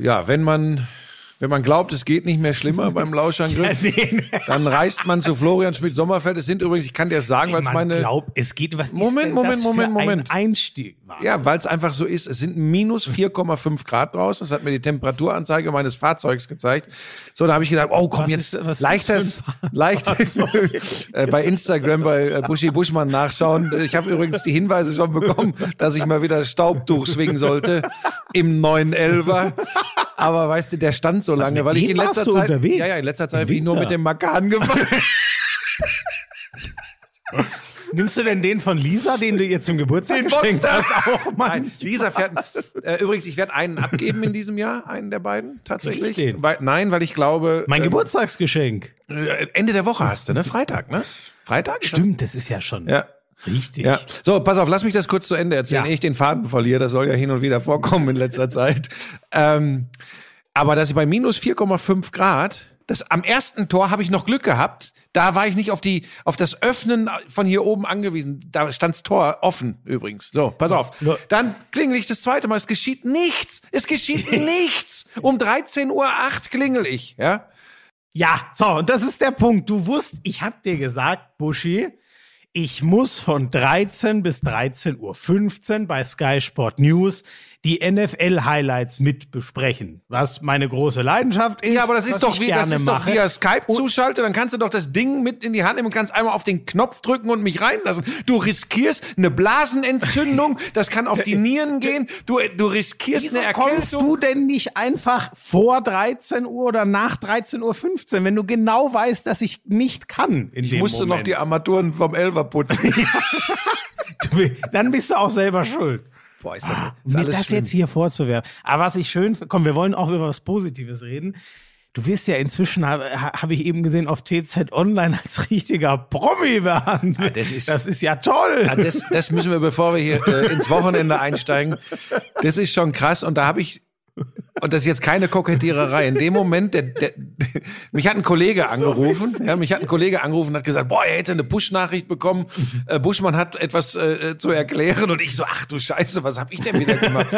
Ja, wenn man wenn man glaubt, es geht nicht mehr schlimmer beim Lauschangriff, ja, nee, nee. dann reist man zu Florian Schmidt-Sommerfeld. Es sind übrigens, ich kann dir das sagen, weil es meine. glaubt, es geht, was Moment, ist Moment, Moment, Moment. Ein Einstieg. Wahnsinn. Ja, weil es einfach so ist. Es sind minus 4,5 Grad draußen. Das hat mir die Temperaturanzeige meines Fahrzeugs gezeigt. So, da habe ich gedacht, oh komm, was jetzt ist, leichtes, leichtes äh, bei Instagram bei äh, Buschi Buschmann nachschauen. Ich habe übrigens die Hinweise schon bekommen, dass ich mal wieder Staub durchschwingen sollte im neuen Elver. Aber weißt du, der stand so lange, weil ich in letzter Zeit, unterwegs? ja, ja, in letzter Zeit bin ich nur mit dem Makan gefahren. Nimmst du denn den von Lisa, den du ihr zum Geburtstag geschenkt hast? Auch Nein, Lisa fährt. Äh, übrigens, ich werde einen abgeben in diesem Jahr, einen der beiden tatsächlich. Den? Weil, nein, weil ich glaube. Mein ähm, Geburtstagsgeschenk. Äh, Ende der Woche hast du, ne? Freitag, ne? Freitag? Stimmt, das? das ist ja schon. Ja. Richtig. Ja. So, pass auf, lass mich das kurz zu Ende erzählen, ja. ehe ich den Faden verliere. Das soll ja hin und wieder vorkommen in letzter Zeit. Ähm, aber dass ich bei minus 4,5 Grad, das am ersten Tor habe ich noch Glück gehabt. Da war ich nicht auf die, auf das Öffnen von hier oben angewiesen. Da stands Tor offen übrigens. So, pass auf. Dann klingel ich das zweite Mal. Es geschieht nichts. Es geschieht nichts. Um 13.08 Uhr klingel ich, ja. Ja, so, und das ist der Punkt. Du wusst, ich hab dir gesagt, Buschi, ich muss von 13 bis 13.15 Uhr bei Sky Sport News die NFL-Highlights mit besprechen, was meine große Leidenschaft ist. Ja, aber das ist doch wie, das ist doch via Skype zuschalte, dann kannst du doch das Ding mit in die Hand nehmen und kannst einmal auf den Knopf drücken und mich reinlassen. Du riskierst eine Blasenentzündung, das kann auf die Nieren gehen, du, du riskierst Wieso eine Erkältung. kommst du denn nicht einfach vor 13 Uhr oder nach 13.15 Uhr, wenn du genau weißt, dass ich nicht kann Ich musste Moment. noch die Armaturen vom Elver putzen. Dann bist du auch selber schuld. Boah, ist das, Ah, ist mir alles das schlimm. jetzt hier vorzuwerfen. Aber was ich schön, komm, wir wollen auch über was Positives reden. Du wirst ja inzwischen, habe hab ich eben gesehen, auf TZ Online als richtiger Promi behandelt. Ah, das ist- das ist ja toll. Ja, das, das müssen wir, bevor wir hier äh, ins Wochenende einsteigen. Das ist schon krass. Und da habe ich, und das ist jetzt keine Kokettiererei. In dem Moment, der, der, mich hat ein Kollege angerufen, ja, mich hat ein Kollege angerufen und hat gesagt, boah, er hätte eine Push-Nachricht bekommen. Äh, Buschmann hat etwas äh, zu erklären und ich so, ach du Scheiße, was habe ich denn wieder gemacht?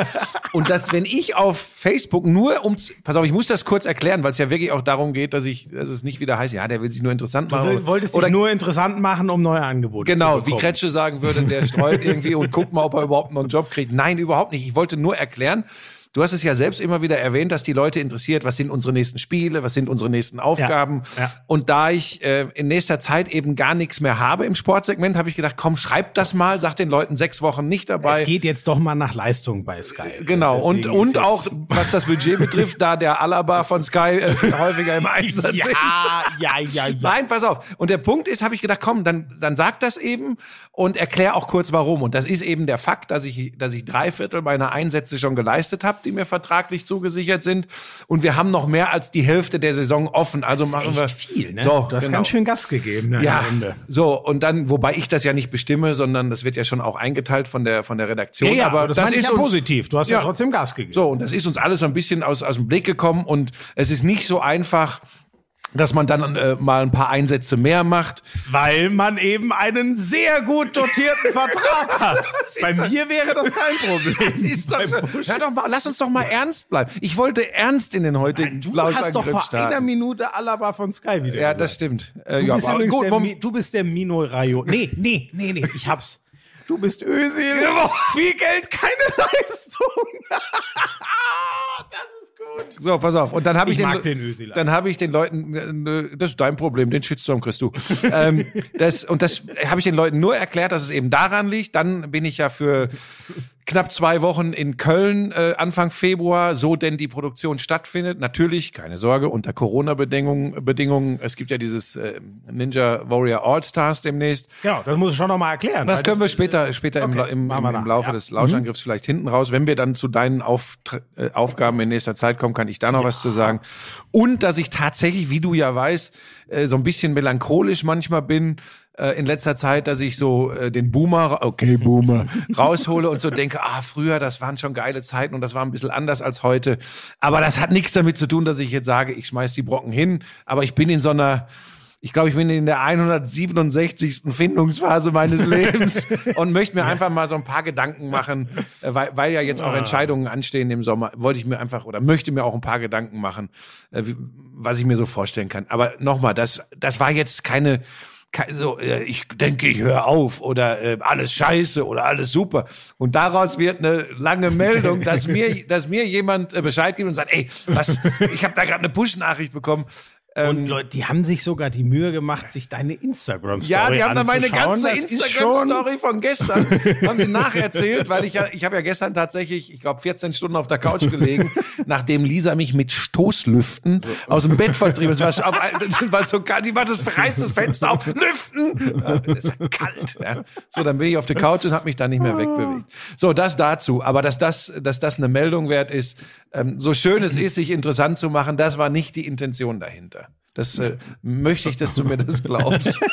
Und das, wenn ich auf Facebook nur um, pass auf, ich muss das kurz erklären, weil es ja wirklich auch darum geht, dass ich, dass es nicht wieder heißt, ja, der will sich nur interessant machen. Du wolltest Oder dich nur interessant machen, um neue Angebote zu Genau, wie bekommen. Kretsche sagen würde, der streut irgendwie und guckt mal, ob er überhaupt noch einen Job kriegt. Nein, überhaupt nicht. Ich wollte nur erklären, du hast es ja selbst immer wieder erwähnt, dass die Leute interessiert, was sind unsere nächsten Spiele, was sind unsere nächsten Aufgaben. ja. Und da ich äh, in nächster Zeit eben gar nichts mehr habe im Sportsegment, habe ich gedacht, komm, schreib das mal, sag den Leuten sechs Wochen nicht dabei. Es geht jetzt doch mal nach Leistung bei Sky. Genau, und, Deswegen und ist auch, was das Budget betrifft, da der Alaba von Sky äh, häufiger im Einsatz ist. Ja, ja, ja, ja. Nein, pass auf. Und der Punkt ist, habe ich gedacht, komm, dann, dann sag das eben und erklär auch kurz warum. Und das ist eben der Fakt, dass ich, dass ich drei Viertel meiner Einsätze schon geleistet habe, die mir vertraglich zugesichert sind. Und wir haben noch mehr als die Hälfte der Saison offen. Also machen wir viel, ne? So, du hast genau. ganz schön Gas gegeben ne, Ja, so und dann, wobei ich das ja nicht bestimme, sondern das wird ja schon auch eingeteilt von der von der Redaktion. Ja, ja, aber das, das ist ja uns, positiv. Du hast ja, Ja. trotzdem Gas gegeben. so, und das ist uns alles so ein bisschen aus, aus dem Blick gekommen und es ist nicht so einfach, dass man dann äh, mal ein paar Einsätze mehr macht. Weil man eben einen sehr gut dotierten Vertrag hat. Bei mir wäre das kein Problem. Das ist doch schon, hör doch mal, lass uns doch mal ernst bleiben. Ich wollte ernst in den heutigen Du hast doch vor starten. einer Minute Alaba von Sky wieder Ja, gesagt. das stimmt. Äh, Du, ja, bist aber gut, der, Mom- du bist der Mino Rayo. Nee, nee, nee, nee, ich hab's. Du bist Özil. Viel Geld, keine Leistung. das ist gut. so, pass auf. Und dann habe ich, Ich den, mag den Özil. Dann habe ich den Leuten, äh, das ist dein Problem, den Shitstorm kriegst du. ähm, das, und das habe ich den Leuten nur erklärt, dass es eben daran liegt. Dann bin ich ja für knapp zwei Wochen in Köln äh, Anfang Februar, so denn die Produktion stattfindet. Natürlich, keine Sorge, unter Corona-Bedingungen. Bedingungen. Es gibt ja dieses äh, Ninja Warrior All-Stars demnächst. Genau, das muss ich schon nochmal erklären. Das können wir später, später im, Okay, im, im, im nach, Laufe ja. Mhm. des Lauschangriffs vielleicht hinten raus. Wenn wir dann zu deinen Auf, äh, Aufgaben in nächster Zeit kommen, kann ich da noch was zu sagen. Und dass ich tatsächlich, wie du ja weißt, äh, so ein bisschen melancholisch manchmal bin äh, in letzter Zeit, dass ich so äh, den Boomer, okay Boomer, raushole und so denke, ah früher, das waren schon geile Zeiten und das war ein bisschen anders als heute. Aber das hat nichts damit zu tun, dass ich jetzt sage, ich schmeiß die Brocken hin. Aber ich bin in so einer ich glaube, ich bin in der 167. Findungsphase meines Lebens und möchte mir einfach mal so ein paar Gedanken machen, äh, weil, weil ja jetzt auch Entscheidungen anstehen im Sommer, wollte ich mir einfach oder möchte mir auch ein paar Gedanken machen, äh, was ich mir so vorstellen kann. Aber nochmal, das, das war jetzt keine so, äh, ich denke, ich höre auf oder äh, alles scheiße oder alles super. Und daraus wird eine lange Meldung, dass mir, dass mir jemand äh, Bescheid gibt und sagt, ey, was, ich habe da gerade eine Push-Nachricht bekommen. Und Leute, die haben sich sogar die Mühe gemacht, sich deine Instagram-Story Ja, die haben dann meine ganze Instagram-Story von gestern haben sie nacherzählt, weil ich ja, ich habe ja gestern tatsächlich, ich glaube, 14 Stunden auf der Couch gelegen, nachdem Lisa mich mit Stoßlüften aus dem Bett vertrieben. Es war, war so kalt, die macht das reißt das Fenster auf, lüften. Ja, ist kalt. Ja. So, dann bin ich auf der Couch und habe mich dann nicht mehr wegbewegt. So, das dazu. Aber dass das, dass das eine Meldung wert ist, ähm, so schön es ist, sich interessant zu machen, das war nicht die Intention dahinter. Das äh, möchte ich, dass du mir das glaubst.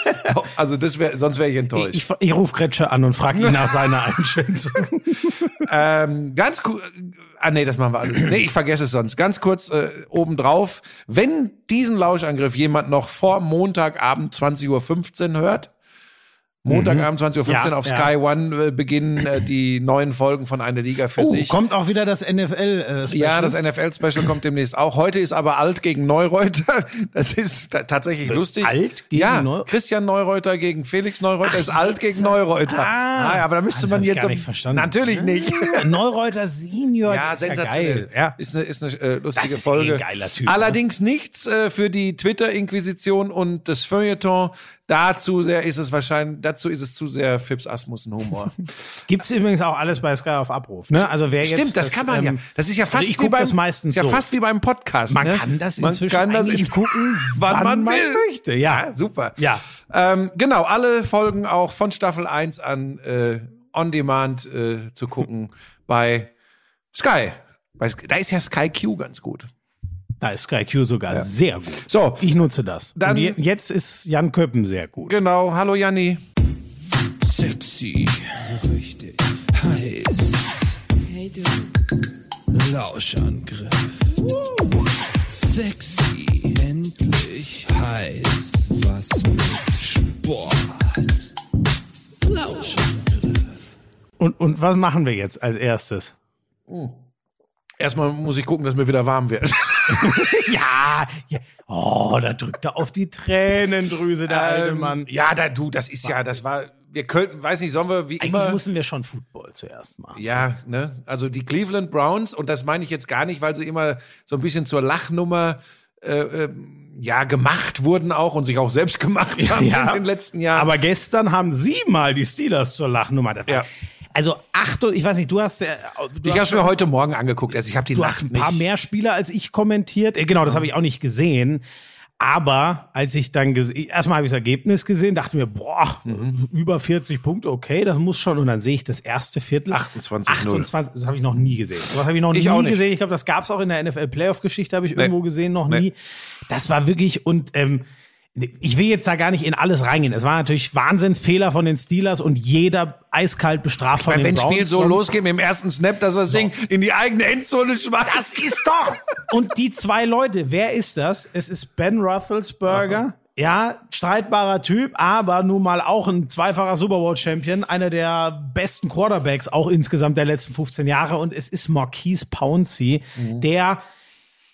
Also das wäre, sonst wäre ich enttäuscht. Ich, ich rufe Gretsche an und frage ihn nach seiner Einschätzung. ähm, ganz kurz, ah nee, das machen wir alles. Nee, ich vergesse es sonst. Ganz kurz äh, obendrauf, wenn diesen Lauschangriff jemand noch vor Montagabend 20.15 Uhr hört, Montagabend 20.15 Uhr Mhm. Ja, auf ja. Sky One äh, beginnen äh, die neuen Folgen von Eine Liga für Oh, sich. kommt auch wieder das NFL äh, Ja, das NFL-Special kommt demnächst auch. Heute ist aber Alt gegen Neureuter. Das ist ta- tatsächlich lustig. Alt gegen ja, Neu- Christian Neureuter gegen Felix Neureuter ist Alt gegen Neureuter. Ah. aber da müsste Das man jetzt... gar nicht verstanden. Natürlich nicht. Neureuter Senior. Ja, ist sensationell. geil. Ja. Ist eine, ist eine äh, lustige Das ist Folge. eh ein geiler Typ, ne? Allerdings nichts äh, für die Twitter-Inquisition und das Feuilleton. Dazu sehr ist es wahrscheinlich, dazu ist es zu sehr Fips Asmussen-Humor. Gibt's übrigens auch alles bei Sky auf Abruf. Ne? Also wer Stimmt, jetzt das, kann man ja. ähm, Das ist ja fast also ich wie beim, das meistens ist ja so. fast wie beim Podcast. Man ne? kann das Man inzwischen kann das eigentlich gucken, wann man will. möchte. Ja, Ja, super. Ja. Ähm, genau, alle Folgen auch von Staffel 1 an äh, on demand äh, zu gucken bei Sky. Bei, da ist ja Sky Q ganz gut. Da ist Sky Q sogar sehr gut. So, Ich nutze das. Dann- Und je, jetzt ist Jan Köppen sehr gut. genau. Hallo Janni. Sexy, so richtig heiß. Hey du, Lauschangriff. Sexy, endlich heiß. Was mit Sport. Lauschangriff. Und, und was machen wir jetzt als erstes? Erstmal muss ich gucken, dass mir wieder warm wird. Ja, ja. Oh, da drückt er auf die Tränendrüse, der alte Ähm, Mann. Ja, da, du, das ist ja, das war, wir könnten, weiß nicht, sollen wir wie Eigentlich immer. müssen wir schon Football zuerst machen. Ja, ne? Also die Cleveland Browns, und das meine ich jetzt gar nicht, weil sie immer so ein bisschen zur Lachnummer äh, ähm, ja, gemacht wurden auch und sich auch selbst gemacht haben Ja. in den letzten Jahren. Aber gestern haben sie mal die Steelers zur Lachnummer. War- Ja. Also acht, ich weiß nicht, du hast, äh, du ich habe mir heute Morgen angeguckt. Also ich habe die Du Nacht hast ein paar nicht. mehr Spieler als ich kommentiert. Äh, Genau, das habe ich auch nicht gesehen. Aber als ich dann erstmal habe ich das Ergebnis gesehen, dachte mir, boah, Mhm. über 40 Punkte, okay, das muss schon. Und dann sehe ich das erste Viertel. 28-0. 28, das habe ich noch nie gesehen. Das habe ich noch Ich nie auch nicht. gesehen. Ich glaube, das gab es auch in der NFL-Playoff-Geschichte, habe ich Nee. irgendwo gesehen, noch Nee. nie. Das war wirklich, und ähm, ich will jetzt da gar nicht in alles reingehen. Es war natürlich Wahnsinnsfehler von den Steelers und jeder eiskalt bestraft von Weil den wenn das Browns. Spiel so losgeht mit dem ersten Snap, dass er das Ding in die eigene Endzone schmeißt. das ist doch. Und die zwei Leute, wer ist das? Es ist Ben Roethlisberger. Ja, streitbarer Typ, aber nun mal auch ein zweifacher Super Bowl Champion, einer der besten Quarterbacks auch insgesamt der letzten 15 Jahre. Und es ist Marquise Pouncey, der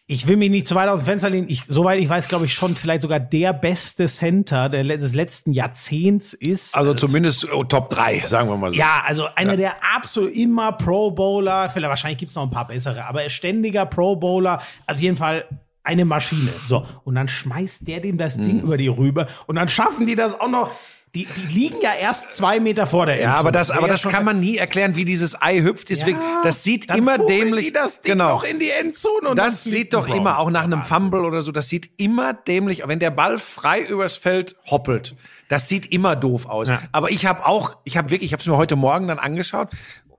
ich will mich nicht zu weit aus dem Fenster lehnen. Ich, soweit ich weiß, glaube ich schon vielleicht sogar der beste Center der, des letzten Jahrzehnts ist. Also zumindest oh, Top 3, sagen wir mal so. Ja, also einer der absolut immer Pro Bowler, vielleicht wahrscheinlich gibt's noch ein paar bessere, aber er ständiger Pro Bowler, auf jeden Fall eine Maschine. So, und dann schmeißt der dem das Mhm. Ding über die rüber und dann schaffen die das auch noch. Die, die liegen ja erst zwei Meter vor der Ja, Endzone. aber das, aber ja das kann man nie erklären, wie dieses Ei hüpft. Deswegen, das sieht immer dämlich. Die das Ding genau. in die Endzone und Das sieht doch immer, auch nach einem. Fumble oder so, das sieht immer dämlich, wenn der Ball frei übers Feld hoppelt. Das sieht immer doof aus. Ja. Aber ich habe auch, ich habe wirklich, ich habe es mir heute Morgen dann angeschaut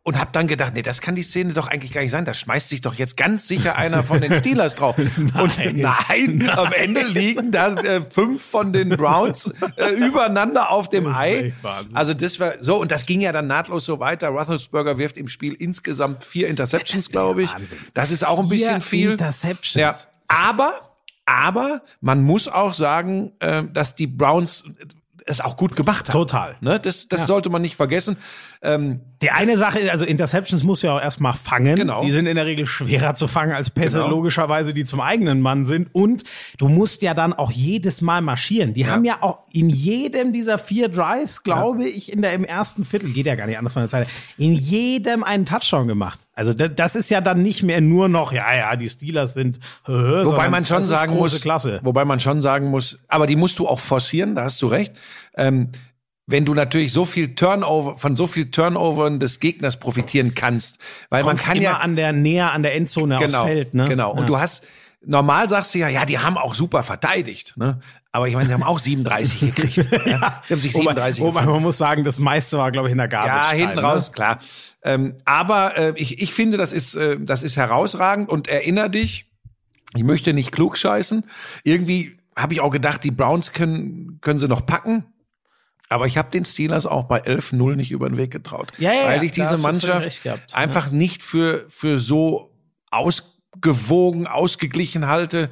und habe dann gedacht, nee, das kann die Szene doch eigentlich gar nicht sein. Da schmeißt sich doch jetzt ganz sicher einer von den Steelers drauf. Und nein, am Ende liegen da äh, fünf von den Browns äh, übereinander auf dem Ei. Also das war so und das ging ja dann nahtlos so weiter. Roethlisberger wirft im Spiel insgesamt vier Interceptions, glaube ich. Wahnsinn. Das ist auch ein bisschen Vier viel. Interceptions. Ja. Aber Aber man muss auch sagen, äh, dass die Browns es auch gut gemacht haben. Total. Ne? Das, das sollte man nicht vergessen. Ähm, Die eine Sache, also Interceptions muss ja auch erstmal fangen. Genau. Die sind in der Regel schwerer zu fangen als Pässe, Genau. logischerweise, die zum eigenen Mann sind. Und du musst ja dann auch jedes Mal marschieren. Die haben ja auch in jedem dieser vier Drives, glaube ich, in der im ersten Viertel, geht ja gar nicht anders von der Zeit, in jedem einen Touchdown gemacht. Also da- das ist ja dann nicht mehr nur noch, ja, ja, die Steelers sind, hö, hö, Wobei man schon sagen große muss, Klasse. wobei man schon sagen muss, aber die musst du auch forcieren, da hast du recht. Ähm, wenn du natürlich so viel Turnover, von so viel Turnovern des Gegners profitieren kannst, weil man Kommst kann immer ja an der näher an der Endzone genau, aufs Feld, ne? genau. Und Ja. du hast normal sagst du ja, ja, die haben auch super verteidigt, ne? Aber ich meine, sie haben auch 37 gekriegt. ja? Sie haben sich Wobei, 37 wobei gefangen. man muss sagen, das meiste war, glaube ich, in der Garbage. Ja, hinten Time, raus, Ne? klar. Ähm, aber äh, ich, ich finde, das ist, äh, das ist herausragend und erinner dich, ich möchte nicht klug scheißen. Irgendwie habe ich auch gedacht, die Browns können, können sie noch packen. Aber ich habe den Steelers auch bei 11-0 nicht über den Weg getraut. Ja, ja, weil ja, ich diese Mannschaft gehabt. einfach nicht für, für so ausgewogen, ausgeglichen halte.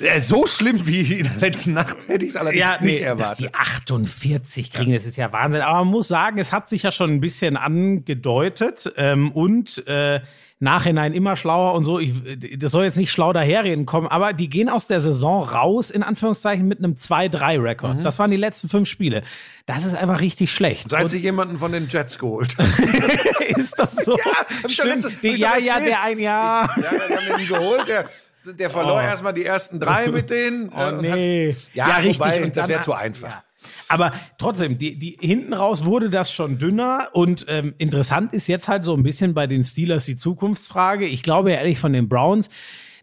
Äh, So schlimm wie in der letzten Nacht hätte ich es allerdings Ja, nicht nee, dass die erwartet. 48 kriegen, das ist ja Wahnsinn. Aber man muss sagen, es hat sich ja schon ein bisschen angedeutet ähm, und äh, nachhinein immer schlauer und so. Ich, das soll jetzt nicht schlau daherreden kommen, aber die gehen aus der Saison raus, in Anführungszeichen, mit einem 2-3-Rekord. Das waren die letzten fünf Spiele. Das ist einfach richtig schlecht. Seit sie jemanden von den Jets geholt. ist das so? ich doch letzte- Die, ja, ja, der ein Jahr. Ja, ja, die haben den geholt. Der, der verlor Oh. erstmal die ersten drei mit denen. Oh, äh, und nee. Hat, ja, richtig. Wobei, Und das wäre zu einfach. Ja. Aber trotzdem, die, die hinten raus wurde das schon dünner und ähm, interessant ist jetzt halt so ein bisschen bei den Steelers die Zukunftsfrage. Ich glaube ehrlich von den Browns,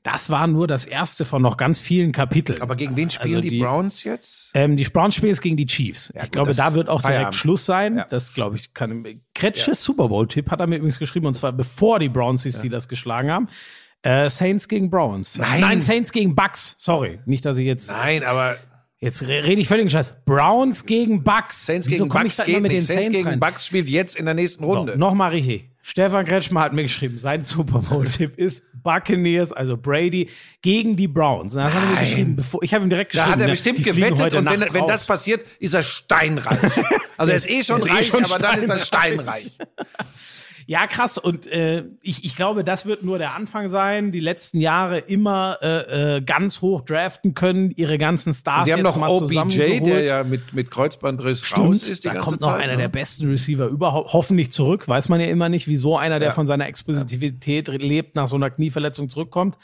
das war nur das erste von noch ganz vielen Kapiteln. Aber gegen wen spielen Also die, die- Browns jetzt? ähm, die Browns spielen jetzt gegen die Chiefs. ich gut, glaube, da wird auch direkt Feierabend. Schluss sein. Ja. Das glaube ich kann. Kretsches Super Bowl-Tipp hat er mir übrigens geschrieben und zwar bevor die Browns die Steelers geschlagen haben. Äh, Saints gegen Browns. Nein. Saints gegen Bucks. Sorry, nicht, dass ich jetzt Nein, aber Jetzt re- rede ich völlig Scheiß. Browns gegen Bucks. Saints Wieso gegen Bucks da geht mit den. Saints, Saints gegen rein? Bucks spielt jetzt in der nächsten So, Runde. nochmal richtig. Stefan Kretschmer hat mir geschrieben, sein Super Bowl-Tipp ist Buccaneers, also Brady, gegen die Browns. Und das hat er mir Nein. geschrieben, bevor, ich habe ihm direkt da geschrieben. hat er ne, bestimmt gewettet und wenn, wenn das passiert, ist er steinreich. Also er ist eh schon ist eh reich, schon aber dann ist er steinreich. Ja, krass. Und äh, ich, ich glaube, das wird nur der Anfang sein. Die letzten Jahre immer äh, äh, ganz hoch draften können, ihre ganzen Stars Die haben jetzt noch mal OBJ, der ja mit, mit Kreuzbandriss raus Stimmt, ist die da kommt noch Zeit. einer ne? der besten Receiver überhaupt, hoffentlich zurück. Weiß man ja immer nicht, wieso einer, der Ja. von seiner Explosivität lebt, nach so einer Knieverletzung zurückkommt.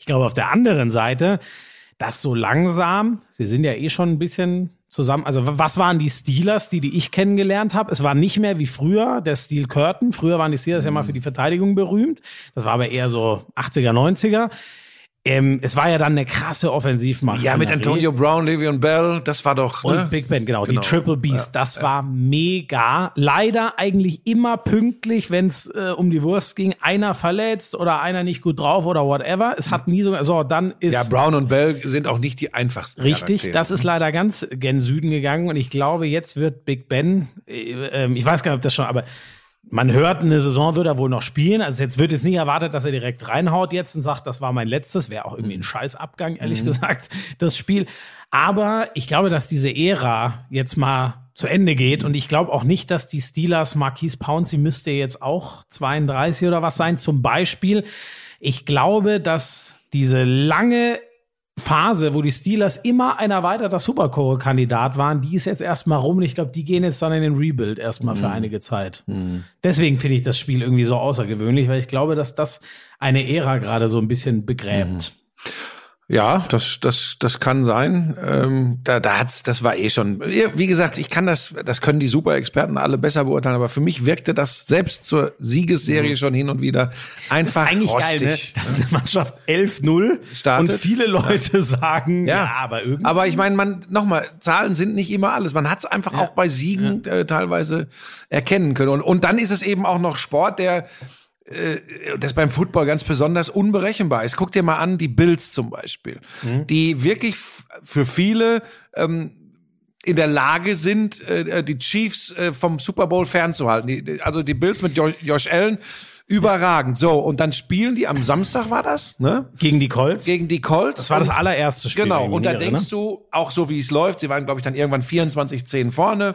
Ich glaube, auf der anderen Seite, dass so langsam, sie sind ja eh schon ein bisschen zusammen, also was waren die Steelers, die, die ich kennengelernt habe? Es war nicht mehr wie früher der Steel Curtain. Früher waren die Steelers ja mal für die Verteidigung berühmt. Das war aber eher so 80er, 90er. Ähm, es war ja dann eine krasse Offensivmacht. Ja, mit Antonio Brown, Le'Veon Bell, das war doch. Und ne? Big Ben, genau, Genau. die Triple Beast. Das war mega. Leider eigentlich immer pünktlich, wenn es äh, um die Wurst ging. Einer verletzt oder einer nicht gut drauf oder whatever. Es hat nie so. So, dann ist Ja, Brown und Bell sind auch nicht die einfachsten. richtig. Charaktere. Das ist leider ganz gen Süden gegangen. Und ich glaube, jetzt wird Big Ben, äh, ähm, ich weiß gar nicht, ob das schon, aber man hört, eine Saison wird er wohl noch spielen. Also jetzt wird jetzt nicht erwartet, dass er direkt reinhaut jetzt und sagt, das war mein letztes. Wäre auch irgendwie ein Scheißabgang, ehrlich gesagt, das Spiel. Aber ich glaube, dass diese Ära jetzt mal zu Ende geht. Und ich glaube auch nicht, dass die Steelers, Marquise Pouncey müsste jetzt auch 32 oder was sein, zum Beispiel. Ich glaube, dass diese lange Phase, wo die Steelers immer ein erweiterter Supercore-Kandidat waren, die ist jetzt erstmal rum und ich glaube, die gehen jetzt dann in den Rebuild erstmal für einige Zeit. Deswegen finde ich das Spiel irgendwie so außergewöhnlich, weil ich glaube, dass das eine Ära gerade so ein bisschen begräbt. Ja, das, das, das kann sein. Ähm, da, da hat's, das war eh schon. Wie gesagt, ich kann das, das können die Super-Experten alle besser beurteilen, aber für mich wirkte das selbst zur Siegesserie schon hin und wieder einfach Mhm. Eigentlich rostig. geil, ne? dass eine Mannschaft 11-0 Startet. und viele Leute sagen, ja, aber irgendwie. Aber ich meine, man nochmal, Zahlen sind nicht immer alles. Man hat es einfach auch bei Siegen äh, teilweise erkennen können. Und, und dann ist es eben auch noch Sport, der das beim Football ganz besonders unberechenbar ist. Guck dir mal an, die Bills zum Beispiel, die wirklich für viele ähm, in der Lage sind, äh, die Chiefs äh, vom Super Bowl fernzuhalten. Die, also die Bills mit Jo- Josh Allen Überragend. So, und dann spielen die am Samstag war das, ne? Gegen die Colts. Gegen die Colts. das war das allererste Spiel. Genau, und da denkst du, auch so wie es läuft, sie waren, glaube ich, dann irgendwann 24-10 vorne.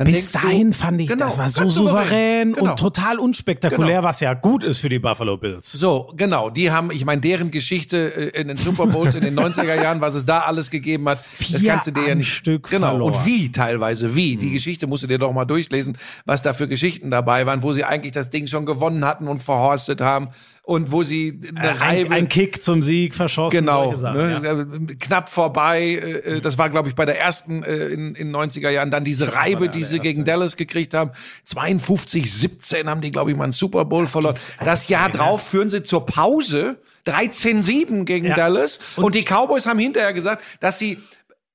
Dann Bis dahin du, fand ich, genau, das war so souverän Genau. und total unspektakulär, Genau. was ja gut ist für die Buffalo Bills. So, genau. Die haben, ich meine, deren Geschichte äh, in den Super Bowls in den 90er Jahren, was es da alles gegeben hat, das Vier kannst du dir ja nicht. Stück genau. verloren. Und wie teilweise, wie. Die Geschichte musst du dir doch mal durchlesen, was da für Geschichten dabei waren, wo sie eigentlich das Ding schon gewonnen hatten und verhorstet haben und wo sie eine Äh, Ein, Reibe. ein Kick zum Sieg verschossen. Genau, Sachen, ne, ja. äh, knapp vorbei. Äh, äh, das war, glaube ich, bei der ersten äh, in, in 90er Jahren. Dann diese Reibe, die sie gegen Dallas gekriegt haben. 52, 17 haben die, glaube ich, mal einen Super Bowl verloren. Das Jahr drauf führen sie zur Pause 13-7 gegen Ja. Dallas. Und, die Cowboys haben hinterher gesagt, dass sie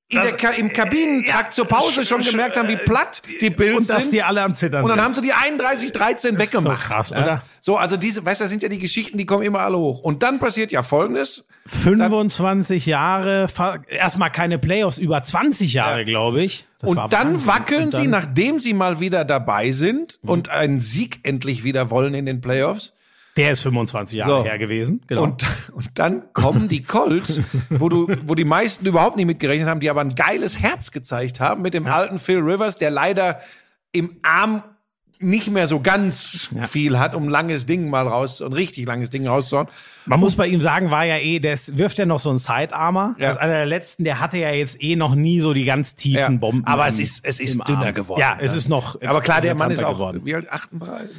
Ka- im Kabinentrakt zur Pause schon gemerkt haben, wie platt die Bills Und dass sind. die alle am Zittern Und dann sind. haben sie die 31-13 ist so weggemacht. krass, ja. oder? So, also diese, weißt du, das sind ja die Geschichten, die kommen immer alle hoch. Und dann passiert ja Folgendes. 25 Jahre, fa- erstmal keine Playoffs, über 20 Jahre, glaube ich. Das Und dann Wahnsinn. wackeln Und sie, dann- Mhm. nachdem sie mal wieder dabei sind und einen Sieg endlich wieder wollen in den Playoffs. Der ist 25 Jahre So. her gewesen. Genau. Und, und dann kommen die Colts, wo du, wo die meisten überhaupt nicht mitgerechnet haben, die aber ein geiles Herz gezeigt haben mit dem alten Phil Rivers, der leider im Arm nicht mehr so ganz viel hat, um ein langes Ding mal raus, ein richtig langes Ding rauszuhauen. Man muss bei ihm sagen, war ja eh, der wirft ja noch so einen Sidearmer. Ja. Als einer der letzten, der hatte ja jetzt eh noch nie so die ganz tiefen Ja. Bomben. Aber es ist, es ist dünner Arm. geworden. Ja, es ne? ist noch. Aber klar, der Mann ist auch, geworden. wie alt? 38,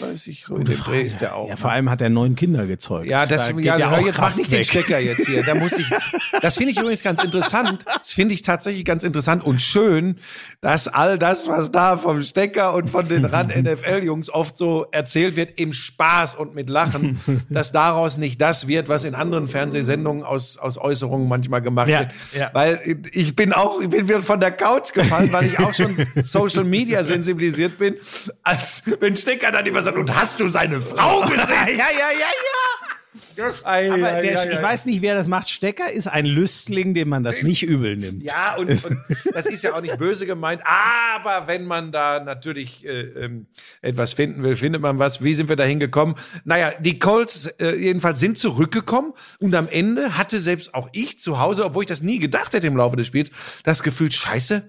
39, so in dem Dreh ist der auch. Ja, ne? vor allem hat er neun Kinder gezeugt. Ja, das, Da ja, hör, auch jetzt mach nicht den weg. Stecker jetzt hier. Da muss ich, das finde ich übrigens ganz interessant. Das finde ich tatsächlich ganz interessant und schön, dass all das, was da vom Stecker und von den Rand-NFL-Jungs oft so erzählt wird, im Spaß und mit Lachen, dass daraus nicht das wird, was in anderen Fernsehsendungen aus, aus Äußerungen manchmal gemacht Ja, wird. ja. Weil ich bin auch, ich bin wieder von der Couch gefallen, weil ich auch schon Social Media sensibilisiert bin, als wenn Stecker dann immer sagt, und hast du seine Frau gesehen? ja, ja, ja, ja. Ei, Aber ei, der, ei, ich ei. weiß nicht, wer das macht. Stecker ist ein Lüstling, dem man das nicht übel nimmt. Ja, und, und das ist ja auch nicht böse gemeint, aber wenn man da natürlich äh, ähm, etwas finden will, findet man was. Wie sind wir da hingekommen? Naja, die Colts äh, jedenfalls sind zurückgekommen und am Ende hatte selbst auch ich zu Hause, obwohl ich das nie gedacht hätte im Laufe des Spiels, das Gefühl, scheiße,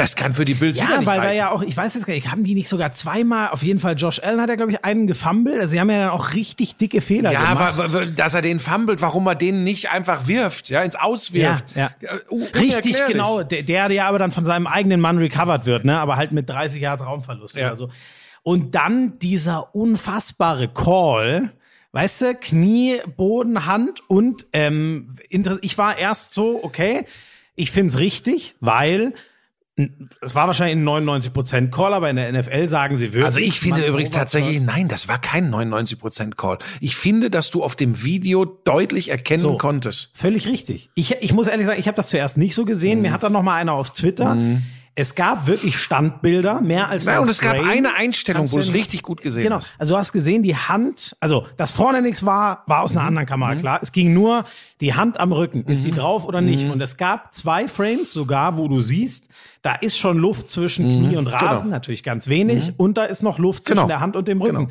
das kann für die Bills wieder Ja, nicht weil reichen. ja auch, ich weiß jetzt gar nicht, haben die nicht sogar zweimal, auf jeden Fall Josh Allen hat ja, glaube ich, einen gefummelt. Also sie haben ja dann auch richtig dicke Fehler ja, gemacht. wa- dass er den fummelt, warum er den nicht einfach wirft, ja, ins Auswirft. Ja, Äh, un- Richtig, genau. Der, der ja aber dann von seinem eigenen Mann recovered wird, ne? Aber halt mit 30 Yards Raumverlust Ja. oder so. Und dann dieser unfassbare Call, weißt du, Knie, Boden, Hand und ähm, ich war erst so, okay, ich find's richtig, weil es war wahrscheinlich ein 99% Call, aber in der NFL sagen sie wirklich. Also ich finde übrigens tatsächlich, nein, das war kein 99% Call. Ich finde, dass du auf dem Video deutlich erkennen So. konntest. Völlig richtig. Ich, ich muss ehrlich sagen, ich habe das zuerst nicht so gesehen. Mhm. Mir hat dann noch mal einer auf Twitter. Es gab wirklich Standbilder, mehr als Nein, ein und es gab Frame. eine Einstellung, wo es richtig gut gesehen Genau. Also du hast gesehen, die Hand, also dass vorne nichts war, war aus einer anderen Kamera klar. Es ging nur die Hand am Rücken. Ist sie drauf oder nicht? Und es gab zwei Frames sogar, wo du siehst, da ist schon Luft zwischen Knie und Rasen, natürlich ganz wenig. Und da ist noch Luft zwischen Genau. der Hand und dem Rücken.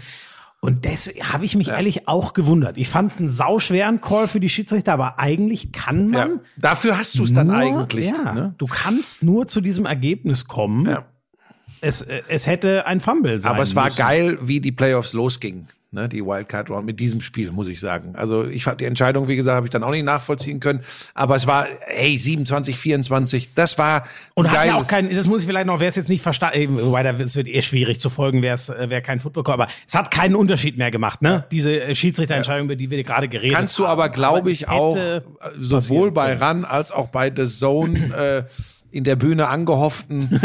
Und das habe ich mich ehrlich auch gewundert. Ich fand es einen sauschweren Call für die Schiedsrichter, aber eigentlich kann man Ja. Dafür hast du es dann eigentlich. Ja, Ne? du kannst nur zu diesem Ergebnis kommen. Ja. Es, äh, es hätte ein Fumble sein Aber es war müssen. geil, wie die Playoffs losgingen. Ne, die Wildcard Round mit diesem Spiel, muss ich sagen. Also ich fand die Entscheidung, wie gesagt, habe ich dann auch nicht nachvollziehen können. Aber es war, hey, 27, 24, das war Und hat ja auch kein, das muss ich vielleicht noch, wer es jetzt nicht verstanden, wobei da es wird eher schwierig zu folgen, wer es, wer kein Football aber es hat keinen Unterschied mehr gemacht, ne? Diese äh, Schiedsrichterentscheidung, über die wir gerade geredet haben. Kannst du aber, glaube ich, auch äh, sowohl bei. RAN als auch bei The Zone äh, in der Bühne angehofften.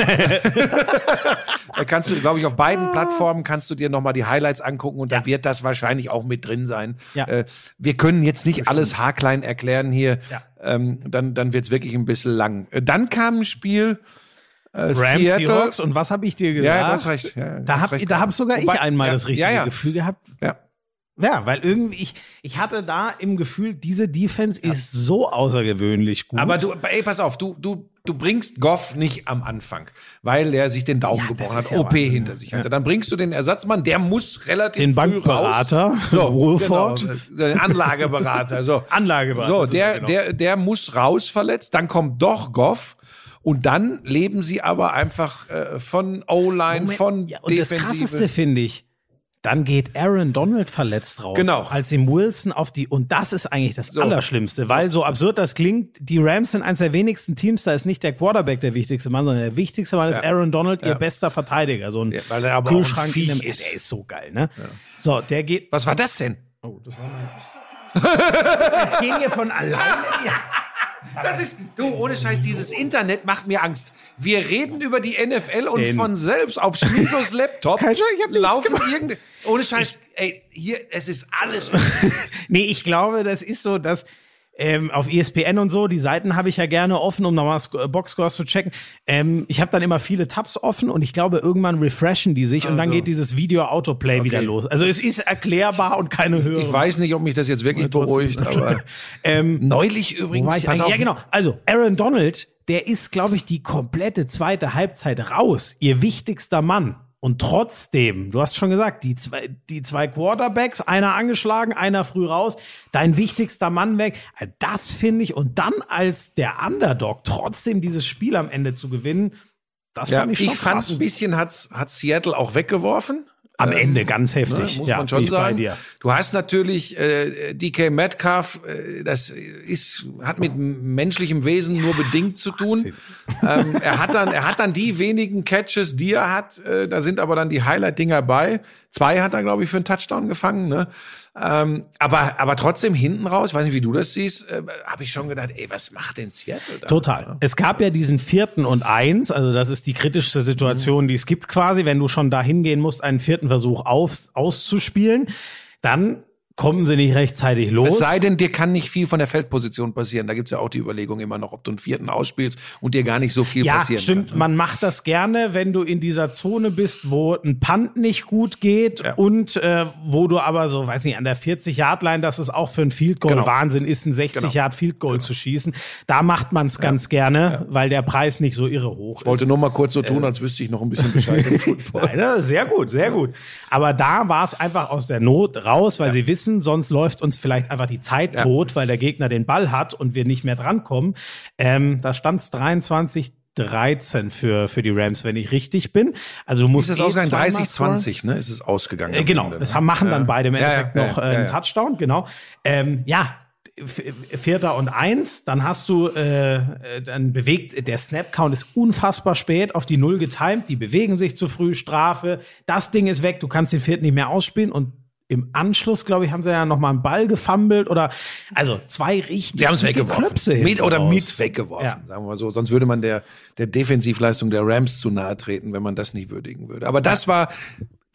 Da kannst du, glaube ich, auf beiden Plattformen kannst du dir nochmal die Highlights angucken und da Ja. wird das wahrscheinlich auch mit drin sein. Ja. Äh, wir können jetzt nicht alles haarklein erklären hier. Ja. Ähm, dann dann wird's wirklich ein bisschen lang. Äh, Dann kam ein Spiel äh, Rams, Seattle. Seahawks und was habe ich dir gesagt? Ja, du hast recht. Ja, Da hast hab, recht da hab sogar Wobei- ich einmal das richtige. Gefühl gehabt. Ja. Ja, weil irgendwie, ich, ich hatte da im Gefühl, diese Defense ist so außergewöhnlich gut. Aber du, ey, pass auf, du, du du bringst Goff nicht am Anfang, weil er sich den Daumen Ja, das gebrochen hat, ja OP Wahnsinn, hinter sich hatte. Dann bringst du den Ersatzmann, der muss relativ Den früh Bankberater, raus. So, Wohlford. genau, den Anlageberater, so. Anlageberater So, der, genau. der, der muss raus verletzt, dann kommt doch Goff. Und dann leben sie aber einfach äh, von O-Line, von ja, und das Defensive. krasseste finde ich, dann geht Aaron Donald verletzt raus. Genau. Als ihm Wilson auf die, und das ist eigentlich das So. Allerschlimmste, weil so absurd das klingt, die Rams sind eines der wenigsten Teams, da ist nicht der Quarterback der wichtigste Mann, sondern der wichtigste Mann ist Ja. Aaron Donald, ihr Ja. bester Verteidiger. So ein Ja, weil er aber auch ein Kühlschrank in dem, ist. Der ist so geil, ne? So, der geht. Was war das denn? Oh, das war mein. Jetzt gehen wir von alleine. Das ist, du, ohne Scheiß, dieses Internet macht mir Angst. Wir reden über die NFL und von selbst auf Schmisos Laptop Kein Scheiß, ich hab laufen gemacht. irgende, ohne Scheiß, ey, hier, es ist alles. Nee, ich glaube, das ist so, dass ähm, auf ESPN und so, die Seiten habe ich ja gerne offen, um nochmal Sc- Boxscores zu checken. Ähm, ich habe dann immer viele Tabs offen und ich glaube, irgendwann refreshen die sich und dann Also. geht dieses Video-Autoplay wieder los. Also es ist erklärbar und keine Höhe. Ich weiß nicht, ob mich das jetzt wirklich beruhigt, aber ähm, neulich übrigens, war ich Ja, genau. Also, Aaron Donald, der ist, glaube ich, die komplette zweite Halbzeit raus. Ihr wichtigster Mann. Und trotzdem, du hast schon gesagt, die zwei, die zwei Quarterbacks, einer angeschlagen, einer früh raus, dein wichtigster Mann weg. Das finde ich. Und dann als der Underdog trotzdem dieses Spiel am Ende zu gewinnen, das ja, fand ich ich, schon fand krass. ein bisschen hat's, hat Seattle auch weggeworfen. Am ähm, Ende ganz heftig. Ne, muss ja, man schon sagen. dir. Du hast natürlich äh, DK Metcalf, äh, das ist, hat mit menschlichem Wesen nur bedingt zu tun. Ähm, er hat dann, er hat dann die wenigen Catches, die er hat. Äh, da sind aber dann die Highlight-Dinger bei. Zwei hat er, glaube ich, für einen Touchdown gefangen. Ne? Ähm, aber, aber trotzdem hinten raus, ich weiß nicht, wie du das siehst, äh, habe ich schon gedacht, ey, was macht denn Seattle da? Total. Es gab ja diesen vierten und eins, also das ist die kritischste Situation, die es gibt quasi, wenn du schon da hingehen musst, einen vierten Versuch auf, auszuspielen, dann kommen sie nicht rechtzeitig los. Es sei denn, dir kann nicht viel von der Feldposition passieren. Da gibt's ja auch die Überlegung immer noch, ob du einen vierten ausspielst und dir gar nicht so viel ja, passieren stimmt. kann. ne? Man macht das gerne, wenn du in dieser Zone bist, wo ein Punt nicht gut geht Ja. und äh, wo du aber so, weiß nicht, an der 40-Yard-Line, das ist auch für ein Field Goal Genau. Wahnsinn ist, ein 60-Yard-Field Goal zu schießen. Da macht man es ganz gerne, weil der Preis nicht so irre hoch Ich ist. wollte nur mal kurz so tun, als wüsste ich noch ein bisschen Bescheid im Football. Nein, sehr gut, sehr gut. Aber da war es einfach aus der Not raus, weil sie wissen, sonst läuft uns vielleicht einfach die Zeit Ja. tot, weil der Gegner den Ball hat und wir nicht mehr drankommen. Ähm, da stand es 23 13 für, für die Rams, wenn ich richtig bin. Also du musst Ist es eh ausgegangen? zweimal 30, scoren. 20, ne? Ist es ausgegangen. Äh, genau, Ende, es ne? haben, machen dann Ja. beide im Ja, ja, Endeffekt ja, noch äh, einen. Touchdown, genau. Ähm, ja, Vierter und eins, dann hast du, äh, äh, dann bewegt, der Snap-Count ist unfassbar spät auf die Null getimt, die bewegen sich zu früh, Strafe, das Ding ist weg, du kannst den vierten nicht mehr ausspielen und im Anschluss, glaube ich, haben sie ja noch mal einen Ball gefummelt oder, also zwei richtig Sie haben es weggeworfen. Klöpse Mit oder raus. mit weggeworfen, Ja. sagen wir mal so. Sonst würde man der, der Defensivleistung der Rams zu nahe treten, wenn man das nicht würdigen würde. Aber das war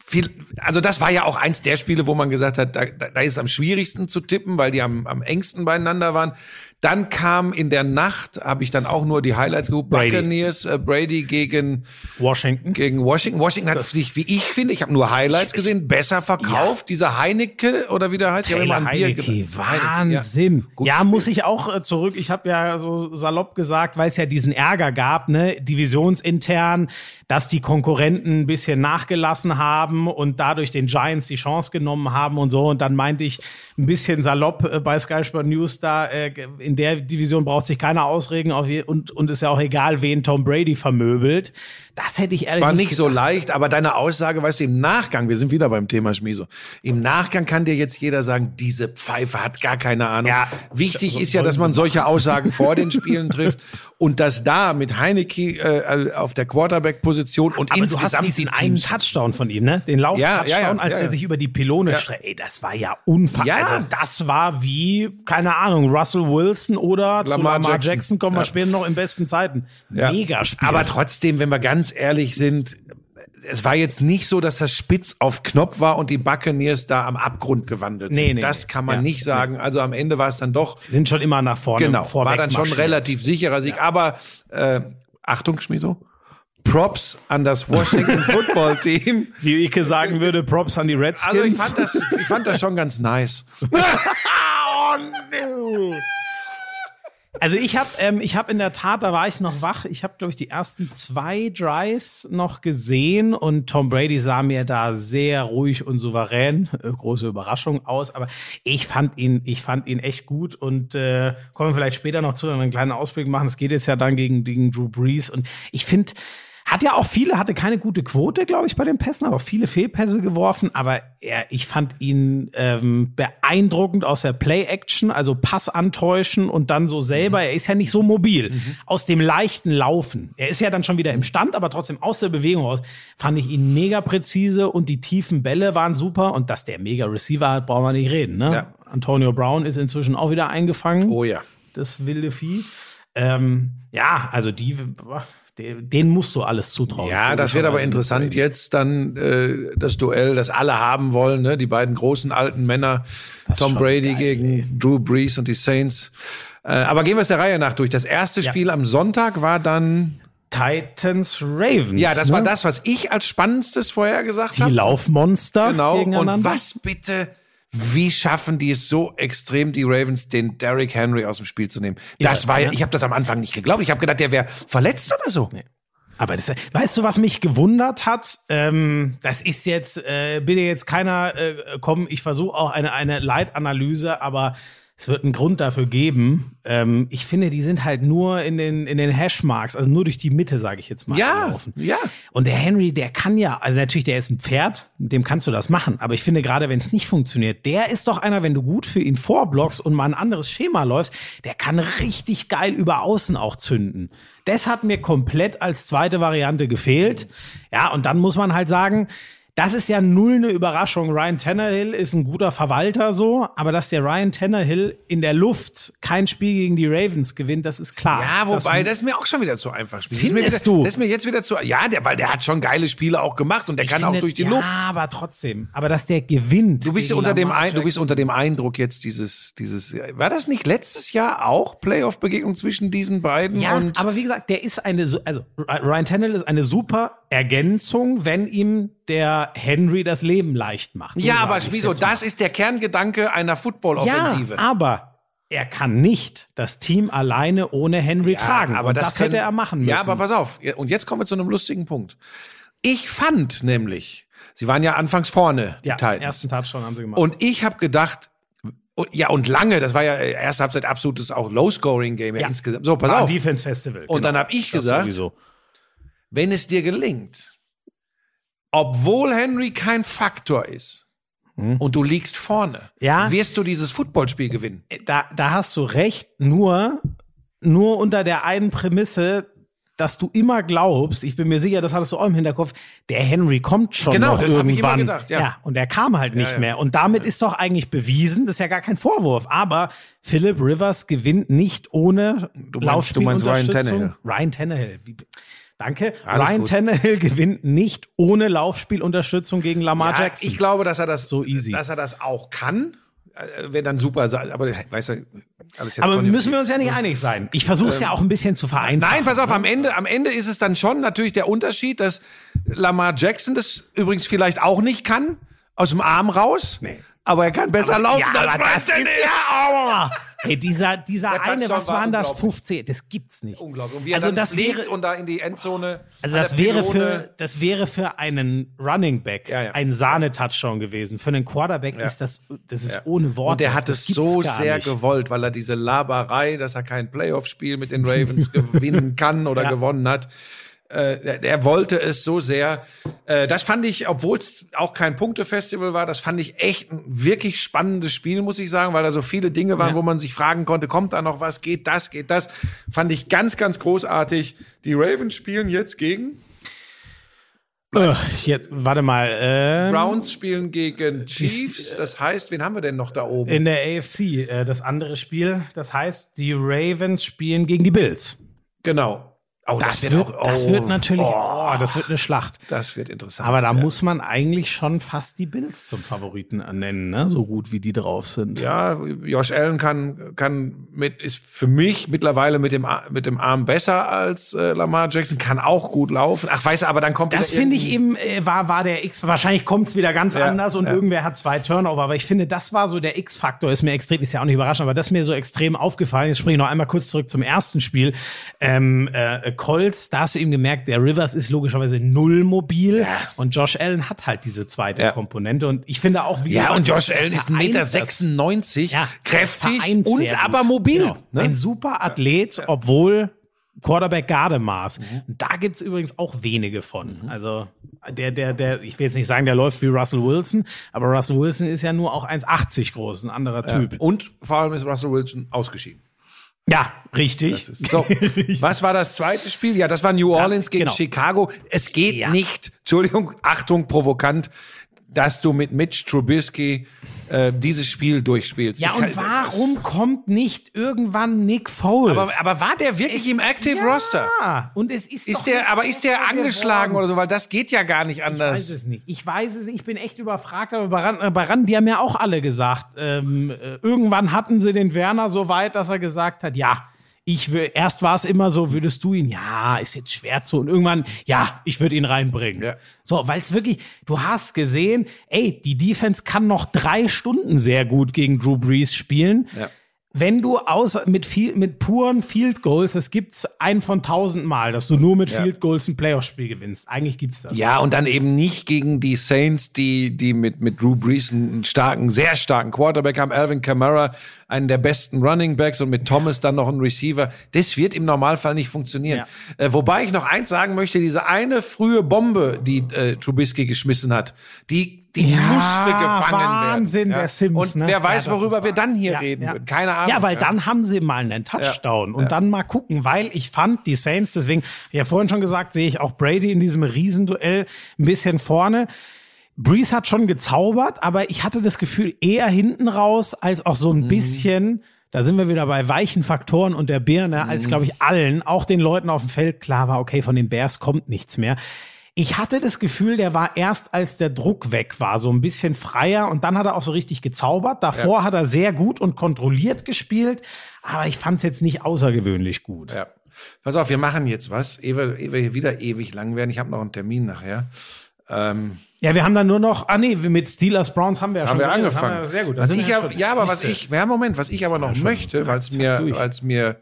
viel, also das war ja auch eins der Spiele, wo man gesagt hat, da, da, da ist es am schwierigsten zu tippen, weil die am, am engsten beieinander waren. Dann kam in der Nacht, habe ich dann auch nur die Highlights geguckt, Brady. Buccaneers, äh, Brady gegen Washington. gegen Washington. Washington hat sich, wie ich finde, ich habe nur Highlights gesehen, besser verkauft. Dieser Heinecke oder wie der heißt, ich habe immer Taylor ein Bier Heineke, Heineke, ja. Wahnsinn. Gutes Ja, Spiel. muss ich auch äh, zurück. Ich habe ja so salopp gesagt, weil es ja diesen Ärger gab, ne, divisionsintern, dass die Konkurrenten ein bisschen nachgelassen haben und dadurch den Giants die Chance genommen haben und so. Und dann meinte ich ein bisschen salopp äh, bei Sky Sport News da, äh, in der Division braucht sich keiner ausregen auf je und, und ist ja auch egal, wen Tom Brady vermöbelt. Das hätte ich ehrlich War nicht so gedacht. leicht, aber deine Aussage, weißt du, im Nachgang, wir sind wieder beim Thema Schmieso. Im Nachgang kann dir jetzt jeder sagen, diese Pfeife hat gar keine Ahnung. Ja, Wichtig so- ist ja, dass man solche Aussagen vor den Spielen trifft und dass da mit Heineke äh, auf der Quarterback-Position und Aber du insgesamt hast diesen die einen Touchdown von ihm, ne? Den Lauf-Touchdown, Ja, ja, als er sich über die Pylone streckt. Ey, das war ja unfassbar. Ja. Also das war wie, keine Ahnung, Russell Wilson oder Lamar Lamar Jackson, Jackson. kommen wir später noch in besten Zeiten. Mega Spiel. Aber trotzdem, wenn wir ganz ehrlich sind, es war jetzt nicht so, dass das spitz auf Knopf war und die Buccaneers da am Abgrund gewandelt sind. Nee, nee, das nee. kann man Ja. nicht sagen. Also am Ende war es dann doch sind schon immer nach vorne. Genau, war dann schon relativ sicherer Sieg. Aber äh, Achtung, Schmiso. Props an das Washington Football Team. Wie Ike sagen würde, Props an die Redskins. Also ich fand das, ich fand das schon ganz nice. oh, no. Also ich habe ähm, ich habe in der Tat, da war ich noch wach. Ich habe glaube ich die ersten zwei Drives noch gesehen und Tom Brady sah mir da sehr ruhig und souverän, äh, große Überraschung aus. Aber ich fand ihn, ich fand ihn echt gut und äh, kommen wir vielleicht später noch zu, wenn wir einen kleinen Ausblick machen. Es geht jetzt ja dann gegen gegen Drew Brees und ich finde hat ja auch viele, hatte keine gute Quote, glaube ich, bei den Pässen, aber auch viele Fehlpässe geworfen. Aber er, ich fand ihn ähm, beeindruckend aus der Play-Action, also Pass antäuschen und dann so selber. Mhm. Er ist ja nicht so mobil. Mhm. Aus dem leichten Laufen. Er ist ja dann schon wieder im Stand, aber trotzdem aus der Bewegung raus fand ich ihn mega präzise und die tiefen Bälle waren super. Und dass der mega Receiver hat, brauchen wir nicht reden. Ne? Ja. Antonio Brown ist inzwischen auch wieder eingefangen. Oh ja. Das wilde Vieh. Ähm, ja, also die, den musst du alles zutrauen. Ja, das wird aber interessant jetzt dann äh, das Duell, das alle haben wollen, ne? die beiden großen alten Männer, Tom Brady geil, gegen ey. Drew Brees und die Saints. Äh, aber gehen wir es der Reihe nach durch. Das erste Spiel ja. am Sonntag war dann Titans Ravens. Ja, das ne? war das, was ich als spannendstes vorher gesagt habe. Die Laufmonster. Genau. Und was bitte wie schaffen die es so extrem, die Ravens, den Derrick Henry aus dem Spiel zu nehmen? Das ja, war ja, ich habe das am Anfang nicht geglaubt. Ich habe gedacht, der wäre verletzt oder so. Nee. Aber das, weißt du, was mich gewundert hat? Ähm, das ist jetzt, äh, bitte jetzt keiner äh, kommen, ich versuche auch eine, eine Leitanalyse, aber es wird einen Grund dafür geben. Ähm, ich finde, die sind halt nur in den, in den Hashmarks, also nur durch die Mitte, sage ich jetzt mal, ja, gelaufen. Ja. Und der Henry, der kann ja, also natürlich, der ist ein Pferd, mit dem kannst du das machen. Aber ich finde, gerade wenn es nicht funktioniert, der ist doch einer, wenn du gut für ihn vorblockst und mal ein anderes Schema läufst, der kann richtig geil über außen auch zünden. Das hat mir komplett als zweite Variante gefehlt. Ja, und dann muss man halt sagen, das ist ja null eine Überraschung. Ryan Tannehill ist ein guter Verwalter so, aber dass der Ryan Tannehill in der Luft kein Spiel gegen die Ravens gewinnt, das ist klar. Ja, wobei das, ist mir auch schon wieder zu einfach spielt. Findest das wieder, du? Das ist mir jetzt wieder zu Ja, der, weil der hat schon geile Spiele auch gemacht und der ich kann finde, auch durch die ja, Luft. Ja, aber trotzdem. Aber dass der gewinnt. Du bist unter dem Ein, du bist unter dem Eindruck jetzt dieses dieses war das nicht letztes Jahr auch Playoff Begegnung zwischen diesen beiden Ja, aber wie gesagt, der ist eine also Ryan Tannehill ist eine super Ergänzung, wenn ihm der Henry das Leben leicht macht. So ja, aber wieso? Das ist der Kerngedanke einer Football-Offensive. Ja, aber er kann nicht das Team alleine ohne Henry ja, tragen. Aber das, das können, hätte er machen müssen. Ja, aber pass auf. Und jetzt kommen wir zu einem lustigen Punkt. Ich fand nämlich, sie waren ja anfangs vorne. Ja, den ersten Touchdown haben sie gemacht. Und ich habe gedacht, ja, und lange, das war ja erste Halbzeit absolutes auch Low-Scoring-Game ja. insgesamt. So, pass war auf. Defense Festival. Und genau. dann habe ich das gesagt, sowieso. wenn es dir gelingt, obwohl Henry kein Faktor ist hm. und du liegst vorne, ja, wirst du dieses Footballspiel gewinnen. Äh, da, da hast du recht, nur, nur unter der einen Prämisse, dass du immer glaubst, ich bin mir sicher, das hattest du auch im Hinterkopf, der Henry kommt schon genau, noch irgendwann. Gedacht, ja. ja. und er kam halt nicht ja, ja. mehr. Und damit ist doch eigentlich bewiesen, das ist ja gar kein Vorwurf, aber Philip Rivers gewinnt nicht ohne du meinst, du meinst Ryan Tannehill. Ryan Tannehill. Danke. Alles Ryan gut. Tannehill gewinnt nicht ohne Laufspielunterstützung gegen Lamar ja, Jackson. Ich glaube, dass er das so easy, dass er das auch kann. Äh, Wäre dann super, aber weißt du, alles jetzt Aber müssen wir uns ja nicht einig sein. Ich versuche es ähm, ja auch ein bisschen zu vereinfachen. Nein, pass auf, am Ende, am Ende ist es dann schon natürlich der Unterschied, dass Lamar Jackson das übrigens vielleicht auch nicht kann, aus dem Arm raus. Nee aber er kann besser aber, laufen ja, als das ist ja, oh. Hey, dieser, dieser eine, was waren das? 15, das gibt's nicht. Unglaublich. Und wie er also das wäre und da in die Endzone. Also das wäre für, das wäre für einen Running Back ja, ja. ein Sahne-Touchdown gewesen. Für einen Quarterback ja. ist das, das ist ohne Worte. Und der hat es so sehr nicht. gewollt, weil er diese Laberei, dass er kein Playoff-Spiel mit den Ravens gewinnen kann oder gewonnen hat äh, er wollte es so sehr. Äh, das fand ich, obwohl es auch kein Punktefestival war, das fand ich echt ein wirklich spannendes Spiel, muss ich sagen, weil da so viele Dinge waren, ja. wo man sich fragen konnte, kommt da noch was, geht das, geht das. Fand ich ganz, ganz großartig. Die Ravens spielen jetzt gegen Uh, jetzt, warte mal. Äh, Browns spielen gegen Chiefs. Das heißt, wen haben wir denn noch da oben? In der AFC, äh, das andere Spiel. Das heißt, die Ravens spielen gegen die Bills. Genau. Oh, Das, wird, auch- das oh, wird natürlich, oh, oh, das wird eine Schlacht. das wird interessant. Aber da ja. muss man eigentlich schon fast die Bills zum Favoriten nennen, ne? so gut wie die drauf sind. Ja, Josh Allen kann, kann mit, ist für mich mittlerweile mit dem, mit dem Arm besser als äh, Lamar Jackson, kann auch gut laufen. Ach, weißt du, aber dann kommt Das finde ich eben, äh, war, war der X, wahrscheinlich kommt es wieder ganz Ja, anders und ja. irgendwer hat zwei Turnover, aber ich finde, das war so der X-Faktor, ist mir extrem, ist ja auch nicht überraschend, aber das ist mir so extrem aufgefallen. Jetzt springe ich noch einmal kurz zurück zum ersten Spiel. Ähm, äh, Colts, da hast du eben gemerkt, der Rivers ist logischerweise null mobil und Josh Allen hat halt diese zweite Ja. Komponente und ich finde auch, wie Ja, gesagt, und Josh Allen ist vereint 1,96 Meter, das. 96, Ja, kräftig und aber mobil. Genau. Ne? Ein super Athlet, obwohl Quarterback Gardemaß. Mhm. Und Da gibt's übrigens auch wenige von. Also der, der, der, ich will jetzt nicht sagen, der läuft wie Russell Wilson, aber Russell Wilson ist ja nur auch 1,80 groß, ein anderer Typ. Und vor allem ist Russell Wilson ausgeschieden. Ja, richtig. So, was war das zweite Spiel? Ja, das war New Orleans gegen genau. Chicago. Es geht Ja. nicht, Entschuldigung, Achtung, provokant, dass du mit Mitch Trubisky äh, dieses Spiel durchspielst. Ja, Ich und kann- warum kommt nicht irgendwann Nick Foles? Aber, aber war der wirklich im Active Roster? ja, und es ist, Ist der, aber ist der angeschlagen geworden. oder so? Weil das geht ja gar nicht Ich weiß anders. es nicht. Ich weiß es nicht. Ich bin echt überfragt. Aber bei Rand, äh, bei Rand die haben ja auch alle gesagt, ähm, äh, irgendwann hatten sie den Werner so weit, dass er gesagt hat, ja, ich will, erst war es immer so, würdest du ihn, ja, ist jetzt schwer zu, und irgendwann, ja, ich würde ihn reinbringen. Ja. So, weil es wirklich, du hast gesehen, ey, die Defense kann noch drei Stunden sehr gut gegen Drew Brees spielen. Ja. Wenn du aus, mit viel, mit puren Field Goals, es gibt's einen von tausend Mal, dass du nur mit Ja. Field Goals ein Playoff-Spiel gewinnst. Eigentlich gibt's das. Ja, und dann eben nicht gegen die Saints, die, die mit, mit Drew Brees einen starken, sehr starken Quarterback haben, Alvin Kamara, einen der besten Running Backs und mit Thomas dann noch einen Receiver. Das wird im Normalfall nicht funktionieren. Äh, wobei ich noch eins sagen möchte, diese eine frühe Bombe, die äh, Trubisky geschmissen hat, die, die Ja, musste gefangen Wahnsinn, werden. der Sims, Und ne? wer weiß, worüber wir dann hier reden würden. Keine Ahnung. Ja, weil dann haben sie mal einen Touchdown und dann mal gucken, weil ich fand die Saints, deswegen, ja vorhin schon gesagt, sehe ich auch Brady in diesem Riesenduell ein bisschen vorne. Breeze hat schon gezaubert, aber ich hatte das Gefühl eher hinten raus als auch Mhm. so ein bisschen. Da sind wir wieder bei weichen Faktoren und der Birne, als Mhm. glaube ich allen, auch den Leuten auf dem Feld klar war, okay, von den Bears kommt nichts mehr. Ich hatte das Gefühl, der war erst, als der Druck weg war, so ein bisschen freier und dann hat er auch so richtig gezaubert. Davor hat er sehr gut und kontrolliert gespielt, aber ich fand es jetzt nicht außergewöhnlich gut. Ja. Pass auf, wir machen jetzt was, ehe ehe wir hier wieder ewig lang werden. Ich habe noch einen Termin nachher. Ähm, Ja, wir haben dann nur noch, ah nee, mit Steelers Browns haben wir ja haben schon wir angefangen. Haben wir, sehr gut. wir ich, ja aber, schon- ja, aber was ich, ja, Moment, was ich aber noch schon. möchte, weil es mir, weil es mir,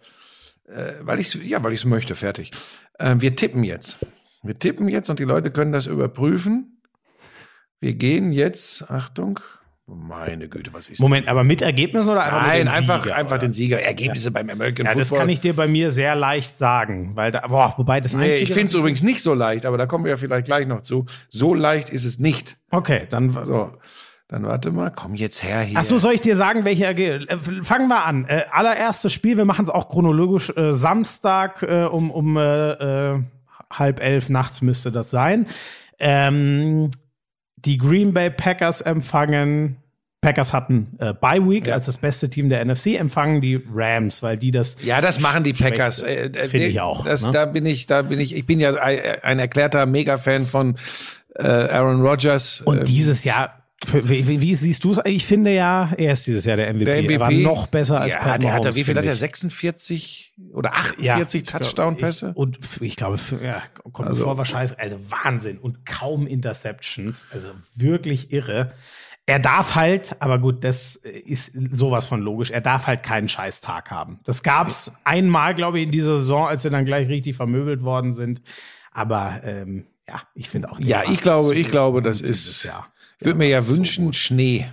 äh, weil ich, ja, weil ich es möchte, fertig. Äh, wir tippen jetzt. Wir tippen jetzt und die Leute können das überprüfen. Wir gehen jetzt, Achtung, meine Güte, was ist Moment, aber mit Ergebnissen oder einfach Nein, mit den einfach, Sieger, einfach oder? den Sieger. Ergebnisse beim American Ja, das Football. kann ich dir bei mir sehr leicht sagen, weil da, boah, wobei das Nee, ich finde es übrigens nicht so leicht, aber da kommen wir ja vielleicht gleich noch zu. So leicht ist es nicht. Okay, dann, So, dann warte mal, komm jetzt her hier. Ach so, soll ich dir sagen, welche Ergebnisse? Äh, fangen wir an. Äh, allererstes Spiel, wir machen es auch chronologisch. Äh, Samstag äh, um, um äh, äh, halb elf nachts müsste das sein. Ähm, die Green Bay Packers empfangen. Packers hatten äh, Bye Week Ja. als das beste Team der NFC, empfangen die Rams, weil die das Ja, das machen die Packers. Äh, äh, Finde ich auch, Das, ne? Da bin ich, da bin ich. Ich bin ja ein, ein erklärter Mega-Fan von äh, Aaron Rodgers. Und Ähm, dieses Jahr, für, wie, wie, siehst du es? Ich finde ja, er ist dieses Jahr der MVP. der MVP Er war noch besser als ja, Pat der hat, Mahomes, Wie viel hat er? ich. 46 oder Ja, 48 ich glaub, Touchdown-Pässe? Und ich glaube, ja, kommt Also- vor, wahrscheinlich, also Wahnsinn und kaum Interceptions, also wirklich irre. Er darf halt, aber gut, das ist sowas von logisch, er darf halt keinen Scheißtag haben. Das gab's einmal, glaube ich, in dieser Saison, als sie dann gleich richtig vermöbelt worden sind. Aber ähm, ja, ich finde auch. Ja, ich glaube, ich glaube, das ist. Jahr. Ich würde mir ja so wünschen, gut. Schnee.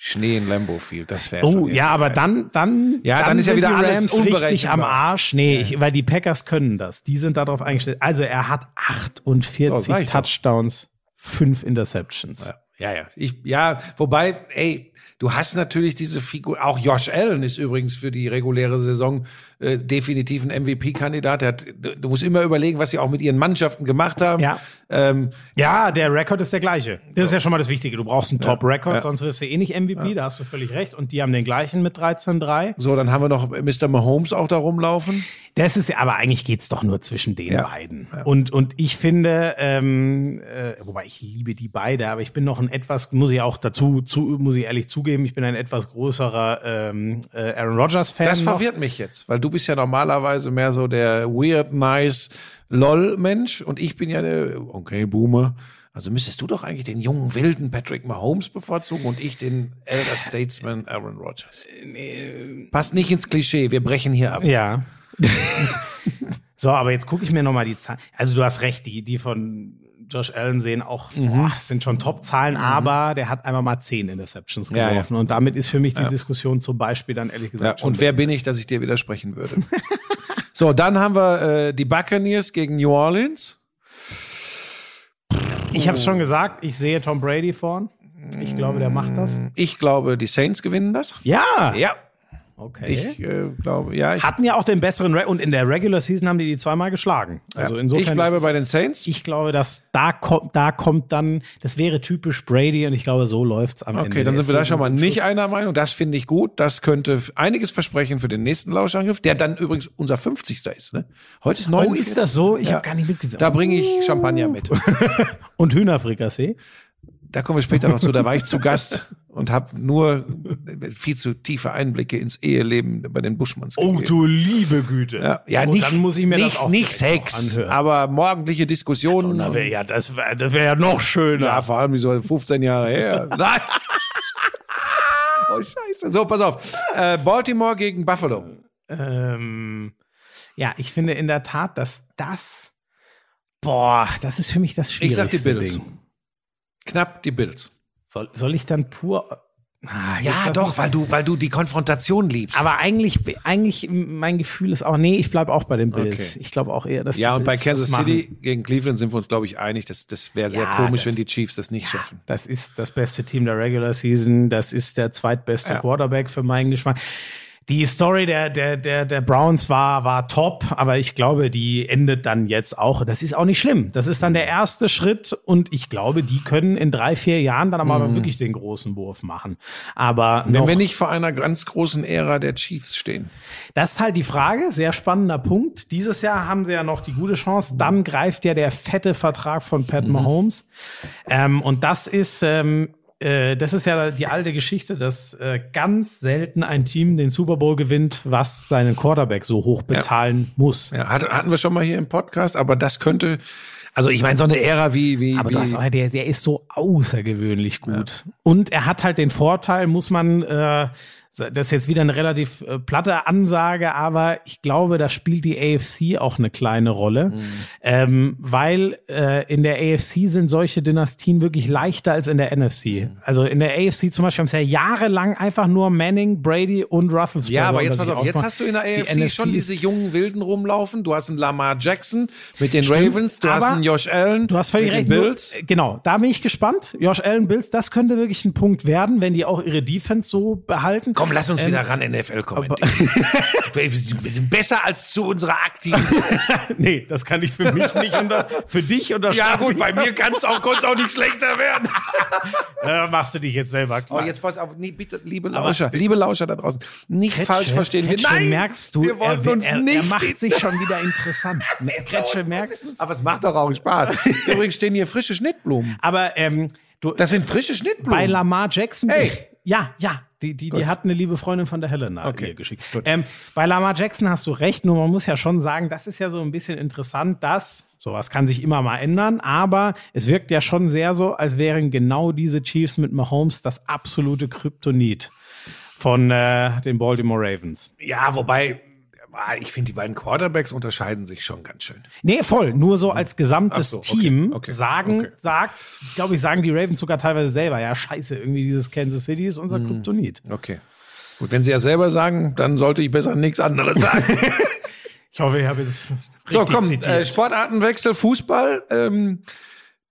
Schnee in Lambeau Field. Das wäre Oh, ja, aber dann, dann, Ja, dann ist ja wieder alles richtig am Arsch. Nee, ich, weil die Packers können das. Die sind darauf eingestellt. Also er hat 48 So. Touchdowns, fünf Interceptions. Ja. Ja, ja. Ich, ja, wobei, ey, du hast natürlich diese Figur, auch Josh Allen ist übrigens für die reguläre Saison äh, definitiv ein MVP-Kandidat. Der hat- Du musst immer überlegen, was sie auch mit ihren Mannschaften gemacht haben. Ja. Ähm, Ja, der Rekord ist der gleiche. Das ist ja schon mal das Wichtige. Du brauchst einen Top-Rekord, ja. sonst wirst du eh nicht MVP, da hast du völlig recht. Und die haben den gleichen mit 13-3. so, dann haben wir noch Mr. Mahomes auch da rumlaufen. Das ist ja, aber eigentlich geht's doch nur zwischen den Ja. beiden. Und, und ich finde, ähm, äh, wobei ich liebe die beide, aber ich bin noch ein etwas, muss ich auch dazu, zu, muss ich ehrlich zugeben, ich bin ein etwas größerer ähm, äh, Aaron Rodgers-Fan. Das noch. verwirrt mich jetzt, weil du bist ja normalerweise mehr so der weird, nice LOL-Mensch und ich bin ja der, okay, Boomer. Also müsstest du doch eigentlich den jungen, wilden Patrick Mahomes bevorzugen und ich den Elder Statesman Aaron Rodgers. Passt nicht ins Klischee, wir brechen hier ab. Ja. so, aber jetzt gucke ich mir nochmal die Zahlen. Also du hast recht, die, die von Josh Allen sehen auch, Mhm. boah, das sind schon Top-Zahlen, aber der hat einmal mal zehn Interceptions Ja, geworfen. Und damit ist für mich die Diskussion zum Beispiel dann ehrlich Ja, gesagt schon und wer bin ich, dass ich dir widersprechen würde? so, dann haben wir äh, die Buccaneers gegen New Orleans. Ich habe es schon gesagt, ich sehe Tom Brady vorn. Ich glaube, der macht das. Ich glaube, die Saints gewinnen das. Ja. Ja, Okay. ich äh, glaube, ja. Ich, Hatten ja auch den besseren Re und in der Regular Season haben die die zweimal geschlagen. Also insofern. ich bleibe bei den Saints. Ich glaube, dass da kommt, da kommt dann, das wäre typisch Brady und ich glaube, so läuft's am Ende. Okay, dann sind wir da schon mal nicht einer Meinung. Das finde ich gut. Das könnte einiges versprechen für den nächsten Lauschangriff, der dann übrigens unser 50. ist. Ne? Heute ist 49. Oh, ist das so? Ich Ja. habe gar nicht mitgesehen. Da bringe ich Champagner mit. und Hühnerfrikassee. Da kommen wir später noch zu. Da war ich zu Gast und habe nur viel zu tiefe Einblicke ins Eheleben bei den Buschmanns gegeben. Oh, du liebe Güte. Ja, ja Und nicht, dann muss ich mir nicht, das auch nicht Sex, anhören. aber morgendliche Diskussionen. Na, wär, ja, das wäre das wär ja noch schöner. Ja, vor allem wie so 15 Jahre her. Nein. Oh, scheiße. So, pass auf. Äh, Baltimore gegen Buffalo. Ähm, ja, ich finde in der Tat, dass das, boah, das ist für mich das Ich Schwierigste sag die Bills. Ding. Knapp die Bills. Soll, soll ich dann pur, Ah, Ja, doch, weil du, weil du die Konfrontation liebst. Aber eigentlich, eigentlich, mein Gefühl ist auch, nee, ich bleibe auch bei den Bills. Okay. Ich glaube auch eher, dass die ja, und bei Kansas. City gegen Cleveland sind wir uns, glaube ich, einig. Das, das wäre sehr Ja, komisch, das- wenn die Chiefs das nicht schaffen. Das ist das beste Team der Regular Season. Das ist der zweitbeste Ja. Quarterback für meinen Geschmack. Die Story der, der, der, der Browns war, war top, aber ich glaube, die endet dann jetzt auch. Das ist auch nicht schlimm. Das ist dann der erste Schritt und ich glaube, die können in drei, vier Jahren dann aber wirklich den großen Wurf machen. Aber Wenn noch, wir nicht vor einer ganz großen Ära der Chiefs stehen. das ist halt die Frage. Sehr spannender Punkt. Dieses Jahr haben sie ja noch die gute Chance. Dann greift ja der fette Vertrag von Pat Mhm. Mahomes. Ähm, und das ist, ähm, äh, das ist ja die alte Geschichte, dass äh, ganz selten ein Team den Super Bowl gewinnt, was seinen Quarterback so hoch bezahlen muss. Ja, hat- hatten wir schon mal hier im Podcast, aber das könnte, also ich meine, so eine Ära wie, wie, Aber wie auch, der, der ist so außergewöhnlich gut. Und er hat halt den Vorteil, muss man, äh, das ist jetzt wieder eine relativ äh, platte Ansage, aber ich glaube, da spielt die AFC auch eine kleine Rolle, ähm, weil äh, in der AFC sind solche Dynastien wirklich leichter als in der NFC. Also in der AFC zum Beispiel haben es ja jahrelang einfach nur Manning, Brady und Rufflesborough. ja, aber jetzt pass auf, jetzt hast du in der Die AFC NFC schon diese jungen Wilden rumlaufen. Du hast einen Lamar Jackson mit den Stimmt, Ravens, du hast einen Josh Allen Du hast völlig mit recht. nur- Bills. äh, Genau, da bin ich gespannt. Josh Allen Bills, das könnte wirklich ein Punkt werden, wenn die auch ihre Defense so behalten. Komm, lass uns Ähm, wieder ran NFL kommentieren. wir sind besser als zu unserer aktiven nee, das kann ich für mich nicht unter, für dich Ja unterschreiben. gut, bei mir kann es auch, kann's auch nicht schlechter werden. äh, machst du dich jetzt selber Oh, klar. jetzt pass auf, nee, bitte, liebe Lauscher, liebe Lauscher da draußen, nicht Kretsche, falsch verstehen. Wir, Kretsche, nein, merkst du, wir wollten er, uns er, nicht. er macht sich schon wieder interessant. Kretsche, merkst du Aber es macht doch auch Spaß. Übrigens stehen hier frische Schnittblumen. Aber ähm, du, Das sind frische Schnittblumen. bei Lamar Jackson. Hey. Ja, ja. Die, die, die hat eine liebe Freundin von der Helena Okay, mir geschickt. Ähm, bei Lamar Jackson hast du recht, nur man muss ja schon sagen, das ist ja so ein bisschen interessant, dass sowas kann sich immer mal ändern, aber es wirkt ja schon sehr so, als wären genau diese Chiefs mit Mahomes das absolute Kryptonit von äh, den Baltimore Ravens. ja, wobei, ich finde, die beiden Quarterbacks unterscheiden sich schon ganz schön. Nee, voll. Nur so als gesamtes so, okay, Team okay, sagen, okay. sagt, glaube ich, sagen die Ravens sogar teilweise selber, ja, scheiße, irgendwie dieses Kansas City ist unser Kryptonit. Okay. Gut, wenn Sie ja selber sagen, dann sollte ich besser nichts anderes sagen. Ich hoffe, ich habe jetzt so, komm, äh, Sportartenwechsel, Fußball. Ähm,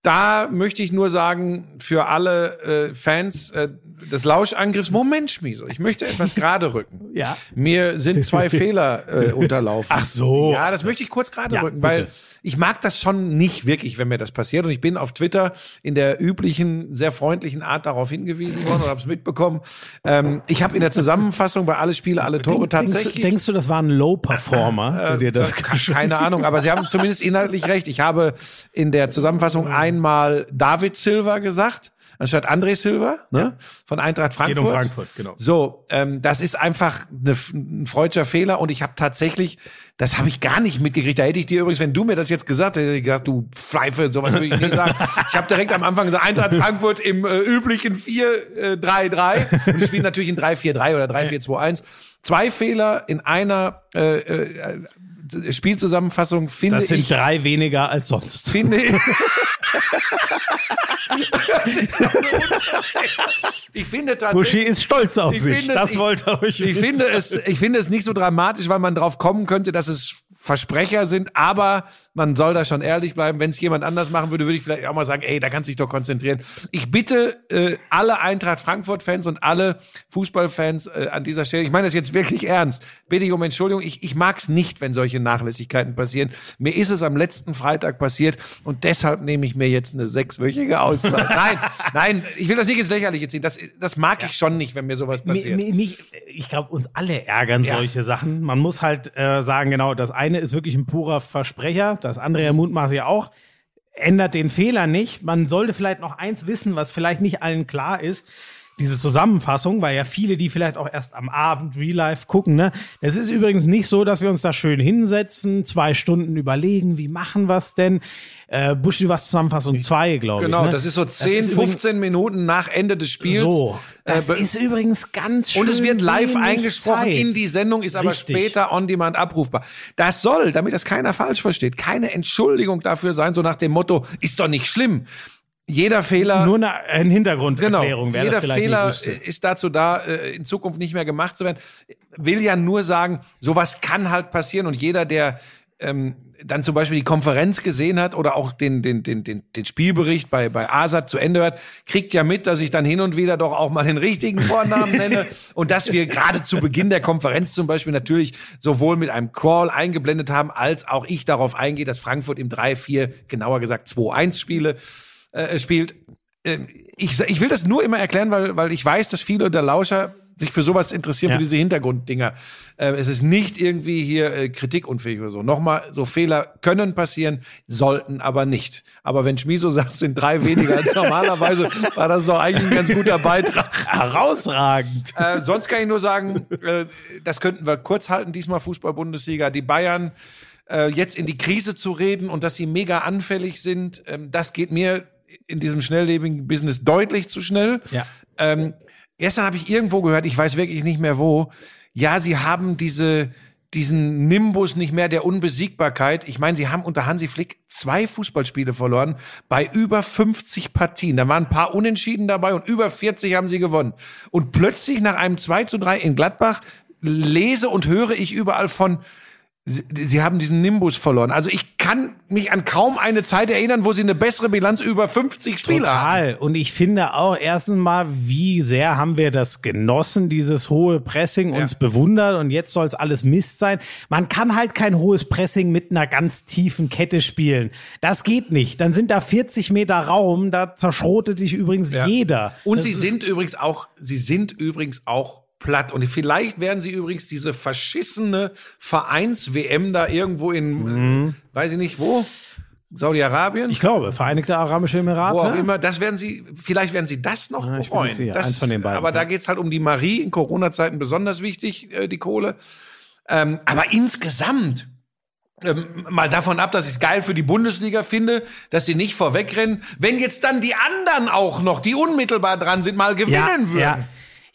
da möchte ich nur sagen, für alle äh, Fans äh, des Lauschangriffs, Moment, Schmieso, ich möchte etwas gerade rücken. Ja. Mir sind zwei Fehler äh, unterlaufen. Ach so. Ja, das möchte ich kurz gerade Ja, rücken, bitte. weil ich mag das schon nicht wirklich, wenn mir das passiert. Und ich bin auf Twitter in der üblichen, sehr freundlichen Art darauf hingewiesen worden und habe es mitbekommen. Ähm, ich habe in der Zusammenfassung bei alle Spiele, alle Tore Denkst, tatsächlich. du- denkst du, das war ein Low-Performer, der dir das Ke- Keine Ahnung, aber Sie haben zumindest inhaltlich recht. Ich habe in der Zusammenfassung einmal David Silva gesagt, anstatt André Silva, ne? Von Eintracht Frankfurt. Geht um Frankfurt, genau. So, ähm, das ist einfach eine, ein freudscher Fehler und ich habe tatsächlich, das habe ich gar nicht mitgekriegt. Da hätte ich dir übrigens, wenn du mir das jetzt gesagt hättest, hätte ich gesagt, du Pfeife, sowas würde ich nicht sagen. Ich habe direkt am Anfang gesagt, Eintracht Frankfurt im äh, üblichen 4-3-3 und ich spiele natürlich in 3-4-3 oder 3-4-2-1. Zwei Fehler in einer äh, äh, Spielzusammenfassung finde Das sind ich drei weniger als sonst. finde ich. ich finde tatsächlich. ist stolz auf Ich sich. finde das es- ich- wollte er euch Ich finde es, ich finde es nicht so dramatisch, weil man drauf kommen könnte, dass es Versprecher sind, aber man soll da schon ehrlich bleiben. Wenn es jemand anders machen würde, würde ich vielleicht auch mal sagen, ey, da kannst du dich doch konzentrieren. Ich bitte äh, alle Eintracht Frankfurt-Fans und alle Fußballfans äh, an dieser Stelle, ich meine das jetzt wirklich ernst, bitte ich um Entschuldigung, ich, ich mag es nicht, wenn solche Nachlässigkeiten passieren. Mir ist es am letzten Freitag passiert und deshalb nehme ich mir jetzt eine sechswöchige Auszeit. nein, nein, ich will das nicht ins Lächerliche ziehen. Das, das mag ich schon nicht, wenn mir sowas passiert. mi- mich, ich glaube, uns alle ärgern Ja. solche Sachen. Man muss halt äh, sagen, genau, das eine ist wirklich ein purer Versprecher, das andere ja auch. Ändert den Fehler nicht. Man sollte vielleicht noch eins wissen, was vielleicht nicht allen klar ist. Diese Zusammenfassung, weil ja viele, die vielleicht auch erst am Abend Real Life gucken, ne? Es ist übrigens nicht so, dass wir uns da schön hinsetzen, zwei Stunden überlegen, wie machen wir's denn? Äh, Buschi, du warst Zusammenfassung zwei, glaube Genau, ich. Ne? das ist so 10, ist übrigens- 15 Minuten nach Ende des Spiels. So, das Äh, ist übrigens ganz schön und es wird live eingesprochen Zeit. in die Sendung, ist aber Richtig. später on demand abrufbar. Das soll, damit das keiner falsch versteht, keine Entschuldigung dafür sein, so nach dem Motto, ist doch nicht schlimm. Jeder Fehler. Nur eine, eine Genau. Hintergrunderklärung, wer Jeder das vielleicht Fehler wusste. ist dazu da, äh, in Zukunft nicht mehr gemacht zu werden. Will ja nur sagen, sowas kann halt passieren und jeder, der ähm, dann zum Beispiel die Konferenz gesehen hat oder auch den, den, den, den, den Spielbericht bei, bei ASAT zu Ende hört, kriegt ja mit, dass ich dann hin und wieder doch auch mal den richtigen Vornamen nenne und dass wir gerade zu Beginn der Konferenz zum Beispiel natürlich sowohl mit einem Crawl eingeblendet haben, als auch ich darauf eingehe, dass Frankfurt im 3-4, genauer gesagt 2-1 Spiele äh, spielt. Ähm, ich, ich will das nur immer erklären, weil, weil ich weiß, dass viele der Lauscher sich für sowas interessieren, Ja. für diese Hintergrunddinger. Äh, es ist nicht irgendwie hier äh, kritikunfähig oder so. Nochmal, so Fehler können passieren, sollten aber nicht. Aber wenn Schmiso sagt, es sind drei weniger als normalerweise, war das doch eigentlich ein ganz guter Beitrag. Herausragend. Äh, sonst kann ich nur sagen, äh, das könnten wir kurz halten, diesmal Fußball-Bundesliga. Die Bayern äh, jetzt in die Krise zu reden und dass sie mega anfällig sind, ähm, das geht mir in diesem schnelllebigen Business deutlich zu schnell. Ja. Ähm, gestern habe ich irgendwo gehört, ich weiß wirklich nicht mehr wo, ja, sie haben diese diesen Nimbus nicht mehr der Unbesiegbarkeit. Ich meine, sie haben unter Hansi Flick zwei Fußballspiele verloren bei über 50 Partien. Da waren ein paar Unentschieden dabei und über 40 haben sie gewonnen. Und plötzlich nach einem 2 zu 3 in Gladbach lese und höre ich überall von, sie, sie haben diesen Nimbus verloren. Also ich kann mich an kaum eine Zeit erinnern, wo sie eine bessere Bilanz über 50 Spiele haben. Total. Und ich finde auch erstens mal, wie sehr haben wir das genossen, dieses hohe Pressing, uns bewundert und jetzt soll es alles Mist sein. Man kann halt kein hohes Pressing mit einer ganz tiefen Kette spielen. Das geht nicht. Dann sind da 40 Meter Raum, da zerschrotet dich übrigens jeder. Und Das sie sind übrigens auch, sie sind übrigens auch platt. Und vielleicht werden sie übrigens diese verschissene Vereins-WM da irgendwo in, äh, weiß ich nicht wo, Saudi-Arabien, Mhm. Ich glaube, Vereinigte Arabische Emirate. wo auch immer, das werden sie, vielleicht werden sie das noch Ja, ich bin bereuen. sicher. Das, Eins von den beiden, aber da ja. geht's halt um die Marie, in Corona-Zeiten besonders wichtig, äh, die Kohle. Ähm, aber insgesamt, ähm, mal davon ab, dass ich es geil für die Bundesliga finde, dass sie nicht vorwegrennen, wenn jetzt dann die anderen auch noch, die unmittelbar dran sind, mal gewinnen würden. Ja.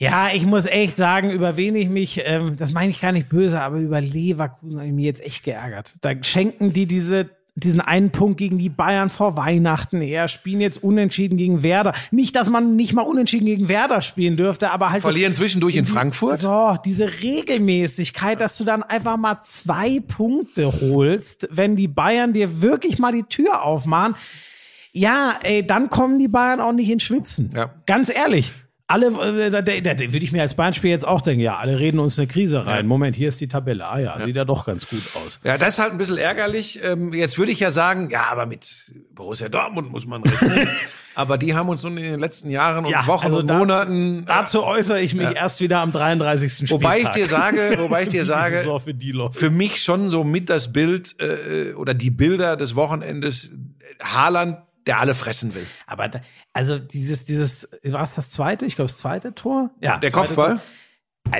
Ja, ich muss echt sagen, über wen ich mich, ähm, das meine ich gar nicht böse, aber über Leverkusen habe ich mich jetzt echt geärgert. Da schenken die diese diesen einen Punkt gegen die Bayern vor Weihnachten her, spielen jetzt unentschieden gegen Werder. Nicht, dass man nicht mal unentschieden gegen Werder spielen dürfte, aber halt Verlieren zwischendurch in die- Frankfurt. So, diese Regelmäßigkeit, dass du dann einfach mal zwei Punkte holst, wenn die Bayern dir wirklich mal die Tür aufmachen. Ja, ey, dann kommen die Bayern auch nicht ins Schwitzen. Ja. Ganz ehrlich. Alle, äh, da, da, da würde ich mir als Bayern-Spiel jetzt auch denken, ja, alle reden uns eine Krise rein. Moment, hier ist die Tabelle. Ah ja, sieht ja doch ganz gut aus. Ja, das ist halt ein bisschen ärgerlich. Ähm, jetzt würde ich ja sagen, ja, aber mit Borussia Dortmund muss man rechnen. aber die haben uns nun in den letzten Jahren und Wochen und dazu- Monaten. Dazu äußere ich mich erst wieder am 33. Spieltag. wobei ich dir sage, wobei ich dir sage, für für mich schon so mit das Bild äh, oder die Bilder des Wochenendes äh, Haaland, der alle fressen will. Aber da, also dieses, dieses, war es das zweite? Ich glaube, das zweite Tor? Ja, Der Kopfball? Tor.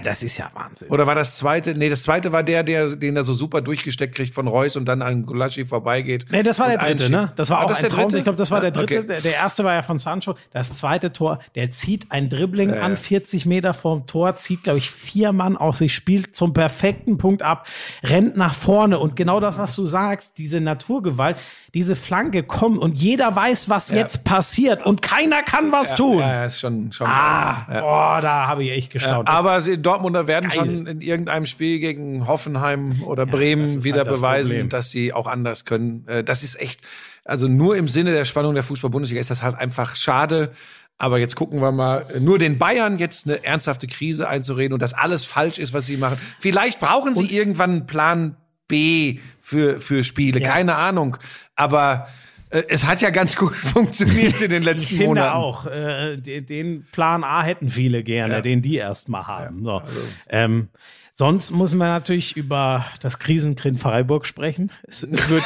Das ist ja Wahnsinn. Oder war das zweite? Nee, das zweite war der, der den er so super durchgesteckt kriegt von Reus und dann an Gulaschi vorbeigeht. Nee, das war der dritte, ne? Das war Ah, auch das ein der Traum. dritte? Ich glaube, das war der dritte. okay. Der, der erste war ja von Sancho. Das zweite Tor, der zieht ein Dribbling Ja, ja. an 40 Meter vorm Tor, zieht, glaube ich, vier Mann auf sich, spielt zum perfekten Punkt ab, rennt nach vorne. Und genau das, was du sagst, diese Naturgewalt, diese Flanke kommt und jeder weiß, was jetzt passiert und keiner kann was tun. Ja, ja, ist schon, schon. Ah, ja. boah, da habe ich echt gestaunt. Aber sie Dortmunder werden Geil. schon in irgendeinem Spiel gegen Hoffenheim oder das Bremen ist wieder halt das beweisen, Problem. dass sie auch anders können. Äh, Das ist echt, also nur im Sinne der Spannung der Fußball-Bundesliga ist das halt einfach schade. Aber jetzt gucken wir mal, nur den Bayern jetzt eine ernsthafte Krise einzureden und dass alles falsch ist, was sie machen. Vielleicht brauchen sie irgendwann einen Plan B für, für Spiele, Ja. keine Ahnung. Aber es hat ja ganz gut funktioniert in den letzten Ich finde Monaten. auch, äh, de- den Plan A hätten viele gerne, Ja. den die erst mal haben. So. ähm, sonst muss man natürlich über das Krisenkrieg Freiburg sprechen. Es, es wird,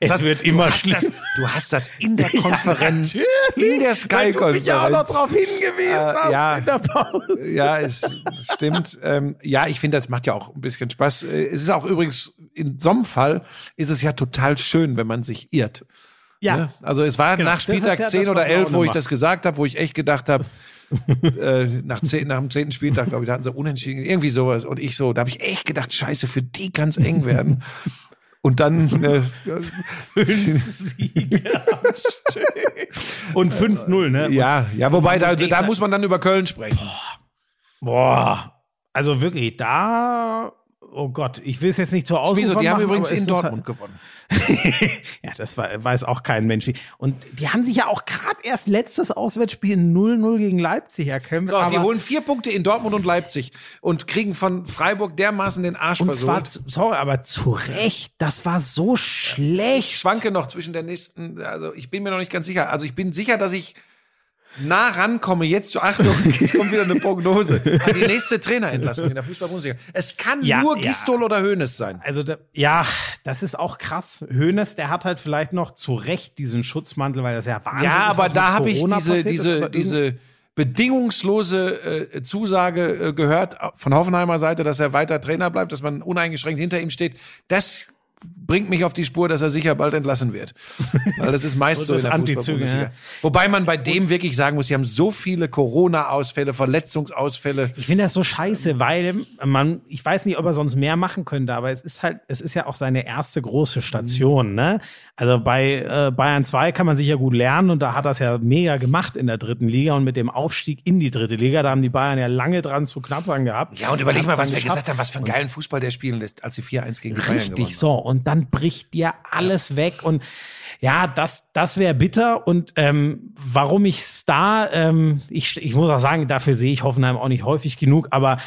es Das- wird immer schlimmer. Du hast das in der Konferenz, in der Weil du mich ja auch noch Sky-Konferenz. drauf hingewiesen Äh, ja. in der Pause. Ja, es, es stimmt. Ähm, ja, ich finde, das macht ja auch ein bisschen Spaß. Äh, Es ist auch übrigens, in so einem Fall ist es ja total schön, wenn man sich irrt. Ja, Ne? Also es war Genau, nach Spieltag ja 10 das, oder was 11, wo ich macht. das gesagt habe, wo ich echt gedacht habe, äh, nach, 10, nach dem zehnten Spieltag, glaube ich, da hatten sie unentschieden, irgendwie sowas. Und ich so, da habe ich echt gedacht, scheiße, für die kann es eng werden. Und dann äh, Siege am Stück. Und 5-0, ne? ja, ja, wobei da, da muss man dann über Köln sprechen. Boah. Also wirklich, da. Oh Gott, ich will es jetzt nicht zur Ausrufung Wieso? Die haben machen, übrigens aber es in ist halt- Dortmund gewonnen. ja, das war, weiß auch kein Mensch. wie. Und die haben sich ja auch gerade erst letztes Auswärtsspiel 0-0 gegen Leipzig erkämpft. So, die holen vier Punkte in Dortmund und Leipzig und kriegen von Freiburg dermaßen den Arsch und zwar, versohlt. sorry, aber zu Recht, das war so schlecht. Ich schwanke noch zwischen der nächsten, also ich bin mir noch nicht ganz sicher. Also ich bin sicher, dass ich nah rankomme jetzt zu Achtung, jetzt kommt wieder eine Prognose. An die nächste Trainerentlassung in der Fußball-Bundesliga. Es kann Ja, nur ja. Gistol oder Hoeneß sein. Also da, ja, das ist auch krass. Hönes, der hat halt vielleicht noch zu Recht diesen Schutzmantel, weil das ja Wahnsinn Ja, ist, aber was mit da habe ich diese, diese, aber diese bedingungslose äh, Zusage äh, gehört von Hoffenheimer Seite, dass er weiter Trainer bleibt, dass man uneingeschränkt hinter ihm steht. Das bringt mich auf die Spur, dass er sicher bald entlassen wird. Weil das ist meist so in der Fußball-Bundesliga. ja. Wobei man bei dem wirklich sagen muss, sie haben so viele Corona-Ausfälle, Verletzungsausfälle. Ich finde das so scheiße, weil man, ich weiß nicht, ob er sonst mehr machen könnte, aber es ist halt, es ist ja auch seine erste große Station, ne? Also bei äh, Bayern 2 kann man sich ja gut lernen und da hat er es ja mega gemacht in der dritten Liga und mit dem Aufstieg in die dritte Liga, da haben die Bayern ja lange dran zu knappern gehabt. Ja, und überleg mal, was wir geschafft. gesagt haben, was für einen geilen Fußball der spielen lässt, als sie 4-1 gegen die Bayern gewonnen Richtig, so. Und dann bricht dir alles weg. Und ja, das, das wäre bitter. Und ähm, warum ich Star, ähm, ich, ich muss auch sagen, dafür sehe ich Hoffenheim auch nicht häufig genug, aber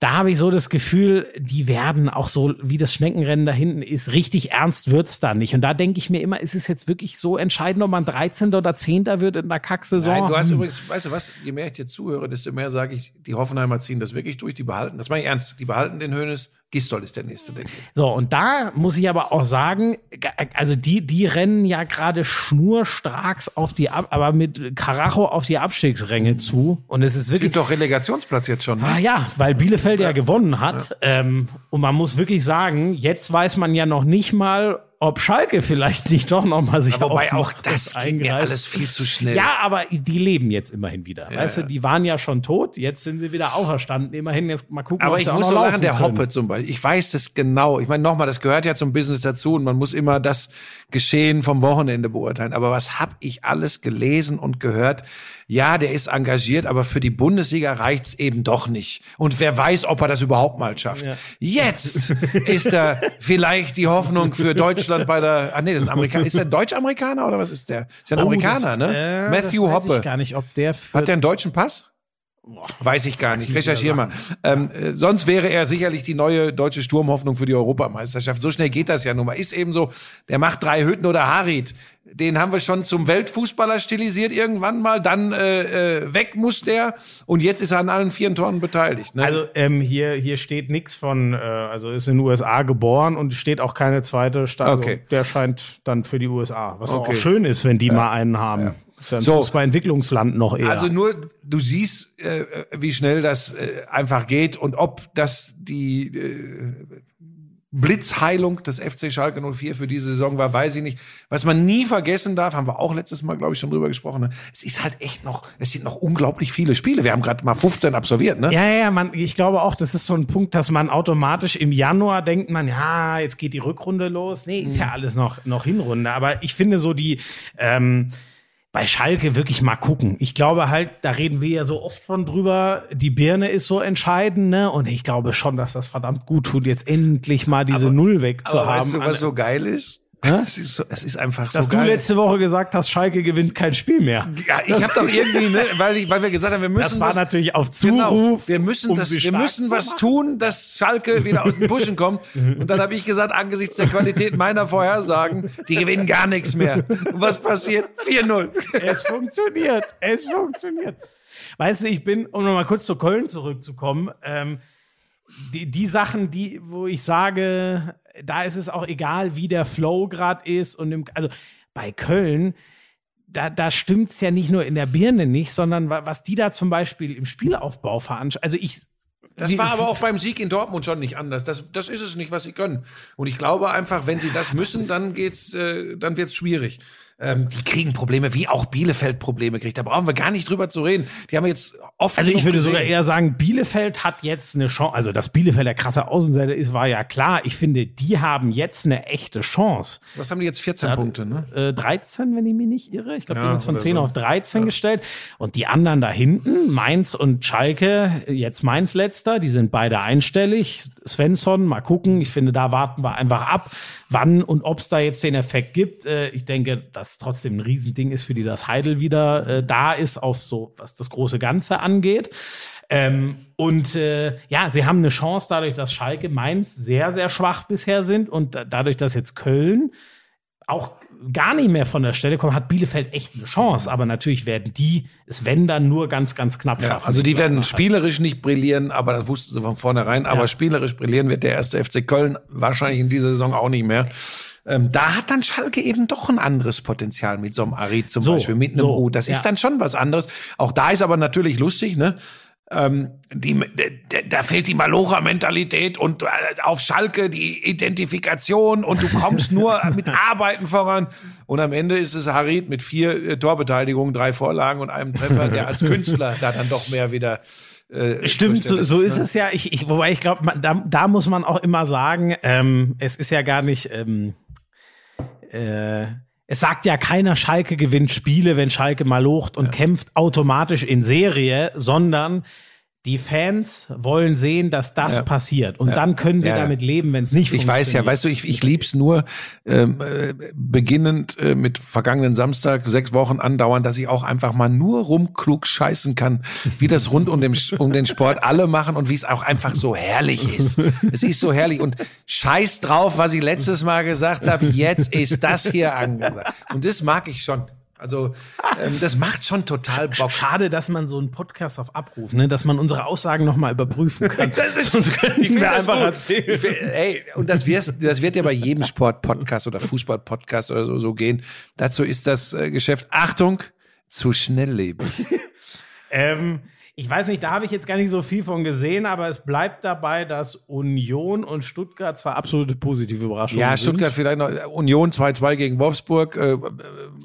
da habe ich so das Gefühl, die werden auch so, wie das Schneckenrennen da hinten ist, richtig ernst wird's da nicht. Und da denke ich mir immer, ist es jetzt wirklich so entscheidend, ob man 13. oder 10. wird in der Kacksaison? Nein, du hast Hm. übrigens, weißt du was, je mehr ich dir zuhöre, desto mehr sage ich, die Hoffenheimer ziehen das wirklich durch, die behalten, das meine ich ernst, die behalten den Hönes, Gistol ist der nächste, denke ich. So, und da muss ich aber auch sagen, also die, die rennen ja gerade schnurstracks auf die, Ab aber mit Karacho auf die Abstiegsränge zu. Und es ist wirklich. Sind doch Relegationsplatz jetzt schon. ne? Ah ja, weil Bielefeld ja, gewonnen hat. Ähm, und man muss wirklich sagen, jetzt weiß man ja noch nicht mal, ob Schalke vielleicht nicht doch noch mal sich Ja, wobei auch das geht mir alles viel zu schnell. Ja, aber die leben jetzt immerhin wieder. weißt ja. du, die waren ja schon tot, jetzt sind sie wieder auferstanden. Immerhin, jetzt mal gucken, Aber ich sie auch muss noch sagen, der können. Hoppe zum Beispiel, ich weiß das genau. Ich meine, nochmal, das gehört ja zum Business dazu und man muss immer das Geschehen vom Wochenende beurteilen. Aber was hab ich alles gelesen und gehört, ja, der ist engagiert, aber für die Bundesliga reicht's eben doch nicht. Und wer weiß, ob er das überhaupt mal schafft. Jetzt ist er vielleicht die Hoffnung für Deutschland bei der, ah nee, das ist ein Amerikaner, ist der Deutsch-Amerikaner oder was ist der? Ist ja ein Amerikaner, Oh, das, ne? äh, Matthew das weiß Hoppe. Ich gar nicht, ob der für Hat der einen deutschen Pass? Weiß ich gar nicht. Recherchier mal. Ähm, äh, sonst wäre er sicherlich die neue deutsche Sturmhoffnung für die Europameisterschaft. So schnell geht das ja nun mal. Ist eben so, der macht drei Hütten oder Harit. Den haben wir schon zum Weltfußballer stilisiert irgendwann mal. Dann äh, äh, weg muss der. Und jetzt ist er an allen vier Toren beteiligt. Ne? Also ähm, hier, hier steht nichts von, äh, also ist in den USA geboren und steht auch keine zweite Stadt. Also Okay. Der scheint dann für die USA. Was Okay. auch schön ist, wenn die mal einen haben. Ist ja ein So. Fußball-Entwicklungsland noch eher. Also nur, du siehst, äh, wie schnell das äh, einfach geht und ob das die äh, Blitzheilung des FC Schalke 04 für diese Saison war, weiß ich nicht. Was man nie vergessen darf, haben wir auch letztes Mal, glaube ich, schon drüber gesprochen. Ne? Es ist halt echt noch, es sind noch unglaublich viele Spiele. Wir haben gerade mal 15 absolviert, ne? Ja, ja, man, ich glaube auch, das ist so ein Punkt, dass man automatisch im Januar denkt man, ja, jetzt geht die Rückrunde los. Nee, ist ja alles noch, noch Hinrunde. Aber ich finde so die, ähm, bei Schalke wirklich mal gucken. Ich glaube halt, da reden wir ja so oft von drüber, die Birne ist so entscheidend, ne? Und ich glaube schon, dass das verdammt gut tut, jetzt endlich mal diese Null wegzuhaben. Aber weißt du, was so geil ist? Es ist, so, es ist einfach dass so du geil. letzte Woche gesagt hast, Schalke gewinnt kein Spiel mehr. ja, ich habe doch irgendwie, ne, weil, ich, weil wir gesagt haben, wir müssen Das war was- natürlich auf Genau. Zuruf. Wir müssen, um das, wir müssen was tun, dass Schalke wieder aus den Pushen kommt. Und dann habe ich gesagt, angesichts der Qualität meiner Vorhersagen, die gewinnen gar nichts mehr. Und was passiert? 4-0. Es funktioniert. Es funktioniert. Weißt du, ich bin, um nochmal kurz zu Köln zurückzukommen, ähm, die, die Sachen, die, wo ich sage, da ist es auch egal, wie der Flow gerade ist und im, also bei Köln, da, da stimmt's ja nicht nur in der Birne nicht, sondern wa- was die da zum Beispiel im Spielaufbau veranstalten. Also ich. Das war aber auch beim Sieg in Dortmund schon nicht anders. Das, das ist es nicht, was sie können. Und ich glaube einfach, wenn sie das müssen, dann geht's, äh, dann wird's schwierig. Ähm, die kriegen Probleme, wie auch Bielefeld Probleme kriegt. Da brauchen wir gar nicht drüber zu reden. Die haben jetzt oft. Also ich würde gesehen. sogar eher sagen, Bielefeld hat jetzt eine Chance. Also dass Bielefeld der krasse Außenseiter ist, war ja klar. Ich finde, die haben jetzt eine echte Chance. Was haben die jetzt? 14 Punkte, ne? Äh, 13, wenn ich mich nicht irre. Ich glaube, die Ja, haben jetzt von oder 10 so. auf 13 gestellt. Und die anderen da hinten, Mainz und Schalke, jetzt Mainz letzter, die sind beide einstellig. Svensson, mal gucken. Ich finde, da warten wir einfach ab, wann und ob es da jetzt den Effekt gibt. Äh, ich denke, dass trotzdem ein Riesending ist, für die das Heidel wieder äh, da ist, auf so, was das große Ganze angeht. Ähm, und äh, ja, sie haben eine Chance dadurch, dass Schalke, Mainz sehr, sehr schwach bisher sind und da, dadurch, dass jetzt Köln auch gar nicht mehr von der Stelle kommen, hat Bielefeld echt eine Chance. Aber natürlich werden die es, wenn dann, nur ganz, ganz knapp Ja, schaffen. also die werden spielerisch nicht brillieren, aber das wussten sie von vornherein. Aber Ja. spielerisch brillieren wird der erste FC Köln wahrscheinlich in dieser Saison auch nicht mehr. Ähm, da hat dann Schalke eben doch ein anderes Potenzial mit so einem Arid zum So, Beispiel, mit einem so, U. Das ja. ist dann schon was anderes. Auch da ist aber natürlich lustig, ne? Ähm, die, da fehlt die Malocha-Mentalität und äh, auf Schalke die Identifikation und du kommst nur mit Arbeiten voran. Und am Ende ist es Harid mit vier äh, Torbeteiligungen, drei Vorlagen und einem Treffer, der als Künstler da dann doch mehr wieder äh, Stimmt, so, so ist ne? es ja. Ich, ich, wobei ich glaube, da, da muss man auch immer sagen, ähm, es ist ja gar nicht. Ähm, äh, es sagt ja keiner, Schalke gewinnt Spiele, wenn Schalke mal locht und kämpft automatisch in Serie, sondern die Fans wollen sehen, dass das Ja. passiert. Und dann können sie Ja, ja. damit leben, wenn es nicht Ich weiß ja, funktioniert. weißt du, ich, ich lieb's nur, ähm, äh, beginnend äh, mit vergangenen Samstag, sechs Wochen andauern, dass ich auch einfach mal nur rumklug scheißen kann, wie das rund um den, um den Sport alle machen und wie es auch einfach so herrlich ist. Es ist so herrlich und scheiß drauf, was ich letztes Mal gesagt habe, jetzt ist das hier angesagt. Und das mag ich schon. Also ähm, das macht schon total Bock. Schade, dass man so einen Podcast auf Abruf, ne, dass man unsere Aussagen noch mal überprüfen kann. Das ist, Sonst find wir einfach gut. erzählen. Find- Ey, und das wird, das wird ja bei jedem Sport-Podcast oder Fußball-Podcast oder so, so gehen. Dazu ist das äh, Geschäft, Achtung, zu schnelllebig. Ähm, ich weiß nicht, da habe ich jetzt gar nicht so viel von gesehen, aber es bleibt dabei, dass Union und Stuttgart zwar absolute positive Überraschungen Ja, sind, Stuttgart vielleicht noch, Union 2-2 gegen Wolfsburg. Äh,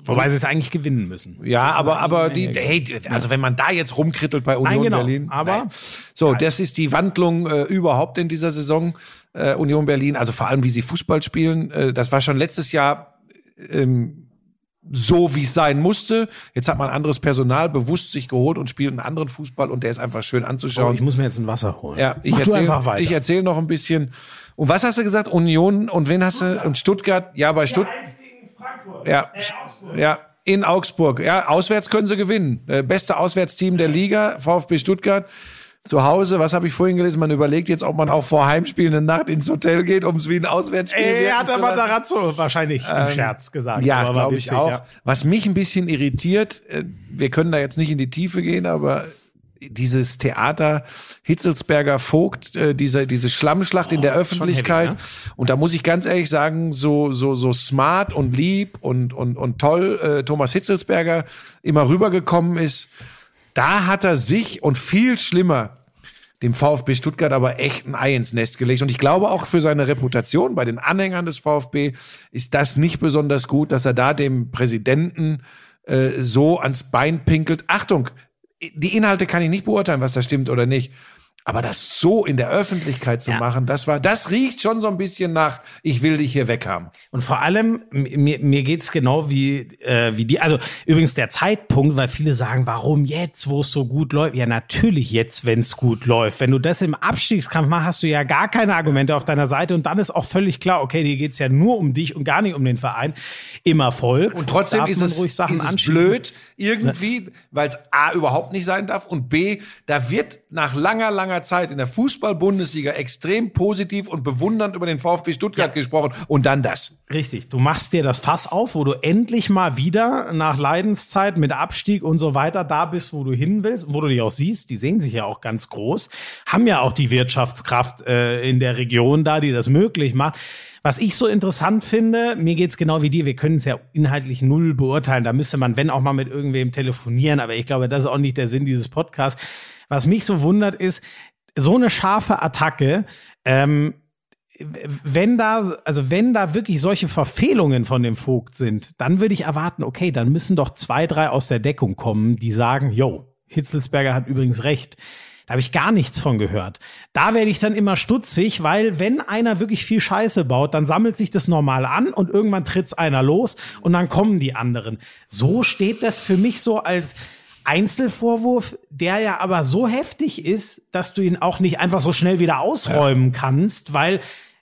wobei sie es eigentlich gewinnen müssen. ja, aber, aber die, hey, also wenn man da jetzt rumkrittelt bei Union genau, Berlin. aber- nein. So, das ist die Wandlung äh, überhaupt in dieser Saison. Äh, Union Berlin, also vor allem wie sie Fußball spielen. Äh, das war schon letztes Jahr ähm, so, wie es sein musste. Jetzt hat man anderes Personal bewusst sich geholt und spielt einen anderen Fußball und der ist einfach schön Oh, anzuschauen. ich muss mir jetzt ein Wasser holen. Ja, ich erzähle ich erzähl noch ein bisschen. Und was hast du gesagt? Union und wen hast du? Und Stuttgart? Ja, bei Stuttgart. Ja, ja, in Augsburg. Ja, auswärts können sie gewinnen. Äh, beste Auswärtsteam der Liga, VfB Stuttgart. Zu Hause, was habe ich vorhin gelesen? Man überlegt jetzt, ob man auch vor Heimspielen eine Nacht ins Hotel geht, um es wie ein Auswärtsspiel Ey, hat zu der. Matarazzo wahrscheinlich im Scherz gesagt. Ähm, Ja, glaube ich auch. ja. Was mich ein bisschen irritiert, äh, wir können da jetzt nicht in die Tiefe gehen, aber dieses Theater Hitzelsberger Vogt, äh, diese, diese Schlammschlacht in der Oh, ist schon Öffentlichkeit. heavy, Und da muss ich ganz ehrlich sagen, so, so, so smart und lieb und, und, und toll äh, Thomas Hitzelsberger immer rübergekommen ist, da hat er sich und viel schlimmer dem VfB Stuttgart aber echt ein Ei ins Nest gelegt. Und ich glaube auch für seine Reputation bei den Anhängern des VfB ist das nicht besonders gut, dass er da dem Präsidenten äh, so ans Bein pinkelt. Achtung, die Inhalte kann ich nicht beurteilen, was da stimmt oder nicht. Aber das so in der Öffentlichkeit zu Ja. machen, das war, das riecht schon so ein bisschen nach, ich will dich hier weghaben. Und vor allem, mir, mir geht's genau wie, äh, wie die, also übrigens der Zeitpunkt, weil viele sagen, warum jetzt, wo es so gut läuft? Ja, natürlich jetzt, wenn es gut läuft. Wenn du das im Abstiegskampf machst, hast du ja gar keine Argumente auf deiner Seite und dann ist auch völlig klar, okay, dir geht's ja nur um dich und gar nicht um den Verein. Im Erfolg. Und trotzdem ist es, ist es blöd, irgendwie, weil es A überhaupt nicht sein darf und B, da wird nach langer, langer Zeit in der Fußball-Bundesliga extrem positiv und bewundernd über den VfB Stuttgart gesprochen und dann das. Richtig, du machst dir das Fass auf, wo du endlich mal wieder nach Leidenszeit mit Abstieg und so weiter da bist, wo du hin willst, wo du dich auch siehst. Die sehen sich ja auch ganz groß, haben ja auch die Wirtschaftskraft äh, in der Region da, die das möglich macht. Was ich so interessant finde, mir geht's genau wie dir, wir können es ja inhaltlich null beurteilen. Da müsste man, wenn auch mal mit irgendwem telefonieren, aber ich glaube, das ist auch nicht der Sinn dieses Podcasts. Was mich so wundert, ist, so eine scharfe Attacke, ähm, wenn da, also wenn da wirklich solche Verfehlungen von dem Vogt sind, dann würde ich erwarten, okay, dann müssen doch zwei, drei aus der Deckung kommen, die sagen, yo, Hitzelsberger hat übrigens recht. Da habe ich gar nichts von gehört. Da werde ich dann immer stutzig, weil wenn einer wirklich viel Scheiße baut, dann sammelt sich das normal an und irgendwann tritt's einer los und dann kommen die anderen. So steht das für mich so als Einzelvorwurf, der ja aber so heftig ist, dass du ihn auch nicht einfach so schnell wieder ausräumen kannst, weil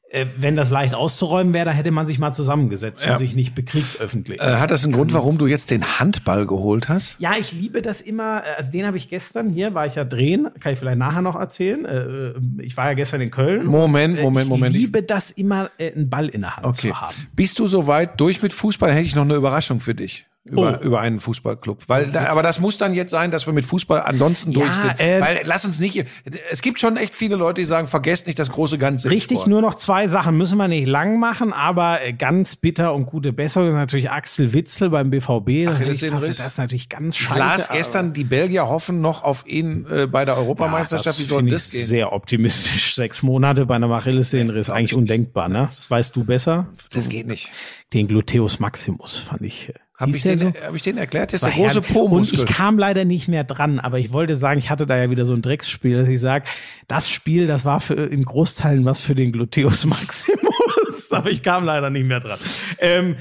äh, wenn das leicht auszuräumen wäre, da hätte man sich mal zusammengesetzt Ja. und sich nicht bekriegt öffentlich. Äh, hat das einen Grund, warum du jetzt den Handball geholt hast? Ja, ich liebe das immer. äh, Also den habe ich gestern hier, war ich ja drehen, kann ich vielleicht nachher noch erzählen. Äh, Ich war ja gestern in Köln. Moment, Äh, Moment, ich Moment. liebe das immer, äh, einen Ball in der Hand Okay. zu haben. Bist du soweit durch mit Fußball? Dann hätte ich noch eine Überraschung für dich. Über, Oh. über einen Fußballclub. Weil, da, aber das muss dann jetzt sein, dass wir mit Fußball ansonsten Ja, durch sind. äh, Weil, lass uns nicht, es gibt schon echt viele Leute, die sagen, vergesst nicht das große Ganze. Richtig, Sport. nur noch zwei Sachen müssen wir nicht lang machen, aber äh, ganz bitter und gute Besserung ist natürlich Axel Witzel beim BVB. Das, hätte ich Achillessehnenriss. fast- das ist natürlich ganz Ich scheiße. las gestern, die Belgier hoffen noch auf ihn äh, bei der Europameisterschaft. Wie soll das ich gehen? sehr optimistisch. Sechs Monate bei einem Achillessehnenriss, eigentlich undenkbar, ne? Das weißt du besser. Das geht nicht. Den Gluteus Maximus fand ich. Habe ich, den, so? hab ich den erklärt? Das ist der große herrlich. Und ich kam leider nicht mehr dran, aber ich wollte sagen, ich hatte da ja wieder so ein Drecksspiel, dass ich sage, das Spiel, das war für, in Großteilen was für den Gluteus Maximus, aber ich kam leider nicht mehr dran. Ähm,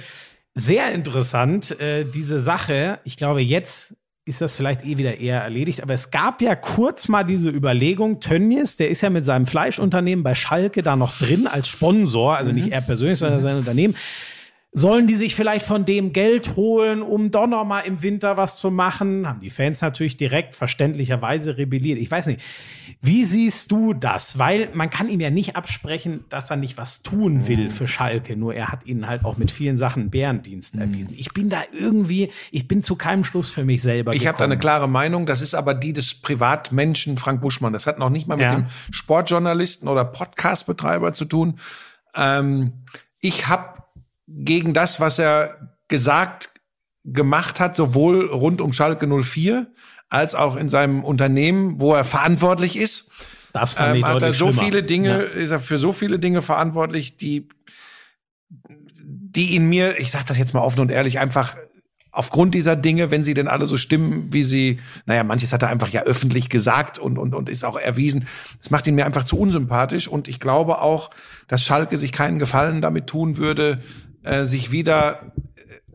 sehr interessant, äh, diese Sache. Ich glaube, jetzt ist das vielleicht eh wieder eher erledigt, aber es gab ja kurz mal diese Überlegung, Tönnies, der ist ja mit seinem Fleischunternehmen bei Schalke da noch drin als Sponsor, also nicht er persönlich, sondern sein Unternehmen. Sollen die sich vielleicht von dem Geld holen, um doch noch mal im Winter was zu machen? Haben die Fans natürlich direkt verständlicherweise rebelliert. Ich weiß nicht. Wie siehst du das? Weil man kann ihm ja nicht absprechen, dass er nicht was tun will für Schalke. Nur er hat ihnen halt auch mit vielen Sachen Bärendienst erwiesen. Ich bin da irgendwie, ich bin zu keinem Schluss für mich selber Ich habe da eine klare Meinung, das ist aber die des Privatmenschen Frank Buschmann. Das hat noch nicht mal mit Ja. dem Sportjournalisten oder Podcastbetreiber zu tun. Ähm, ich habe gegen das, was er gesagt, gemacht hat, sowohl rund um Schalke 04 als auch in seinem Unternehmen, wo er verantwortlich ist, Das fand ähm, ich hat er so schlimmer. viele Dinge, Ja. ist er für so viele Dinge verantwortlich, die, die in mir, ich sage das jetzt mal offen und ehrlich, einfach aufgrund dieser Dinge, wenn sie denn alle so stimmen, wie sie, naja, manches hat er einfach ja öffentlich gesagt und, und, und ist auch erwiesen. Das macht ihn mir einfach zu unsympathisch und ich glaube auch, dass Schalke sich keinen Gefallen damit tun würde, äh, sich wieder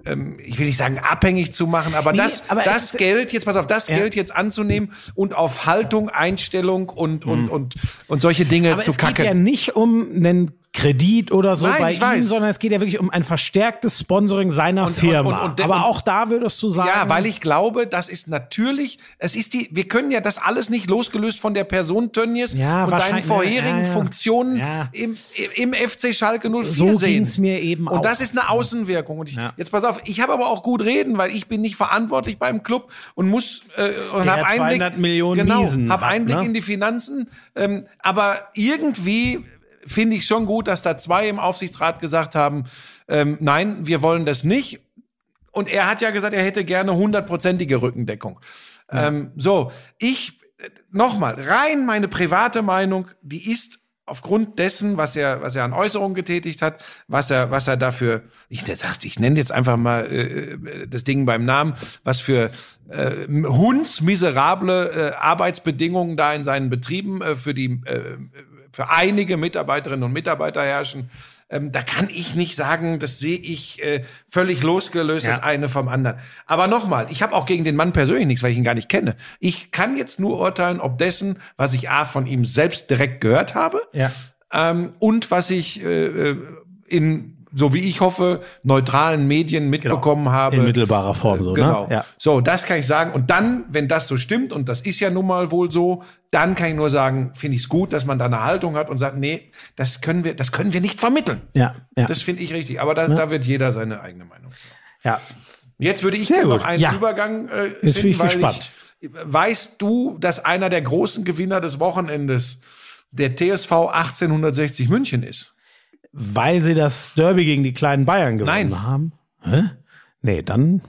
ähm, ich will nicht sagen abhängig zu machen, aber Nee, das, aber das es- Geld, jetzt pass auf, das Ja. Geld jetzt anzunehmen und auf Haltung, Einstellung und, und, und, und solche Dinge Mhm. Aber zu es kacken. geht ja nicht um einen Kredit oder so Nein, bei ihm, weiß. sondern es geht ja wirklich um ein verstärktes Sponsoring seiner Und- Firma. und- und- Aber auch da würdest du sagen, Ja, weil ich glaube, das ist natürlich, es ist die, wir können ja das alles nicht losgelöst von der Person Tönnies Ja, und seinen vorherigen ja, ja. Funktionen im, im FC Schalke 04 so sehen. ging's mir eben Und auch. das ist eine Außenwirkung. Und ich, jetzt pass auf, ich habe aber auch gut reden, weil ich bin nicht verantwortlich beim Club und muss äh, und habe Einblick, 200 Millionen genau, habe hat, Einblick ne? in die Finanzen. Ähm, aber irgendwie finde ich schon gut, dass da zwei im Aufsichtsrat gesagt haben, ähm, nein, wir wollen das nicht. Und er hat ja gesagt, er hätte gerne hundertprozentige Rückendeckung. Ähm, so, ich nochmal rein meine private Meinung, die ist aufgrund dessen, was er, was er an Äußerungen getätigt hat, was er, was er dafür, ich der sagt, ich nenne jetzt einfach mal äh, das Ding beim Namen, was für äh, hundsmiserable äh, Arbeitsbedingungen da in seinen Betrieben äh, für die, äh, für einige Mitarbeiterinnen und Mitarbeiter herrschen. Ähm, da kann ich nicht sagen, das sehe ich äh, völlig losgelöst, Ja. das eine vom anderen. Aber nochmal, ich habe auch gegen den Mann persönlich nichts, weil ich ihn gar nicht kenne. Ich kann jetzt nur urteilen, ob dessen, was ich A von ihm selbst direkt gehört habe ja. ähm, und was ich äh, äh, in, so wie ich hoffe, neutralen Medien mitbekommen habe. in mittelbarer Form so, Genau. ne? Ja. So, das kann ich sagen. Und dann, wenn das so stimmt, und das ist ja nun mal wohl so, dann kann ich nur sagen, finde ich es gut, dass man da eine Haltung hat und sagt, nee, das können wir, das können wir nicht vermitteln. Ja, ja. Das finde ich richtig. Aber da, da wird jeder seine eigene Meinung sagen. ja. Jetzt würde ich noch einen Ja. Übergang äh, Jetzt bin finden, ich weil gespannt. Ich, weißt du, dass einer der großen Gewinner des Wochenendes der TSV 1860 München ist? Weil sie das Derby gegen die kleinen Bayern gewonnen Nein. haben. Hä? Nee, dann.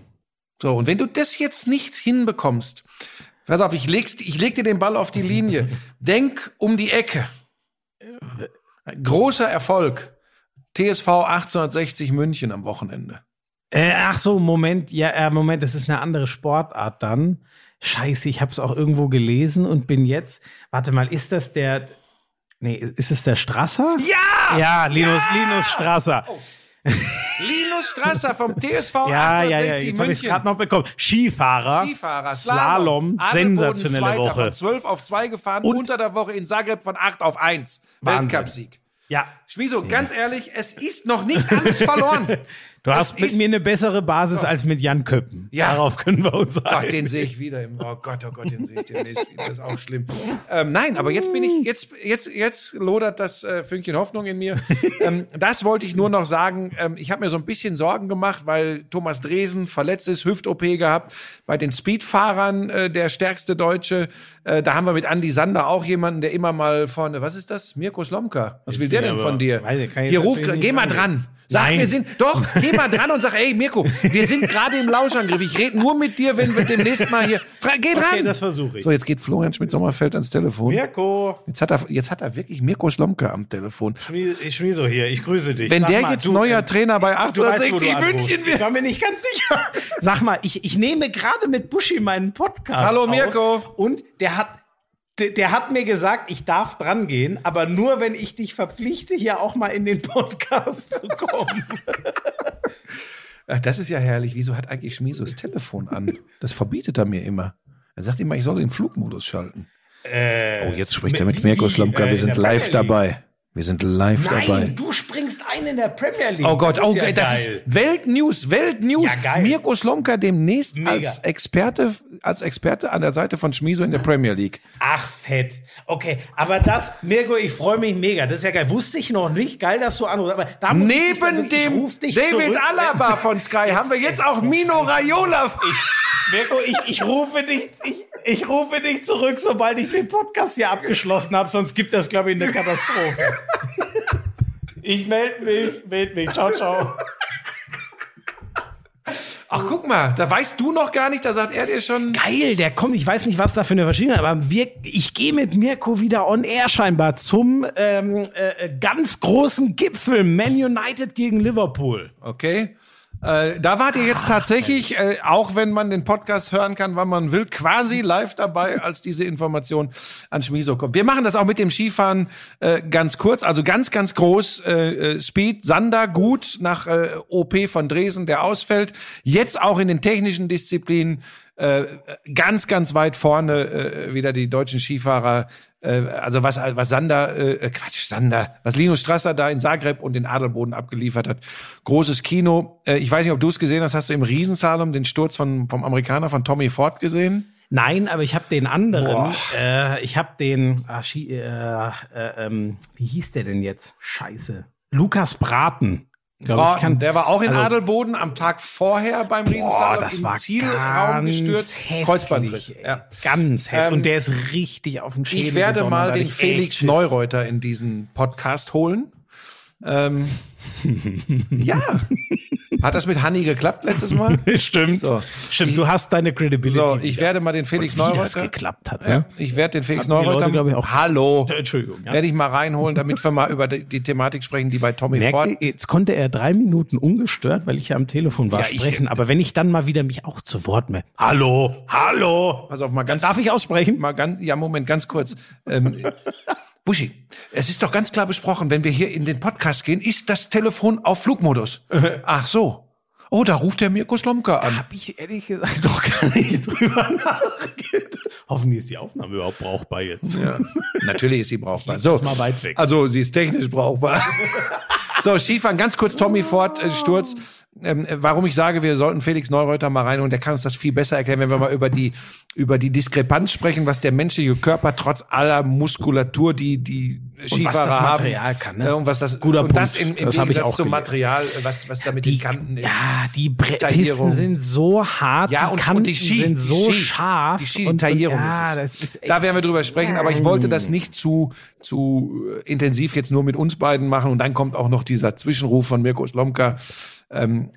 So, und wenn du das jetzt nicht hinbekommst, pass auf, ich, leg's, ich leg dir den Ball auf die Linie. Denk um die Ecke. Großer Erfolg. TSV 1860 München am Wochenende. Äh, ach so, Moment, ja, äh, Moment, das ist eine andere Sportart dann. Scheiße, ich habe es auch irgendwo gelesen und bin jetzt. Warte mal, ist das der? Nee, ist es der Strasser? Ja! Ja, Linus, Linus Strasser. Linus Strasser vom TSV Ja, ja, ja, 1860 jetzt habe ich München. gerade noch bekommen. Skifahrer, Skifahrer, Slalom, Adelboden sensationelle Zweiter, Woche. Von 12 auf 2 gefahren, Und- unter der Woche in Zagreb von 8 auf 1. Wahnsinn. Weltcupsieg. Ja, Schmiso, ganz ehrlich, es ist noch nicht alles verloren. du hast mit mir eine bessere Basis als mit Jan Köppen. Ja. Darauf können wir uns Gott, einigen. den sehe ich wieder im. Oh Gott, oh Gott, den sehe ich demnächst wieder. Das ist auch schlimm. Ähm, nein, aber jetzt bin ich, jetzt, jetzt, jetzt lodert das äh, Fünkchen Hoffnung in mir. ähm, das wollte ich nur noch sagen. Ähm, ich habe mir so ein bisschen Sorgen gemacht, weil Thomas Dresen verletzt ist, Hüft-OP gehabt. Bei den Speedfahrern äh, der stärkste Deutsche. Äh, da haben wir mit Andy Sander auch jemanden, der immer mal vorne. Was ist das? Mirko Slomka. Was will der denn aber- von dir? weiß Hier jetzt ruf, natürlich geh mal dran. Sag, Nein. wir sind, doch, geh mal dran und sag, ey, Mirko, wir sind gerade im Lauschangriff. Ich rede nur mit dir, wenn wir demnächst mal hier. Fra geh dran! Okay, das versuche ich. so, jetzt geht Florian Schmidt-Sommerfeld ans Telefon. Mirko, Jetzt hat er, jetzt hat er wirklich Mirko Slomka am Telefon. Schmi- Schmieso hier, ich grüße dich. Wenn Sag der mal, jetzt du, neuer äh, Trainer bei du weißt, wo du 1860 anrufst. München Ich wird. war mir nicht ganz sicher. Sag mal, ich, ich nehme gerade mit Buschi meinen Podcast Hallo, auf Mirko. Und der hat, der, der hat mir gesagt, ich darf dran gehen, aber nur, wenn ich dich verpflichte, hier auch mal in den Podcast zu kommen. Ach, das ist ja herrlich. Wieso hat eigentlich Schmiso das Telefon an? Das verbietet er mir immer. Er sagt immer, ich soll den Flugmodus schalten. oh, jetzt spricht er mit Mirko Slomka. äh, Wir in sind live dabei. Wir sind live dabei. Nein, du springst ein in der Premier League. Oh Gott, das oh, ist ja das geil. ist Weltnews, Weltnews. Ja, geil. Mirko Slomka demnächst Mega. als Experte, als Experte an der Seite von Schmiso in der Premier League. Ach, fett. Okay, aber das, Mirko, ich freue mich mega. Das ist ja geil. Wusste ich noch nicht. Geil, dass du anrufst. Aber da muss ich Neben wirklich- ich dem ruf dich David zurück. Alaba von Sky haben wir jetzt auch Mino Raiola. Mirko, ich, ich rufe dich, ich, ich rufe dich zurück, sobald ich den Podcast hier abgeschlossen habe. Sonst gibt das, glaube ich, eine Katastrophe. Ich melde mich, melde mich. Ciao, ciao. Ach, guck mal, da weißt du noch gar nicht, da sagt er dir schon. Geil, der kommt. Ich weiß nicht, was da für eine Verschiedenheit, aber wir, ich gehe mit Mirko wieder on air scheinbar zum ähm, äh, ganz großen Gipfel Man United gegen Liverpool. Okay. Äh, da wart ihr jetzt tatsächlich, äh, auch wenn man den Podcast hören kann, wann man will, quasi live dabei, als diese Information an Schmiso kommt. Wir machen das auch mit dem Skifahren äh, ganz kurz, also ganz, ganz groß. Äh, äh, Speed, Sander gut nach äh, OP von Dresden, der ausfällt. Jetzt auch in den technischen Disziplinen ganz, ganz weit vorne wieder die deutschen Skifahrer. Äh, also was, was Sander, äh, Quatsch, Sander, was Linus Strasser da in Zagreb und in Adelboden abgeliefert hat. Großes Kino. Äh, ich weiß nicht, ob du es gesehen hast. Hast du im Riesensalom den Sturz von, vom Amerikaner, von Tommy Ford gesehen? Nein, aber ich habe den anderen. Äh, ich habe den. Schi- äh, äh, ähm, wie hieß der denn jetzt? Scheiße. Lukas Braten. Glaub, Braten, kann, der war auch in also- Adelboden am Tag vorher beim Riesensalom das im war Zielraum gestürzt. hässlich, Kreuzbandriss. Ja. Ganz hässlich. Ähm, und der ist richtig auf den Schädel Ich werde gedonnert, mal den Felix. Neureuter in diesen Podcast holen. Ähm, ja. Hat das mit Hanni geklappt letztes Mal? Stimmt. So. Stimmt, du hast deine Credibility. So, ich wieder. werde mal den Felix Und wie das Neureuter. geklappt hat. Ja, Ne? ich werde den Felix Hatten die Neureuter. Leute, glaub ich, auch- Hallo. Entschuldigung. Ja. Werde ich mal reinholen, damit wir mal über die, die Thematik sprechen, die bei Tommy Ford. Merkt ihr, jetzt konnte er drei Minuten ungestört, weil ich ja am Telefon war, Ja, ich- sprechen. Aber wenn ich dann mal wieder mich auch zu Wort mehr. Hallo, hallo. Pass auf, mal ganz, Darf ich aussprechen? mal ganz, ja, Moment, ganz kurz. Ähm, Buschi, es ist doch ganz klar besprochen, wenn wir hier in den Podcast gehen, ist das Telefon auf Flugmodus. Ach so. Oh, da ruft der Mirko Slomka an. Hab ich ehrlich gesagt doch gar nicht drüber nachgedacht. Hoffentlich ist die Aufnahme überhaupt brauchbar jetzt. Ja, natürlich ist sie brauchbar. So, mal weit weg. Also, sie ist technisch brauchbar. so, Skifahren, ganz kurz Tommy Ford, äh, Sturz. Ähm, äh, warum ich sage, wir sollten Felix Neureuter mal reinholen, der kann uns das viel besser erklären, wenn wir mal über die, über die Diskrepanz sprechen, was der menschliche Körper trotz aller Muskulatur, die, die Skifahrer das haben. Material kann, ne? äh, Und was das, Guter und das Punkt. im, im Das Gegensatz auch zum. Material, was, was da mit den Kanten ist. Ja, die Bre. Pisten sind so hart, Ja, die und, Kanten und die Ski, sind so die Ski, scharf. Die Ski, die und, Taillierung und, ja, ist das es. ist echt, da werden wir drüber sprechen, aber ich wollte das nicht zu, zu äh, intensiv jetzt nur mit uns beiden machen und dann kommt auch noch dieser Zwischenruf von Mirko Slomka. Ähm,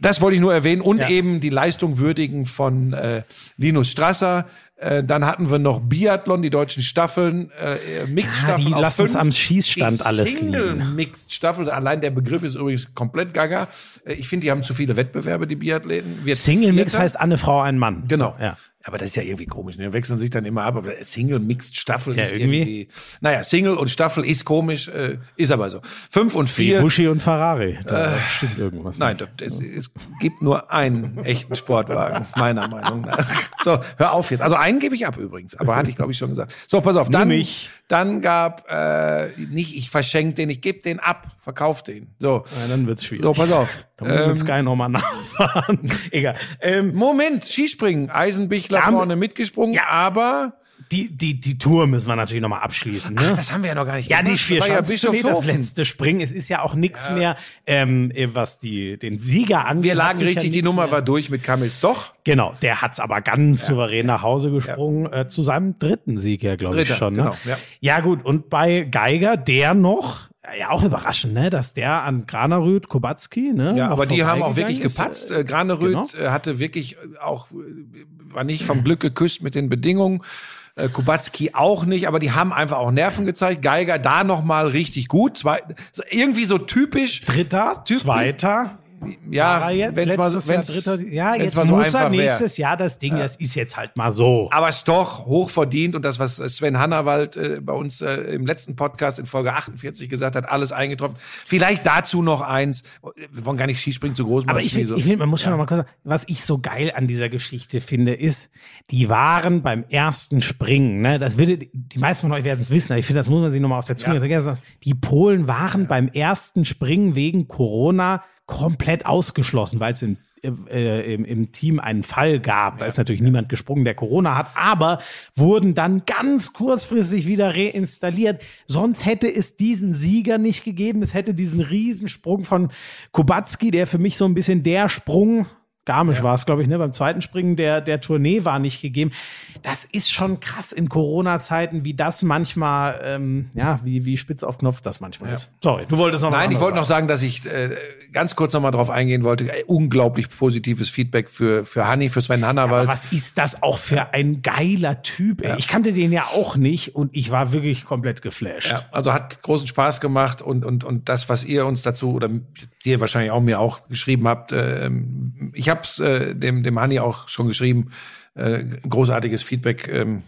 das wollte ich nur erwähnen und Ja. eben die Leistung würdigen von äh, Linus Strasser. Äh, dann hatten wir noch Biathlon, die deutschen Staffeln, äh, Mixed-Staffeln. Ja, die auf lassen's fünf. am Schießstand die alles Single liegen. Mixed Staffel, allein der Begriff ist übrigens komplett gaga. Äh, Ich finde, die haben zu viele Wettbewerbe, die Biathleten. Wird Single Mix Vierter. heißt eine Frau, ein Mann. Genau. Ja. Aber das ist ja irgendwie komisch. Ne? Die wechseln sich dann immer ab. Aber Single Mixed Staffel Ja, ist irgendwie. irgendwie. Naja, Single und Staffel ist komisch, äh, ist aber so. Fünf und Wie vier. Buschi und Ferrari. Da stimmt irgendwas. Äh, Nein, das, es, es gibt nur einen echten Sportwagen, meiner Meinung nach. So, hör auf jetzt. Also einen gebe ich ab übrigens, aber hatte ich glaube ich schon gesagt. So, pass auf. Dann, dann gab äh, nicht ich verschenke den, ich gebe den ab, verkauf den. So, Ja, dann wird's schwierig. so pass auf. Da muss Ähm, Sky nochmal nachfahren. Egal. Ähm, Moment, Skispringen, Eisenbichler Haben- vorne mitgesprungen, Ja. aber die, die, die Tour müssen wir natürlich nochmal abschließen. Ne? Ach, das haben wir ja noch gar nicht Ja, die vier ja Schanzentournee, das Bischofshofen. letzte Springen. Es ist ja auch nichts mehr, ähm, was die, den Sieger angeht. Wir lagen richtig, ja die Nummer mehr. war durch mit Kamils doch. Genau, der hat's aber ganz souverän nach Hause gesprungen, äh, zu seinem dritten Sieg ja, glaube ich schon. Ne? genau, ja. ja gut, und bei Geiger, der noch, ja auch überraschend, ne, dass der an Granerüth, Kubacki, ne, Ja, aber die haben auch wirklich ist. gepatzt. Äh, Graneröd äh, hatte wirklich äh, auch, äh, war nicht vom Glück geküsst mit den Bedingungen. Äh, Kubacki auch nicht, aber die haben einfach auch Nerven gezeigt. Geiger da nochmal richtig gut. Zwei, irgendwie so typisch. Dritter, Typ- zweiter, Ja, jetzt, wenn's mal, so- wenn's, Jahr Dritter, ja, wenn's jetzt mal so muss einfach er wär. nächstes Jahr das Ding, das ist jetzt halt mal so. Aber es ist doch hoch verdient und das, was Sven Hannawald äh, bei uns äh, im letzten Podcast in Folge 48 gesagt hat, alles eingetroffen. Vielleicht dazu noch eins. Wir wollen gar nicht Skispringen zu groß machen. Aber ich finde, so. ich find, man muss schon noch mal kurz sagen, was ich so geil an dieser Geschichte finde, ist, die waren beim ersten Springen, ne, das würde, die meisten von euch werden es wissen, aber ich finde, das muss man sich noch mal auf der Zunge Ja. Die Polen waren beim ersten Springen wegen Corona komplett ausgeschlossen, weil es im, äh, im, im Team einen Fall gab. Da ist natürlich niemand gesprungen, der Corona hat, aber wurden dann ganz kurzfristig wieder reinstalliert. Sonst hätte es diesen Sieger nicht gegeben. Es hätte diesen Riesensprung von Kubacki, der für mich so ein bisschen der Sprung Garmisch war es, glaube ich, ne? Beim zweiten Springen der, der Tournee war nicht gegeben. Das ist schon krass in Corona-Zeiten, wie das manchmal, ähm, ja, wie, wie spitz auf Knopf das manchmal ist. Sorry, du wolltest noch Nein, ich wollte noch sagen, dass ich äh, ganz kurz noch mal drauf eingehen wollte. Äh, unglaublich positives Feedback für, für Hanni, für Sven Hannawald. was ist das auch für ein geiler Typ? Ey. Ich kannte den ja auch nicht und ich war wirklich komplett geflasht. Ja, also hat großen Spaß gemacht und, und, und das, was ihr uns dazu oder dir wahrscheinlich auch mir auch geschrieben habt, ähm, ich habe es äh, dem, dem Hanni auch schon geschrieben, äh, großartiges Feedback. Ähm,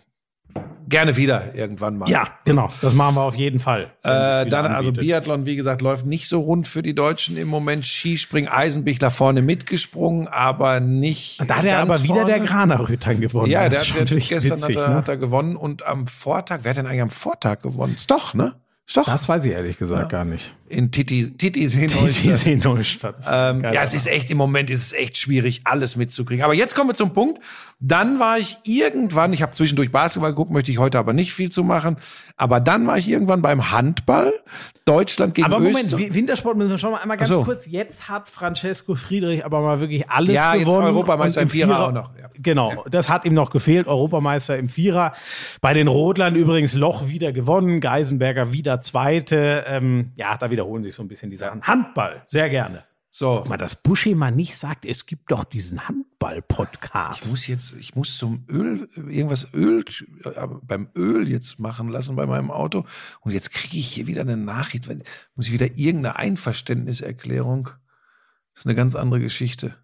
gerne wieder irgendwann mal. Ja, genau. Das machen wir auf jeden Fall. Äh, dann, also. Biathlon, wie gesagt, läuft nicht so rund für die Deutschen im Moment. Skispringen, Eisenbichler vorne mitgesprungen, aber nicht. Da hat er aber wieder der vorne. Granerrütern gewonnen. Ja, der hat der, gestern witzig, hat, er, ne? hat er gewonnen und am Vortag, wer hat denn eigentlich am Vortag gewonnen? Ist doch, ne? Ist doch. Das weiß ich ehrlich gesagt gar nicht. In Titi, Titis Die Neustadt. in Neustadt. Ähm, ja, es ist echt, im Moment ist es echt schwierig, alles mitzukriegen. Aber jetzt kommen wir zum Punkt. Dann war ich irgendwann, ich habe zwischendurch Basketball geguckt, möchte ich heute aber nicht viel zu machen. Aber dann war ich irgendwann beim Handball. Deutschland gegen Aber Moment, Österreich. Wi- Wintersport müssen wir schon mal einmal ganz so. kurz. Jetzt hat Francesco Friedrich aber mal wirklich alles Ja, jetzt gewonnen. Europameister Und im Vierer auch noch, ja. Genau, das hat ihm noch gefehlt. Europameister im Vierer. Bei den Rodlern übrigens Loch wieder gewonnen. Geisenberger wieder Zweite. Ähm, ja, da wiederholen sich so ein bisschen die Sachen. Handball, sehr gerne. So, Mal, dass Buschi mal nicht sagt, es gibt doch diesen Handball-Podcast. ich muss jetzt, ich muss zum Öl, irgendwas Öl, äh, beim Öl jetzt machen lassen bei meinem Auto. Und jetzt kriege ich hier wieder eine Nachricht, weil- muss ich wieder irgendeine Einverständniserklärung. Das ist eine ganz andere Geschichte.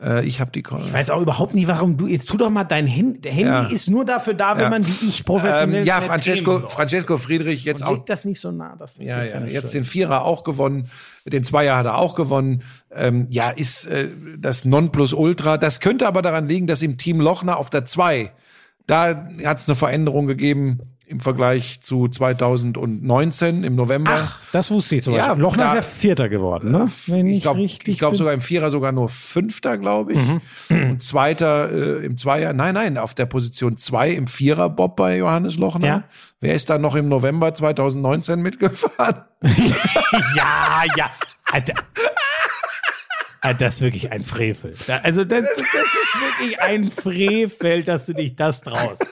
Äh, ich habe die Ich weiß auch überhaupt nicht, warum du. Jetzt tu doch mal dein Handy. Der Handy Ja. ist nur dafür da, wenn Ja. man wie ich professionell. ähm, ja, Francesco. Francesco Friedrich jetzt Und auch. leg das nicht so nah. Das ist Ja, so ja, jetzt den Vierer auch gewonnen, den Zweier hat er auch gewonnen. Ähm, ja, ist äh, das Nonplusultra. Das könnte aber daran liegen, dass im Team Lochner auf der Zwei, da hat es eine Veränderung gegeben im Vergleich zu 2019 im November. Ach, das wusste ich zum Ja, Beispiel. Lochner da- ist ja Vierter geworden, ne? Wenn ich glaube ich glaub bin. sogar im Vierer sogar nur Fünfter, glaube ich. Mhm. Und Zweiter äh, im Zweier. Nein, nein, auf der Position zwei im Vierer Bob bei Johannes Lochner. Ja. Wer ist da noch im November 2019 mitgefahren? Ja, ja. Alter. Ah, Das ist wirklich ein Frevel. Also das, das ist wirklich ein Frevel, dass du dich das traust.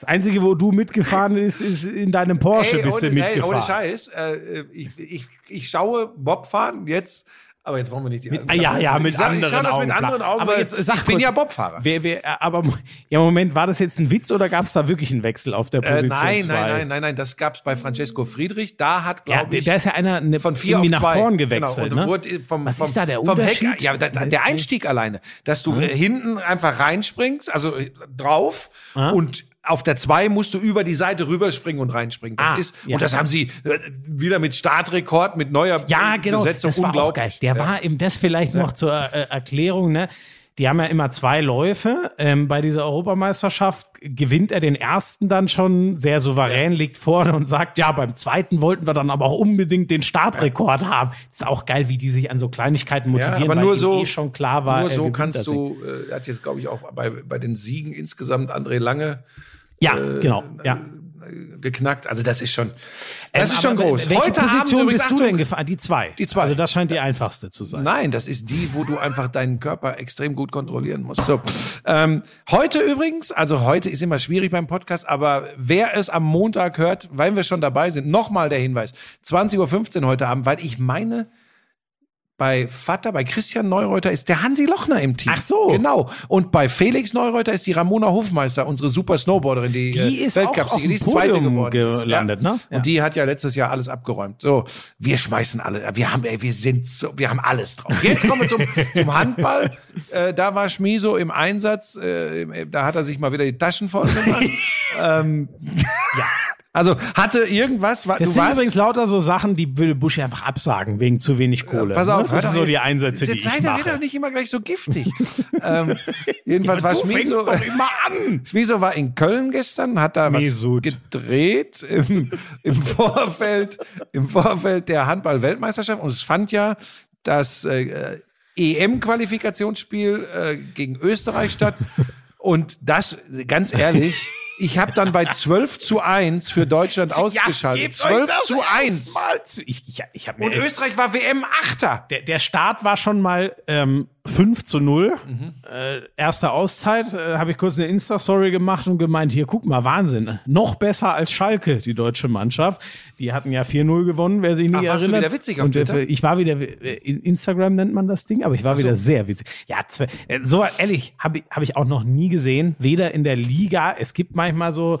Das Einzige, wo du mitgefahren bist, ist in deinem Porsche Ey, bist du ohne, ey, mitgefahren. ohne Scheiß. Äh, ich, ich, ich schaue Bob fahren jetzt. Aber jetzt wollen wir nicht die Ah, ja, ja, mit ich sag, anderen ich schaue das Augen. mit anderen Augen. aber weil jetzt sag ich bin kurz, ja Bobfahrer. Wer, wer, aber ja, Moment, war das jetzt ein Witz oder gab es da wirklich einen Wechsel auf der Äh, Position? nein, zwei? nein, nein, nein, nein, das gab's bei Francesco Friedrich. Da hat, Ja, glaube der, ich, der ist ja einer ne, von vier auf nach zwei. vorn gewechselt. Genau, ne? vom, Was vom, ist da der vom Heck, Unterschied? ja, da, da, der Einstieg alleine, dass du äh, hinten einfach reinspringst, also äh, drauf Ah. und auf der zwei musst du über die Seite rüberspringen und reinspringen. Das Ah, ist ja. und das haben sie äh, wieder mit Startrekord, mit neuer Ja, genau. Besetzung Das war auch unglaublich. geil. Der war im, das vielleicht noch zur äh, Erklärung, ne? Die haben ja immer zwei Läufe. Ähm, bei dieser Europameisterschaft gewinnt er den ersten dann schon sehr souverän, liegt vorne und sagt, ja, beim zweiten wollten wir dann aber auch unbedingt den Startrekord haben. ist auch geil, wie die sich an so Kleinigkeiten motivieren, aber weil nur so eh schon klar war. Nur so kannst du, äh, er hat jetzt glaube ich auch bei, bei den Siegen insgesamt André Lange Ja, äh, genau. Ja. geknackt. Also das ist schon, das Ähm, ist schon groß. Welche Heute Abend Position übrigens, bist du denn gefahren? Die zwei. Die zwei. Also das scheint die einfachste zu sein. Nein, das ist die, wo du einfach deinen Körper extrem gut kontrollieren musst. So. Ähm, heute übrigens, also heute ist immer schwierig beim Podcast, aber wer es am Montag hört, weil wir schon dabei sind, nochmal der Hinweis. 20.15 Uhr heute Abend, weil ich meine, bei Vater, bei Christian Neureuter ist der Hansi Lochner im Team. Ach so. Genau. Und bei Felix Neureuter ist die Ramona Hofmeister, unsere super Snowboarderin, die, Die äh, ist auch auf Weltcupsieger, dem die ist Zweite geworden. gelandet, ne? Ja. Und die hat ja letztes Jahr alles abgeräumt. So, wir schmeißen alle, wir haben, ey, wir sind so, wir haben alles drauf. Jetzt kommen wir zum, zum Handball. Äh, da war Schmiso im Einsatz, äh, da hat er sich mal wieder die Taschen voll gemacht. ähm, ja. Also hatte irgendwas, war, Das sind warst, übrigens lauter so Sachen, die will Bush einfach absagen, wegen zu wenig Kohle. Pass auf, ne? das sind doch so die Einsätze, die jetzt ich seid ihr mache. wieder nicht immer gleich so giftig. ähm, jedenfalls war du fängst Schmiso, doch immer an. Schmiso war in Köln gestern, hat da was Mesut. gedreht im, im Vorfeld, im Vorfeld der Handball-Weltmeisterschaft. Und es fand ja das äh, EM-Qualifikationsspiel äh, gegen Österreich statt. Und das, ganz ehrlich, ich habe dann bei 12 zu 1 für Deutschland ausgeschaltet. gebt euch 12 das zu 1. erstmal zu. Ich, ich, ich hab mir Und Österreich war WM-Achter. der, der Start war schon mal ähm, 5 zu 0. Mhm. Äh, erste Auszeit, äh, habe ich kurz eine Insta-Story gemacht und gemeint, hier, guck mal, Wahnsinn. Noch besser als Schalke, die deutsche Mannschaft. Die hatten ja 4-0 gewonnen, wer sich nicht Ach, warst du erinnert. wieder witzig auf und, äh, Twitter? Ich war wieder, äh, in Instagram nennt man das Ding, aber ich war wieder sehr witzig. Ja, äh, so ehrlich, habe ich, hab ich auch noch nie gesehen. Weder in der Liga, es gibt manchmal so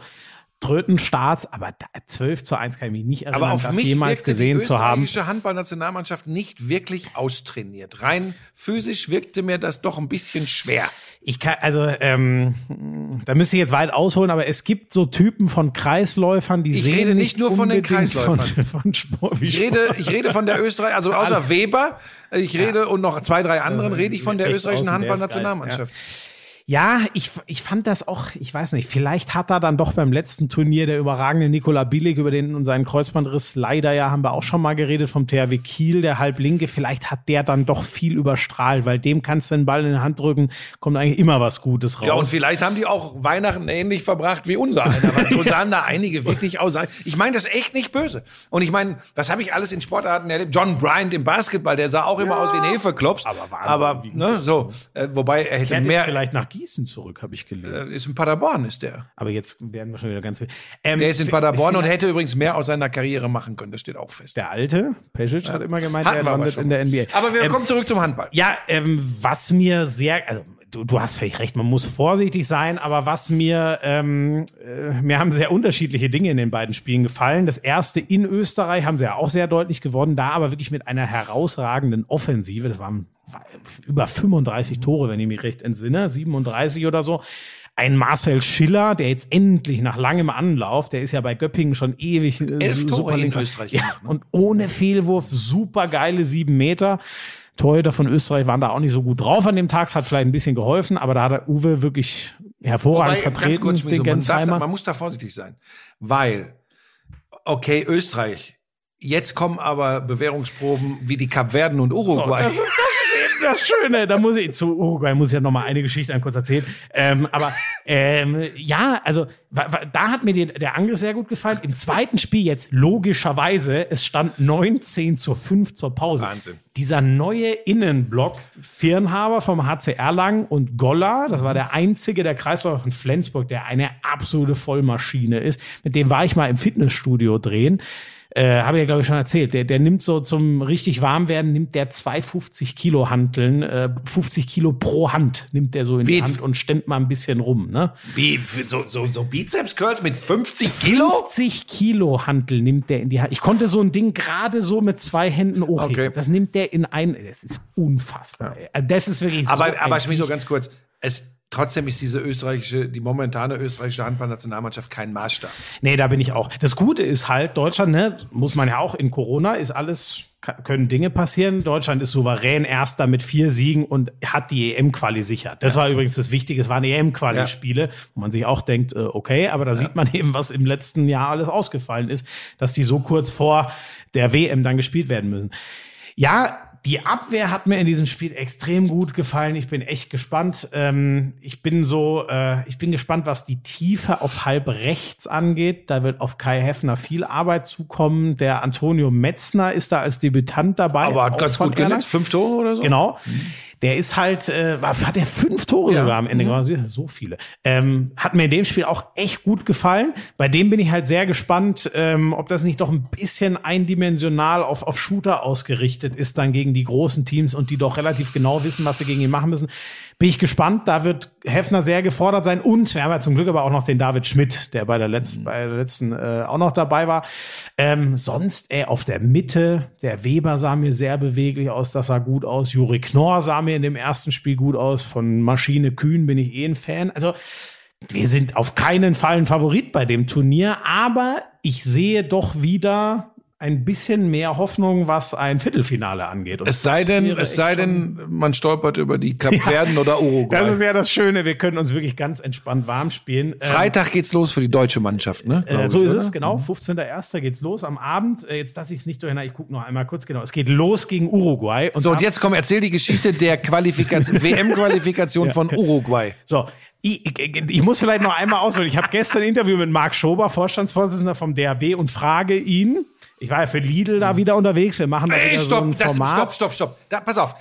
Trötenstarts, aber da, 12 zu 1 kann ich mich nicht erinnern, Aber auf das mich jemals gesehen die zu haben. österreichische Handballnationalmannschaft nicht wirklich austrainiert. Rein physisch wirkte mir das doch ein bisschen schwer. Ich kann, also, ähm, da müsste ich jetzt weit ausholen, aber es gibt so Typen von Kreisläufern, die Ich sehen rede nicht nur von den Kreisläufern. Von, von Sport, Ich rede, ich rede von der Österreich, also außer Weber, ich rede und noch zwei, drei anderen, Äh, rede ich von der österreichischen Handballnationalmannschaft. Ja, ich, ich fand das auch, ich weiß nicht, vielleicht hat er dann doch beim letzten Turnier der überragende Nikola Billig, über den und seinen Kreuzbandriss, leider ja, haben wir auch schon mal geredet, vom THW Kiel, der Halblinke, vielleicht hat der dann doch viel überstrahlt, weil dem kannst du den Ball in die Hand drücken, kommt eigentlich immer was Gutes raus. Ja, und vielleicht haben die auch Weihnachten ähnlich verbracht wie unser einer. Weil so sahen da einige wirklich aus. Ich meine das echt nicht böse. Und ich meine, was habe ich alles in Sportarten erlebt? John Bryant im Basketball, der sah auch immer aus wie ein Hefeklops. Aber Wahnsinn, Aber, ne, so. Äh, wobei er hätte mehr, vielleicht nach Gießen zurück, habe ich gelesen. äh, ist in Paderborn, ist der. Aber jetzt werden wir schon wieder ganz viel. Ähm, Der ist in Paderborn und hätte übrigens mehr aus seiner Karriere machen können. Das steht auch fest. Der alte, Pesic hat immer gemeint, Hatten er landet in der NBA. Aber wir Ähm, kommen zurück zum Handball. Ja, ähm, was mir sehr, also du, du hast völlig recht, man muss vorsichtig sein, aber was mir, ähm, äh, mir haben sehr unterschiedliche Dinge in den beiden Spielen gefallen. Das erste in Österreich haben sie ja auch sehr deutlich gewonnen, da aber wirklich mit einer herausragenden Offensive. Das waren war über 35 Tore, wenn ich mich recht entsinne, 37 oder so. Ein Marcel Schiller, der jetzt endlich nach langem Anlauf, der ist ja bei Göppingen schon ewig äh, Elf Tore super in links. Österreich Ja, und ohne Fehlwurf, super geile sieben Meter. Torhüter von Österreich waren da auch nicht so gut drauf an dem Tag. Es hat vielleicht ein bisschen geholfen, aber da hat der Uwe wirklich hervorragend Wobei, vertreten, kurz, den Schmiso, man, darf man muss da vorsichtig sein. Weil, okay, Österreich, jetzt kommen aber Bewährungsproben wie die Kapverden und Uruguay. das ist eben das Schöne. Da muss ich zu Uruguay muss ich ja noch mal eine Geschichte kurz erzählen. Ähm, aber ähm, ja, also da hat mir die, der Angriff sehr gut gefallen. Im zweiten Spiel jetzt logischerweise, es stand 19 zu 5 zur Pause. Wahnsinn. Dieser neue Innenblock, Firnhaber vom HC Erlangen und Goller, das war der einzige der Kreisläufer von Flensburg, der eine absolute Vollmaschine ist. Mit dem war ich mal im Fitnessstudio drehen. Äh, Habe ich ja, glaube ich, schon erzählt. Der, der nimmt so zum richtig warm werden, nimmt der 250 Kilo Hanteln, äh, 50 Kilo pro Hand nimmt der so in Wie- die Hand und stemmt mal ein bisschen rum. Ne? Wie, so, so, so Bizeps-Curls mit 50 Kilo? 50 Kilo Hantel nimmt der in die Hand. Ich konnte so ein Ding gerade so mit zwei Händen hochheben. Okay. Das nimmt der in ein. Das ist unfassbar. ey. Das ist wirklich so. Aber, ein aber Schmiso, Viech. ganz kurz. Es, trotzdem ist diese österreichische, die momentane österreichische Handballnationalmannschaft kein Maßstab. Nee, da bin ich auch. Das Gute ist halt, Deutschland, ne, muss man ja auch in Corona, ist alles, können Dinge passieren. Deutschland ist souverän Erster mit vier Siegen und hat die EM-Quali sichert. Das war übrigens das Wichtige. Es waren EM-Quali-Spiele, wo man sich auch denkt, äh, okay, aber da sieht man eben, was im letzten Jahr alles ausgefallen ist, dass die so kurz vor der WM dann gespielt werden müssen. Ja, die Abwehr hat mir in diesem Spiel extrem gut gefallen. Ich bin echt gespannt. Ähm, ich bin so, äh, ich bin gespannt, was die Tiefe auf halb rechts angeht. Da wird auf Kai Heffner viel Arbeit zukommen. Der Antonio Metzner ist da als Debütant dabei. Aber hat ganz gut. Erlangen. Fünf Tore oder so? Genau. Der ist halt, äh, hat er fünf Tore Ja. sogar am Ende gemacht. So viele. Ähm, hat mir in dem Spiel auch echt gut gefallen. Bei dem bin ich halt sehr gespannt, ähm, ob das nicht doch ein bisschen eindimensional auf, auf Shooter ausgerichtet ist dann gegen die großen Teams und die doch relativ genau wissen, was sie gegen ihn machen müssen. Bin ich gespannt. Da wird Hefner sehr gefordert sein. Und wir haben ja zum Glück aber auch noch den David Schmidt, der bei der letzten, bei der letzten äh, auch noch dabei war. Ähm, sonst äh, auf der Mitte, der Weber sah mir sehr beweglich aus, das sah gut aus. Juri Knorr sah mir in dem ersten Spiel gut aus. Von Maschine Kühn bin ich eh ein Fan. Also wir sind auf keinen Fall ein Favorit bei dem Turnier, aber ich sehe doch wieder ein bisschen mehr Hoffnung, was ein Viertelfinale angeht. Und Es sei denn, es sei denn, man stolpert über die Kapverden oder Uruguay. Das ist ja das Schöne, wir können uns wirklich ganz entspannt warm spielen. Ähm, Freitag geht's los für die deutsche Mannschaft, ne? Äh, so ich, ist oder? es, genau. 15.01. geht's los am Abend. Äh, jetzt, dass ich es nicht durcheinander, ich gucke noch einmal kurz, genau. Es geht los gegen Uruguay. Und So, und jetzt komm, erzähl die Geschichte der Qualifikation, WM-Qualifikation von Uruguay. So, Ich, ich, ich muss vielleicht noch einmal ausholen. Ich habe gestern ein Interview mit Marc Schober, Vorstandsvorsitzender vom DAB, und frage ihn, ich war ja für Lidl da wieder unterwegs, wir machen da Ey, wieder stopp, so ein das, Format. stopp, stopp, stopp. Da, pass auf.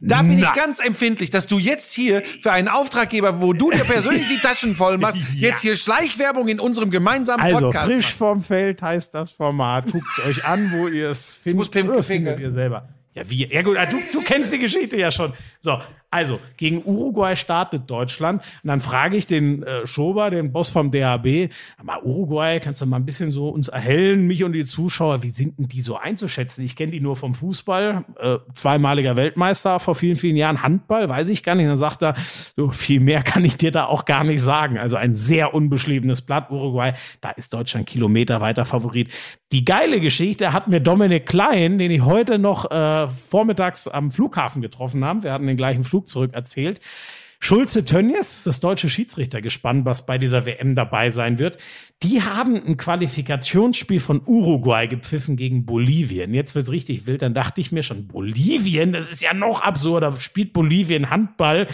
Da bin Na. ich ganz empfindlich, dass du jetzt hier für einen Auftraggeber, wo du dir persönlich die Taschen voll machst, Ja. jetzt hier Schleichwerbung in unserem gemeinsamen Also, Podcast frisch machst. vom Feld heißt das Format. Guckt es euch an, wo ihr es findet. muss Pimp Oder ficken. findet ihr selber. Ja, wie? Ja gut, ah, du, du kennst die Geschichte ja schon. So, also, gegen Uruguay startet Deutschland. Und dann frage ich den äh, Schober, den Boss vom DHB, mal Uruguay, kannst du mal ein bisschen so uns erhellen, mich und die Zuschauer, wie sind denn die so einzuschätzen? Ich kenne die nur vom Fußball, äh, zweimaliger Weltmeister vor vielen, vielen Jahren, Handball, weiß ich gar nicht. Und dann sagt er, so viel mehr kann ich dir da auch gar nicht sagen. Also ein sehr unbeschriebenes Blatt, Uruguay, da ist Deutschland Kilometer weiter Favorit. Die geile Geschichte hat mir Dominik Klein, den ich heute noch äh, vormittags am Flughafen getroffen habe, wir hatten den gleichen Flug zurück erzählt. Schulze Tönnies, das deutsche Schiedsrichtergespann, was bei dieser WM dabei sein wird, die haben ein Qualifikationsspiel von Uruguay gepfiffen gegen Bolivien. Jetzt wird's richtig wild. Dann dachte ich mir schon, Bolivien, das ist ja noch absurder. Spielt Bolivien Handball.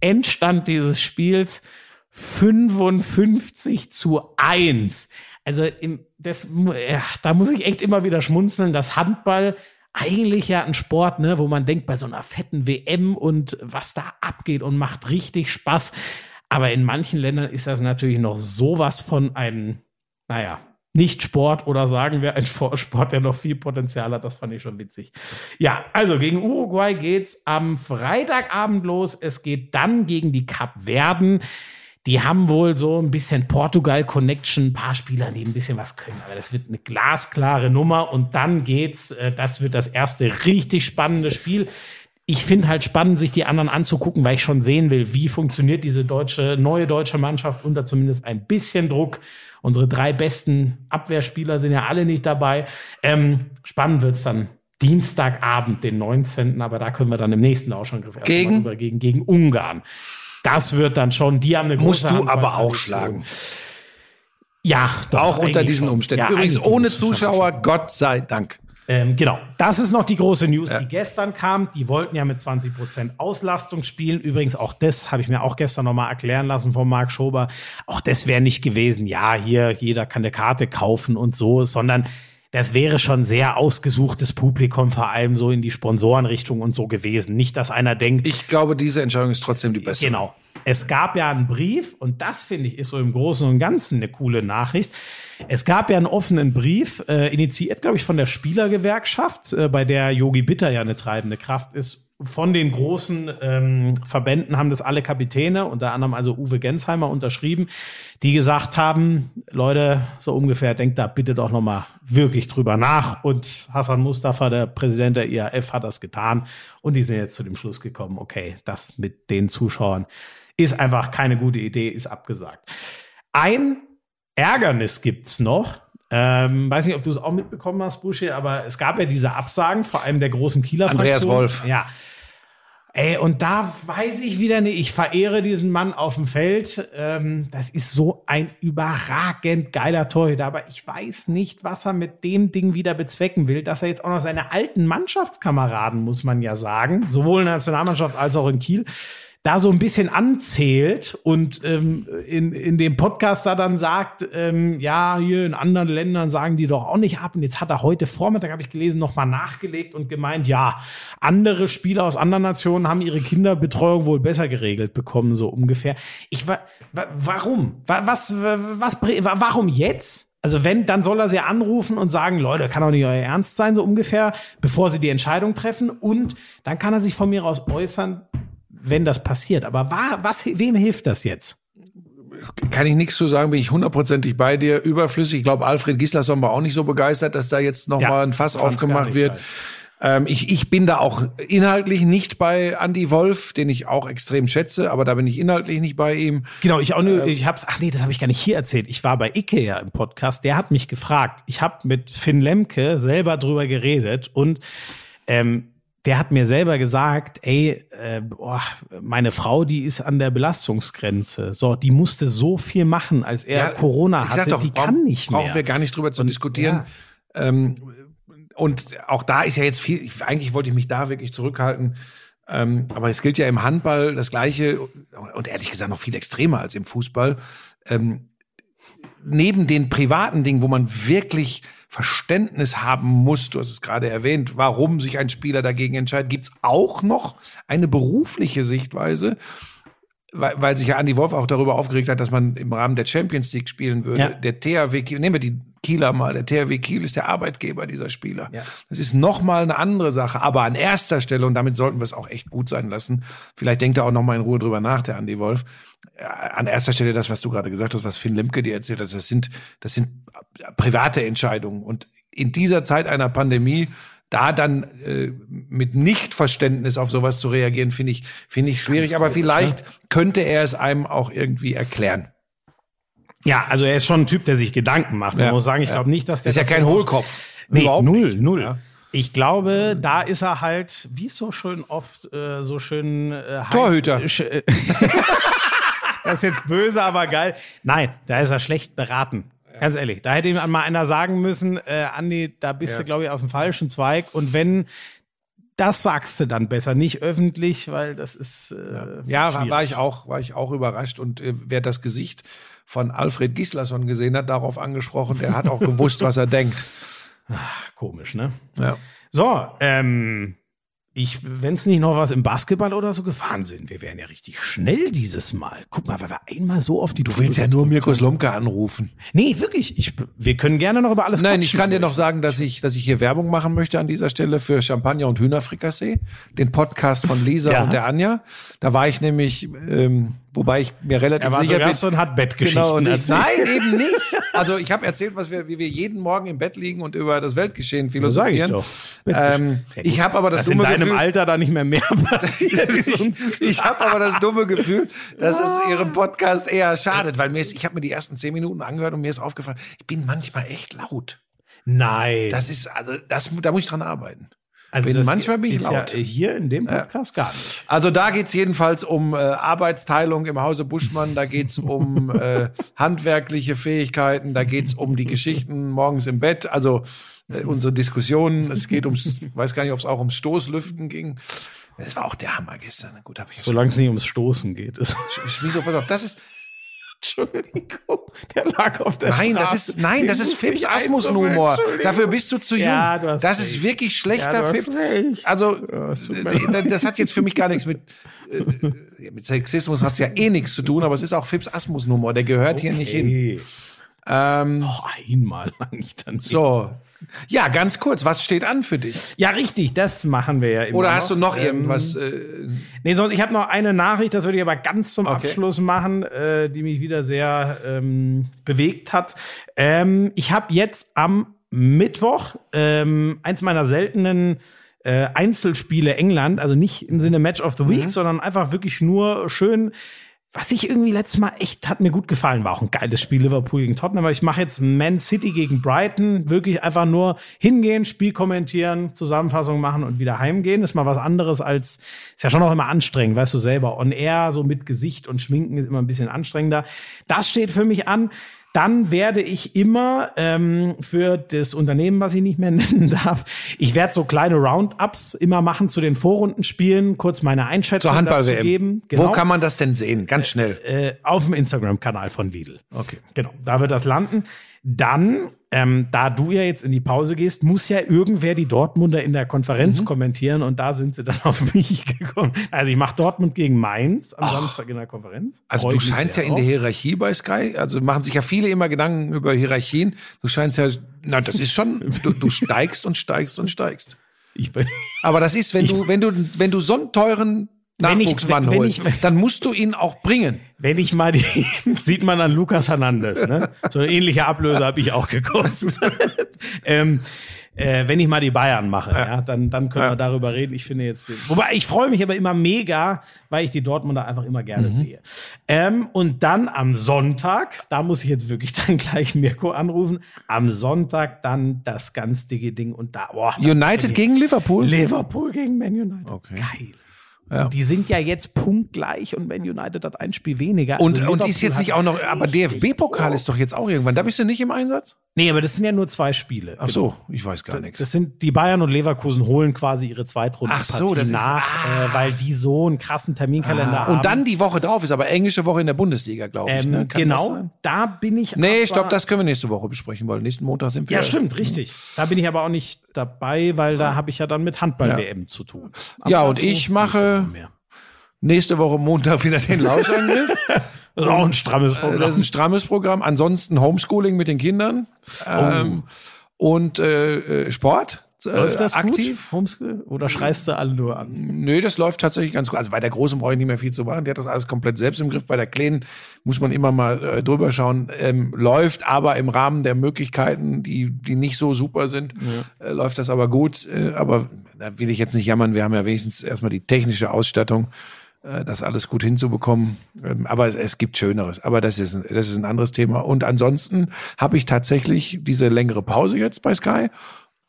Endstand dieses Spiels 55 zu 1. Also im, das, ja, da muss ich echt immer wieder schmunzeln, dass Handball eigentlich ja ein Sport, ne, wo man denkt, bei so einer fetten WM und was da abgeht und macht richtig Spaß. Aber in manchen Ländern ist das natürlich noch sowas von ein, naja, nicht Sport oder sagen wir ein Sport, der noch viel Potenzial hat. Das fand ich schon witzig. Ja, also gegen Uruguay geht's am Freitagabend los. Es geht dann gegen die Kapverden. Die haben wohl so ein bisschen Portugal-Connection, ein paar Spieler, die ein bisschen was können. Aber das wird eine glasklare Nummer. Und dann geht's, äh, das wird das erste richtig spannende Spiel. Ich finde halt spannend, sich die anderen anzugucken, weil ich schon sehen will, wie funktioniert diese deutsche, neue deutsche Mannschaft unter zumindest ein bisschen Druck. Unsere drei besten Abwehrspieler sind ja alle nicht dabei. Ähm, spannend wird's dann Dienstagabend, den 19. Aber da können wir dann im nächsten Lauschangriff erst Gegen? gegen, gegen Ungarn. Das wird dann schon, die haben eine große Musst du aber auch schlagen. Ja, doch, Auch unter diesen schon. Umständen. Ja, Übrigens ohne Zuschauer, Gott sei Dank. ähm, genau, das ist noch die große News, die gestern kam. Die wollten ja mit 20% Auslastung spielen. Übrigens, auch das habe ich mir auch gestern nochmal erklären lassen von Marc Schober. Auch das wäre nicht gewesen, ja, hier, jeder kann eine Karte kaufen und so, sondern das wäre schon sehr ausgesuchtes Publikum, vor allem so in die Sponsorenrichtung und so gewesen. Nicht, dass einer denkt, Ich glaube, diese Entscheidung ist trotzdem die beste. Genau. Es gab ja einen Brief, und das finde ich ist so im Großen und Ganzen eine coole Nachricht. Es gab ja einen offenen Brief, äh, initiiert, glaube ich, von der Spielergewerkschaft, äh, bei der Yogi Bitter ja eine treibende Kraft ist. Von den großen ähm, Verbänden haben das alle Kapitäne, unter anderem also Uwe Gensheimer unterschrieben, die gesagt haben, Leute, so ungefähr, denkt da bitte doch nochmal wirklich drüber nach. Und Hassan Mustafa, der Präsident der IAF, hat das getan. Und die sind jetzt zu dem Schluss gekommen, okay, das mit den Zuschauern ist einfach keine gute Idee, ist abgesagt. Ein Ärgernis gibt's noch. Ähm, weiß nicht, ob du es auch mitbekommen hast, Buschi, aber es gab ja diese Absagen, vor allem der großen Kieler Andreas Fraktion. Wolf. Ja. Ey, und da weiß ich wieder nicht, ich verehre diesen Mann auf dem Feld. Ähm, das ist so ein überragend geiler Torhüter, aber ich weiß nicht, was er mit dem Ding wieder bezwecken will, dass er jetzt auch noch seine alten Mannschaftskameraden, muss man ja sagen, sowohl in der Nationalmannschaft als auch in Kiel, da so ein bisschen anzählt und ähm, in, in dem Podcast da dann sagt, ähm, ja, hier in anderen Ländern sagen die doch auch nicht ab. Und jetzt hat er heute Vormittag, habe ich gelesen, nochmal nachgelegt und gemeint, ja, andere Spieler aus anderen Nationen haben ihre Kinderbetreuung wohl besser geregelt bekommen, so ungefähr. Ich wa, wa warum? Wa, was, wa- was, wa- warum jetzt? Also wenn, dann soll er sie anrufen und sagen, Leute, kann doch nicht euer Ernst sein, so ungefähr, bevor sie die Entscheidung treffen. Und dann kann er sich von mir aus äußern, wenn das passiert. Aber wa, was, wem hilft das jetzt? Kann ich nichts zu sagen, bin ich hundertprozentig bei dir. Überflüssig. Ich glaube, Alfred Gislason war auch nicht so begeistert, dass da jetzt noch Ja, mal ein Fass aufgemacht wird. Ähm, ich, ich bin da auch inhaltlich nicht bei Andy Wolf, den ich auch extrem schätze, aber da bin ich inhaltlich nicht bei ihm. Genau, ich auch nur, ich hab's, ach nee, das habe ich gar nicht hier erzählt. Ich war bei Ikea im Podcast, der hat mich gefragt. Ich habe mit Finn Lemke selber drüber geredet und ähm, der hat mir selber gesagt, ey, äh, boah, meine Frau, die ist an der Belastungsgrenze. So, die musste so viel machen, als er Corona ich sag hatte, doch, die brauch- kann nicht Brauchen mehr. wir gar nicht drüber zu diskutieren. Ähm, und auch da ist ja jetzt viel, ich, eigentlich wollte ich mich da wirklich zurückhalten. Ähm, aber es gilt ja im Handball das Gleiche und ehrlich gesagt noch viel extremer als im Fußball. Ähm, neben den privaten Dingen, wo man wirklich Verständnis haben muss, du hast es gerade erwähnt, warum sich ein Spieler dagegen entscheidet, gibt's auch noch eine berufliche Sichtweise, weil, weil sich ja Andy Wolf auch darüber aufgeregt hat, dass man im Rahmen der Champions League spielen würde. Ja. Der THW nehmen wir die Kieler mal, der THW Kiel ist der Arbeitgeber dieser Spieler. Ja. Das ist nochmal eine andere Sache, aber an erster Stelle, und damit sollten wir es auch echt gut sein lassen, vielleicht denkt er auch nochmal in Ruhe drüber nach, der Andy Wolf, äh, an erster Stelle das, was du gerade gesagt hast, was Finn Limke dir erzählt hat, das sind, das sind private Entscheidungen. Und in dieser Zeit einer Pandemie, da dann äh, mit Nichtverständnis auf sowas zu reagieren, finde ich, finde ich schwierig. Aber vielleicht könnte er es einem auch irgendwie erklären. Ja, also er ist schon ein Typ, der sich Gedanken macht. Man Ja, muss sagen, ich ja. glaube nicht, dass der ist ja das kein so Hohlkopf. Nee, Überhaupt null, nicht. null. Ja. Ich glaube, da ist er halt, wie es so schön oft, äh, so schön äh, heißt, Torhüter. Äh, das ist jetzt böse, aber geil. Nein, da ist er schlecht beraten. Ganz ehrlich, da hätte ihm mal einer sagen müssen, äh, Andi, da bist Ja. du, glaube ich, auf dem falschen Zweig. Und wenn, das sagst du dann besser, nicht öffentlich, weil das ist äh, Ja, war, schwierig. war ich auch, war ich auch überrascht. Und äh, wer das Gesicht von Alfred Gislason gesehen hat, darauf angesprochen, der hat auch gewusst, was er denkt. komisch, ne? Ja. So, ähm, ich, wenn es nicht noch was im Basketball oder so gefahren sind, wir wären ja richtig schnell dieses Mal. Guck mal, weil wir einmal so oft die Du willst ja nur Mirko Slomka anrufen. Nee, wirklich. Ich, wir können gerne noch über alles Nein, ich kann dir noch sagen, dass ich, dass ich hier Werbung machen möchte an dieser Stelle für Champagner und Hühnerfrikassee, den Podcast von Lisa Ja. und der Anja. Da war ich nämlich, ähm, wobei ich mir relativ Er war sicher bin. Und hat Bettgeschichten Genau, und ich, erzählt. nein, eben nicht. Also ich habe erzählt, was wir, wie wir jeden Morgen im Bett liegen und über das Weltgeschehen Das sag ich philosophieren. Ähm, ich habe aber das, dass in dumme deinem Gefühl, Alter da nicht mehr mehr passiert. uns ich habe aber das dumme Gefühl, dass es ihrem Podcast eher schadet, weil mir ist, ich habe mir die ersten zehn Minuten angehört und mir ist aufgefallen, ich bin manchmal echt laut. Nein. Das ist, also, das, da muss ich dran arbeiten. Also bin- manchmal bin ich ist laut. Ja hier in dem Podcast gar nicht. Also da geht's jedenfalls um äh, Arbeitsteilung im Hause Buschmann, da geht's um äh, handwerkliche Fähigkeiten, da geht's um die Geschichten morgens im Bett, also äh, unsere Diskussionen, es geht ums, ich weiß gar nicht, ob es auch ums Stoßlüften ging. Das war auch der Hammer gestern. Gut, hab ich Solange es nicht ums Stoßen geht. Ist so, pass auf, das ist, Entschuldigung, der lag auf der nein, das Straße. ist, nein, Den das ist Fips. Entschuldigung. Dafür bist du zu jung. Ja, du hast das recht. ist wirklich Ja, schlechter hast Fips. Also, Ja, es äh, das hat jetzt für mich gar nichts mit, äh, mit Sexismus hat's ja eh nichts zu tun, aber es ist auch Fips Asmussen-Humor, der gehört hier nicht hin. Ähm, Noch einmal lang ich dann. so. Ja, ganz kurz, was steht an für dich? Ja, richtig, das machen wir ja immer. Oder hast du noch Ähm, irgendwas? Äh, Nee, sonst, ich habe noch eine Nachricht, das würde ich aber ganz zum Okay. Abschluss machen, äh, die mich wieder sehr ähm, bewegt hat. Ähm, ich habe jetzt am Mittwoch ähm, eins meiner seltenen äh, Einzelspiele England, also nicht im Sinne Match of the Week, sondern einfach wirklich nur schön. Was ich irgendwie letztes Mal echt hat mir gut gefallen, war auch ein geiles Spiel Liverpool gegen Tottenham. Aber ich mache jetzt Man City gegen Brighton, wirklich einfach nur hingehen, Spiel kommentieren, Zusammenfassung machen und wieder heimgehen. Ist mal was anderes als ist ja schon auch immer anstrengend, weißt du selber. On Air so mit Gesicht und Schminken ist immer ein bisschen anstrengender. Das steht für mich an. Dann werde ich immer ähm, für das Unternehmen, was ich nicht mehr nennen darf, ich werde so kleine Roundups immer machen zu den Vorrundenspielen, kurz meine Einschätzung zur dazu Handball-WM. geben. Genau Wo kann man das denn sehen? Ganz schnell. äh, auf dem Instagram-Kanal von Lidl. Okay. Genau, da wird das landen. Dann, ähm, da du ja jetzt in die Pause gehst, muss ja irgendwer die Dortmunder in der Konferenz Mhm. kommentieren und da sind sie dann auf mich gekommen. Also ich mache Dortmund gegen Mainz am Samstag in der Konferenz. Also Freu du scheinst ja in der drauf. Hierarchie bei Sky, also machen sich ja viele immer Gedanken über Hierarchien. Du scheinst ja, na, das ist schon, du, du steigst und steigst und steigst. Ich, Aber das ist, wenn du, wenn du, wenn du so einen teuren Wenn ich- wenn holst, ich- dann musst du ihn auch bringen. wenn ich mal die, sieht man an Lukas Hernandez, ne? So eine ähnliche Ablöse habe ich auch gekostet. ähm, äh, wenn ich mal die Bayern mache, ja, dann, dann können Ja. wir darüber reden. Ich finde jetzt, wobei ich freue mich aber immer mega, weil ich die Dortmunder einfach immer gerne sehe. Ähm, und dann am Sonntag, da muss ich jetzt wirklich dann gleich Mirko anrufen, am Sonntag dann das ganz dicke Ding und da, boah, United gegen Liverpool? Liverpool gegen Man United. Okay. Geil. Ja. Die sind ja jetzt punktgleich und Man United hat ein Spiel weniger. Und, Also und ist jetzt nicht auch noch, aber DFB-Pokal ist doch jetzt auch irgendwann. Da bist du nicht im Einsatz? Nee, aber das sind ja nur zwei Spiele. Ach so, ich weiß gar nichts. Das sind die Bayern und Leverkusen holen quasi ihre Zweitrundenpartie so, das ist- nach, ah. äh, weil die so einen krassen Terminkalender haben. Und dann die Woche drauf ist aber englische Woche in der Bundesliga, glaube ich. ähm, ne? Genau, da bin ich. Nee, stopp, das können wir nächste Woche besprechen, weil nächsten Montag sind wir. Ja, stimmt, richtig. Da bin ich aber auch nicht dabei, weil da habe ich ja dann mit Handball-WM zu tun. Aber Ja, und ich mache- nächste Woche mehr. Nächste Woche Montag wieder den Lauschangriff. Das ist auch ein strammes Äh, Programm. Das ist ein strammes Programm. Ansonsten Homeschooling mit den Kindern ähm, und äh, äh, Sport. Äh, Läuft das aktiv. Homeschool? Oder schreist du alle nur an? Nö, das läuft tatsächlich ganz gut. Also bei der Großen brauche ich nicht mehr viel zu machen. Die hat das alles komplett selbst im Griff. Bei der Kleinen muss man immer mal äh, drüber schauen. Ähm, läuft aber im Rahmen der Möglichkeiten, die, die nicht so super sind, äh, läuft das aber gut. Äh, aber da will ich jetzt nicht jammern. Wir haben ja wenigstens erstmal die technische Ausstattung, das alles gut hinzubekommen. Ähm, aber es, es gibt Schöneres. Aber das ist, ein- das ist ein anderes Thema. Und ansonsten habe ich tatsächlich diese längere Pause jetzt bei Sky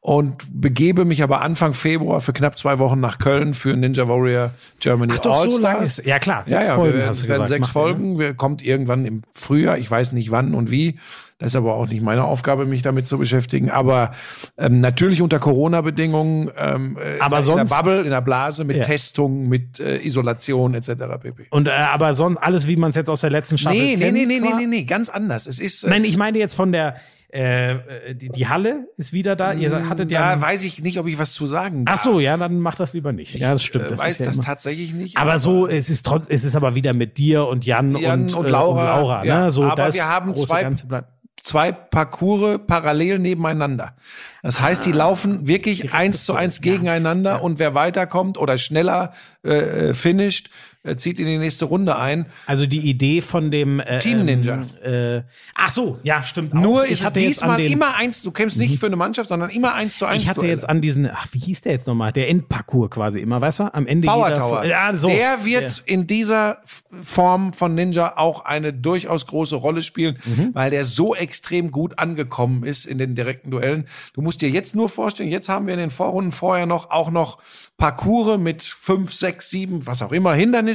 und begebe mich aber Anfang Februar für knapp zwei Wochen nach Köln für Ninja Warrior Germany Ach doch, so lang ist. Ja klar, Ja, sechs ja, Folgen wir hast werden sechs ne? Folgen. Wir kommt irgendwann im Frühjahr. Ich weiß nicht wann und wie. Das ist aber auch nicht meine Aufgabe, mich damit zu beschäftigen. Aber ähm, natürlich unter Corona-Bedingungen, ähm, äh, Aber in, sonst- der Bubble, in der Blase, mit Ja. Testung, mit äh, Isolation etc. pp. Und äh, aber sonst alles, wie man es jetzt aus der letzten Staffel Nee, nee, kennt. nee, nee, nee, war- nee, nee, ganz anders. Es ist. Äh, Nein, ich meine jetzt von der äh, äh, die, die Halle ist wieder da. Ihr hattet ja. da weiß ich nicht, ob ich was zu sagen Ach darf. so, ja, dann mach das lieber nicht. Ja, das stimmt. Äh, Das weiß ja das immer. tatsächlich nicht. Aber so, es ist trotz, es ist aber wieder mit dir und Jan, Jan und, und äh, Laura, Laura ja. ne? So, Aber wir haben große zwei-. Zwei Parcours parallel nebeneinander. Das heißt, die laufen wirklich eins zu eins gegeneinander und wer weiterkommt oder schneller äh, äh, finisht, äh, zieht in die nächste Runde ein. Also die Idee von dem äh, Team Ninja. Ähm, äh, ach so, ja, stimmt. auch. Nur ich ist es diesmal immer eins, du kämpfst nicht für eine Mannschaft, sondern immer eins zu eins. Ich hatte Duelle. jetzt an diesen, ach, wie hieß der jetzt nochmal? Der Endparcours quasi immer, weißt du? Am Ende Power jeder Tower. Ja, so. Der wird in dieser Form von Ninja auch eine durchaus große Rolle spielen, Mhm. weil der so extrem gut angekommen ist in den direkten Duellen. Du musst dir jetzt nur vorstellen, jetzt haben wir in den Vorrunden vorher noch auch noch Parcours mit fünf, sechs, sieben, was auch immer, Hindernissen,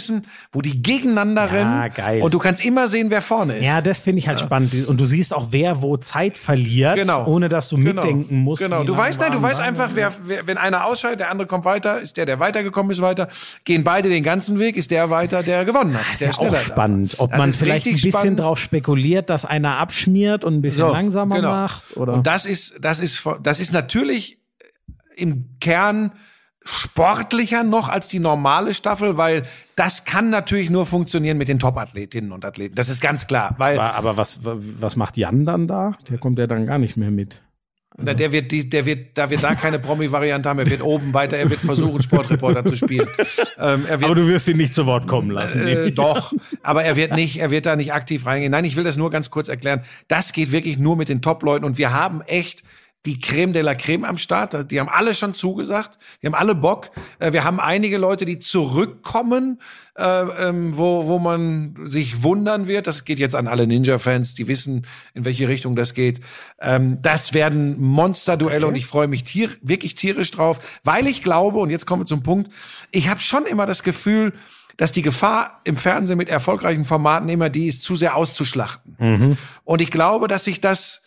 wo die gegeneinander rennen. geil. Und du kannst immer sehen, wer vorne ist. Ja, das finde ich halt spannend. Und du siehst auch, wer wo Zeit verliert, Genau. ohne dass du Genau. mitdenken musst. Genau. Du weißt, nein, du weißt einfach, wer, wer, wenn einer ausscheidet, der andere kommt weiter, ist der, der weitergekommen ist, weiter. Gehen beide den ganzen Weg, ist der weiter, der gewonnen hat. Das ist der ja auch spannend, ob man ist vielleicht ein bisschen spannend. drauf spekuliert, dass einer abschmiert und ein bisschen So, langsamer genau. macht. Oder? Und das ist, das ist, das ist natürlich im Kern sportlicher noch als die normale Staffel, weil das kann natürlich nur funktionieren mit den Top-Athletinnen und Athleten. Das ist ganz klar, weil aber, aber was, was macht Jan dann da? Der kommt ja dann gar nicht mehr mit. Na, der wird, die, der wird, da wird da keine Promi-Variante haben. Er wird oben weiter, er wird versuchen, Sportreporter zu spielen. Ähm, wird, Aber du wirst ihn nicht zu Wort kommen lassen. äh, doch, aber er wird nicht, er wird da nicht aktiv reingehen. Nein, ich will das nur ganz kurz erklären. Das geht wirklich nur mit den Top-Leuten und wir haben echt die Creme de la Creme am Start. Die haben alle schon zugesagt. Die haben alle Bock. Äh, Wir haben einige Leute, die zurückkommen, äh, ähm, wo, wo man sich wundern wird. Das geht jetzt an alle Ninja-Fans, die wissen, in welche Richtung das geht. Ähm, das werden Monster-Duelle und ich freue mich tier wirklich tierisch drauf, weil ich glaube, und jetzt kommen wir zum Punkt, ich habe schon immer das Gefühl, dass die Gefahr im Fernsehen mit erfolgreichen Formaten immer die ist, zu sehr auszuschlachten. Und ich glaube, dass sich das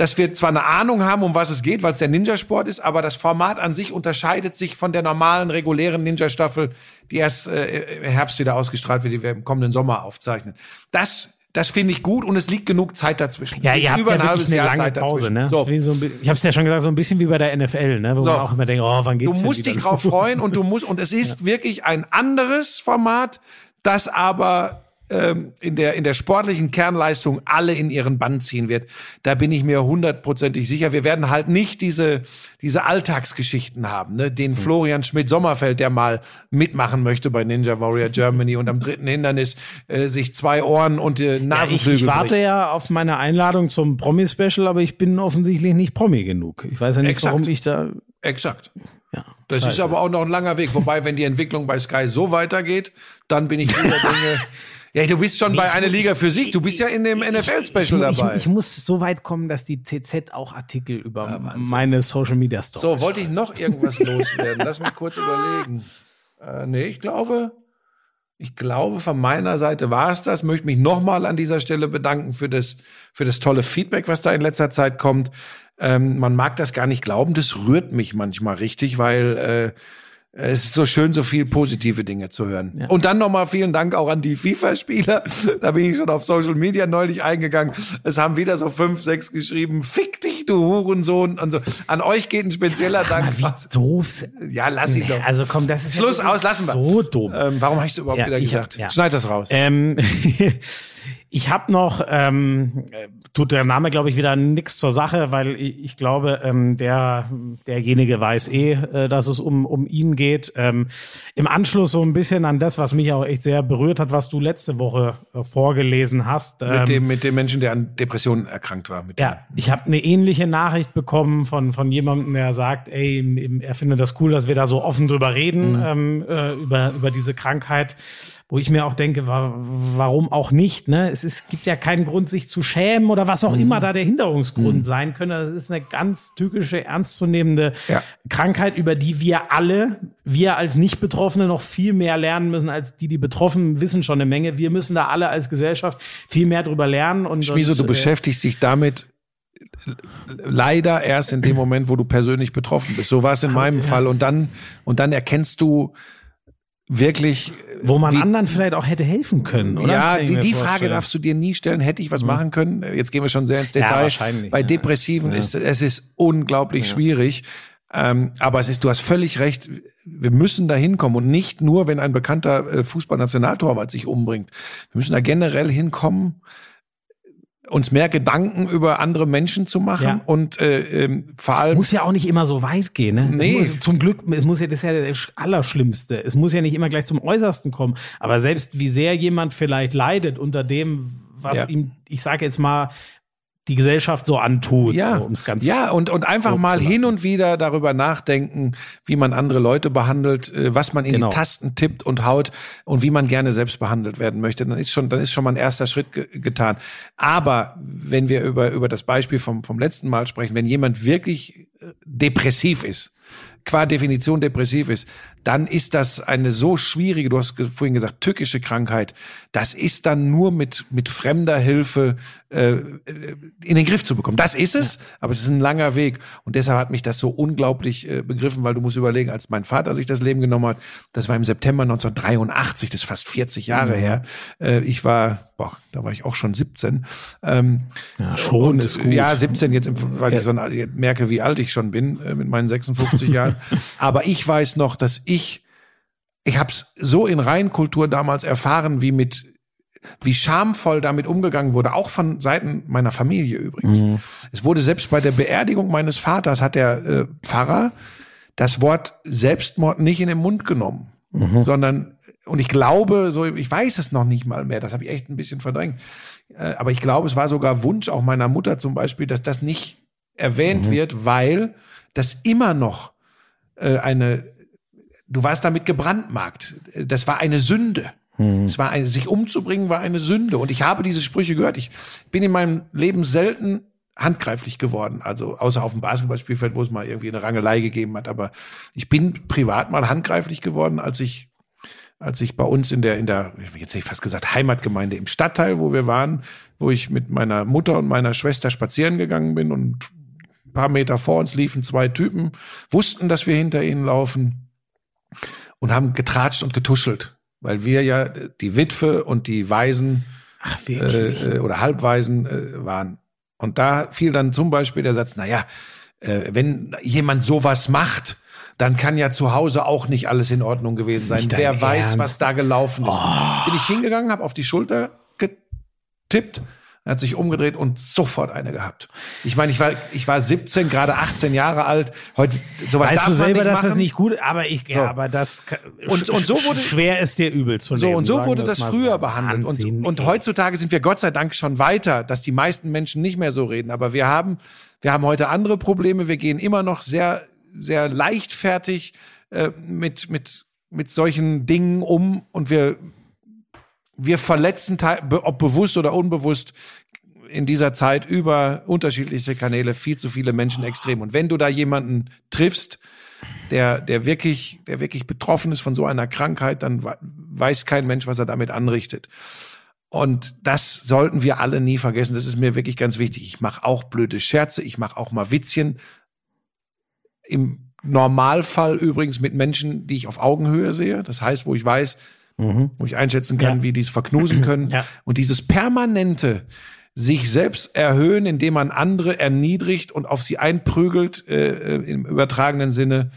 dass wir zwar eine Ahnung haben, um was es geht, weil es der Ninja-Sport ist, aber das Format an sich unterscheidet sich von der normalen, regulären Ninja-Staffel, die erst äh, im Herbst wieder ausgestrahlt wird, die wir im kommenden Sommer aufzeichnen. Das, das finde ich gut und es liegt genug Zeit dazwischen. Ja, ihr habt über ja ein halbes Jahr lange Zeit Pause, ne? So. So ein ich habe es ja schon gesagt, so ein bisschen wie bei der NFL, ne? Wo So. man auch immer denkt, oh, wann geht's Du musst dich drauf freuen und du musst, und es ist wirklich ein anderes Format, das aber ähm, in der, in der sportlichen Kernleistung alle in ihren Bann ziehen wird. Da bin ich mir hundertprozentig sicher. Wir werden halt nicht diese, diese Alltagsgeschichten haben, ne? Hm. Den Florian Schmidt-Sommerfeld, der mal mitmachen möchte bei Ninja Warrior Germany und am dritten Hindernis äh, sich zwei Ohren und äh, Ja, ich, Nasenflügel ich warte bricht. ja auf meine Einladung zum Promi-Special, aber ich bin offensichtlich nicht Promi genug. Ich weiß ja nicht, Exakt. warum ich da. Exakt. Ja. Das ist aber auch noch ein langer Weg. Wobei, wenn die Entwicklung bei Sky so weitergeht, dann bin ich guter Dinge. Ja, du bist schon bei ich einer Liga für sich. Du bist ja in dem NFL-Special dabei. Ich, ich muss so weit kommen, dass die TZ auch Artikel über meine Social Media Stories. so, wollte ich noch irgendwas loswerden? Lass mich kurz überlegen. Äh, nee, ich glaube, Ich glaube, von meiner Seite war es das. Möchte mich nochmal an dieser Stelle bedanken für das, für das tolle Feedback, was da in letzter Zeit kommt. Ähm, man mag das gar nicht glauben, das rührt mich manchmal richtig, weil äh, es ist so schön, so viel positive Dinge zu hören. Ja. Und dann nochmal vielen Dank auch an die FIFA-Spieler. Da bin ich schon auf Social Media neulich eingegangen. Es haben wieder so fünf, sechs geschrieben, fick dich, du Hurensohn. Und so. An euch geht ein spezieller Sag Dank. mal, wie doof. Ja, lass ihn doch. Also komm, das ist Schluss ja aus, lassen wir. So dumm. Ähm, warum habe ich es überhaupt Ja, wieder ich gesagt? ja. Schneid das raus. Ähm, ich habe noch, ähm, äh, tut der Name, glaube ich, wieder nix zur Sache, weil ich, ich glaube, ähm, der, derjenige weiß eh, äh, dass es um, um ihn geht. Ähm, Im Anschluss so ein bisschen an das, was mich auch echt sehr berührt hat, was du letzte Woche äh, vorgelesen hast. Ähm, mit, dem, mit dem Menschen, der an Depressionen erkrankt war. Mit ja, ich habe eine ähnliche Nachricht bekommen von, von jemandem, der sagt, ey, er findet das cool, dass wir da so offen drüber reden, Mhm. ähm, äh, über, über diese Krankheit, wo ich mir auch denke, wa warum auch nicht? Ne? Es ist, gibt ja keinen Grund, sich zu schämen oder was Mhm. auch immer da der Hinderungsgrund sein könnte. Das ist eine ganz typische, ernstzunehmende Ja. Krankheit, über die wir alle, wir als Nicht-Betroffene noch viel mehr lernen müssen, als die, die Betroffen wissen schon eine Menge. Wir müssen da alle als Gesellschaft viel mehr drüber lernen. Und, Schmieso, und, du äh, beschäftigst dich damit leider erst in dem Moment, wo du persönlich betroffen bist. So war es in meinem Fall. Und dann, und dann erkennst du wirklich, Wo man wie- anderen vielleicht auch hätte helfen können, oder? Ja, die, die Frage. Mhm. darfst du dir nie stellen. Hätte ich was machen können? Jetzt gehen wir schon sehr ins Ja, Detail. wahrscheinlich, Bei ja. Depressiven Ja. ist es ist unglaublich schwierig. Ähm, aber es ist, du hast völlig recht. Wir müssen da hinkommen und nicht nur, wenn ein bekannter äh, Fußballnationaltorwart sich umbringt. Wir müssen da generell hinkommen, uns mehr Gedanken über andere Menschen zu machen Ja. und äh, ähm, vor allem Muss ja auch nicht immer so weit gehen, ne? Nee. Muss, zum Glück, es muss ja, das ist ja das Allerschlimmste. Es muss ja nicht immer gleich zum Äußersten kommen. Aber selbst wie sehr jemand vielleicht leidet unter dem, was Ja. ihm, ich sage jetzt mal, die Gesellschaft so antut, ja, so, um es ganz ja und und einfach mal hin und wieder darüber nachdenken, wie man andere Leute behandelt, äh, was man in Genau. die Tasten tippt und haut und wie man gerne selbst behandelt werden möchte. Dann ist schon, dann ist schon mal ein erster Schritt ge getan. Aber wenn wir über über das Beispiel vom vom letzten Mal sprechen, wenn jemand wirklich äh, depressiv ist, qua Definition depressiv ist, dann ist das eine so schwierige, du hast vorhin gesagt, tückische Krankheit. Das ist dann nur mit, mit fremder Hilfe äh, äh, in den Griff zu bekommen. Das ist es, aber es ist ein langer Weg. Und deshalb hat mich das so unglaublich äh, begriffen, weil du musst überlegen, als mein Vater sich das Leben genommen hat, das war im September 1983, das ist fast 40 Jahre her. Äh, ich war, boah, da war ich auch schon 17. Ähm, Ja, schon und, ist gut. Ja, 17 jetzt, weil ich so merke, wie alt ich schon bin äh, mit meinen 56 Jahren. Aber ich weiß noch, dass ich, ich habe es so in Reinkultur damals erfahren, wie mit, wie schamvoll damit umgegangen wurde, auch von Seiten meiner Familie übrigens. Es wurde selbst bei der Beerdigung meines Vaters hat der äh, Pfarrer das Wort Selbstmord nicht in den Mund genommen, sondern und ich glaube, so ich weiß es noch nicht mal mehr. Das habe ich echt ein bisschen verdrängt. Äh, aber ich glaube, es war sogar Wunsch auch meiner Mutter zum Beispiel, dass das nicht erwähnt wird, weil das immer noch äh, eine, du warst damit gebrandmarkt. Das war eine Sünde. Es war eine, sich umzubringen war eine Sünde. Und ich habe diese Sprüche gehört. Ich bin in meinem Leben selten handgreiflich geworden. Also außer auf dem Basketballspielfeld, wo es mal irgendwie eine Rangelei gegeben hat. Aber ich bin privat mal handgreiflich geworden, als ich als ich bei uns in der, in der, jetzt hätte ich fast gesagt, Heimatgemeinde im Stadtteil, wo wir waren, wo ich mit meiner Mutter und meiner Schwester spazieren gegangen bin und ein paar Meter vor uns liefen zwei Typen, wussten, dass wir hinter ihnen laufen und haben getratscht und getuschelt, weil wir ja die Witwe und die Waisen Ach, äh, äh, oder Halbwaisen äh, waren. Und da fiel dann zum Beispiel der Satz, na ja, äh, wenn jemand sowas macht, dann kann ja zu Hause auch nicht alles in Ordnung gewesen sein. Wer weiß, Ernst? was da gelaufen ist. Bin ich hingegangen, habe auf die Schulter getippt, er hat sich umgedreht und sofort eine gehabt. Ich meine, ich war, ich war 17, gerade 18 Jahre alt. Heute sowas weißt darf du selber, nicht dass das nicht gut, aber ich, So. ja, aber das Und- und so wurde- schwer ist dir übel zu So, nehmen. und so wurde das mal früher so. behandelt. Wahnsinn, Und, und heutzutage sind wir Gott sei Dank schon weiter, dass die meisten Menschen nicht mehr so reden. Aber wir haben, wir haben heute andere Probleme. Wir gehen immer noch sehr, sehr leichtfertig äh, mit, mit, mit solchen Dingen um und wir, wir verletzen, ob bewusst oder unbewusst, in dieser Zeit über unterschiedliche Kanäle viel zu viele Menschen extrem. Und wenn du da jemanden triffst, der, der wirklich, der wirklich betroffen ist von so einer Krankheit, dann we- weiß kein Mensch, was er damit anrichtet. Und das sollten wir alle nie vergessen. Das ist mir wirklich ganz wichtig. Ich mache auch blöde Scherze, ich mache auch mal Witzchen. Im Normalfall übrigens mit Menschen, die ich auf Augenhöhe sehe. Das heißt, wo ich weiß, Mhm. wo ich einschätzen kann, Ja. wie die es verknusen können. Ja. Und dieses permanente sich selbst erhöhen, indem man andere erniedrigt und auf sie einprügelt, äh, äh, im übertragenen Sinne,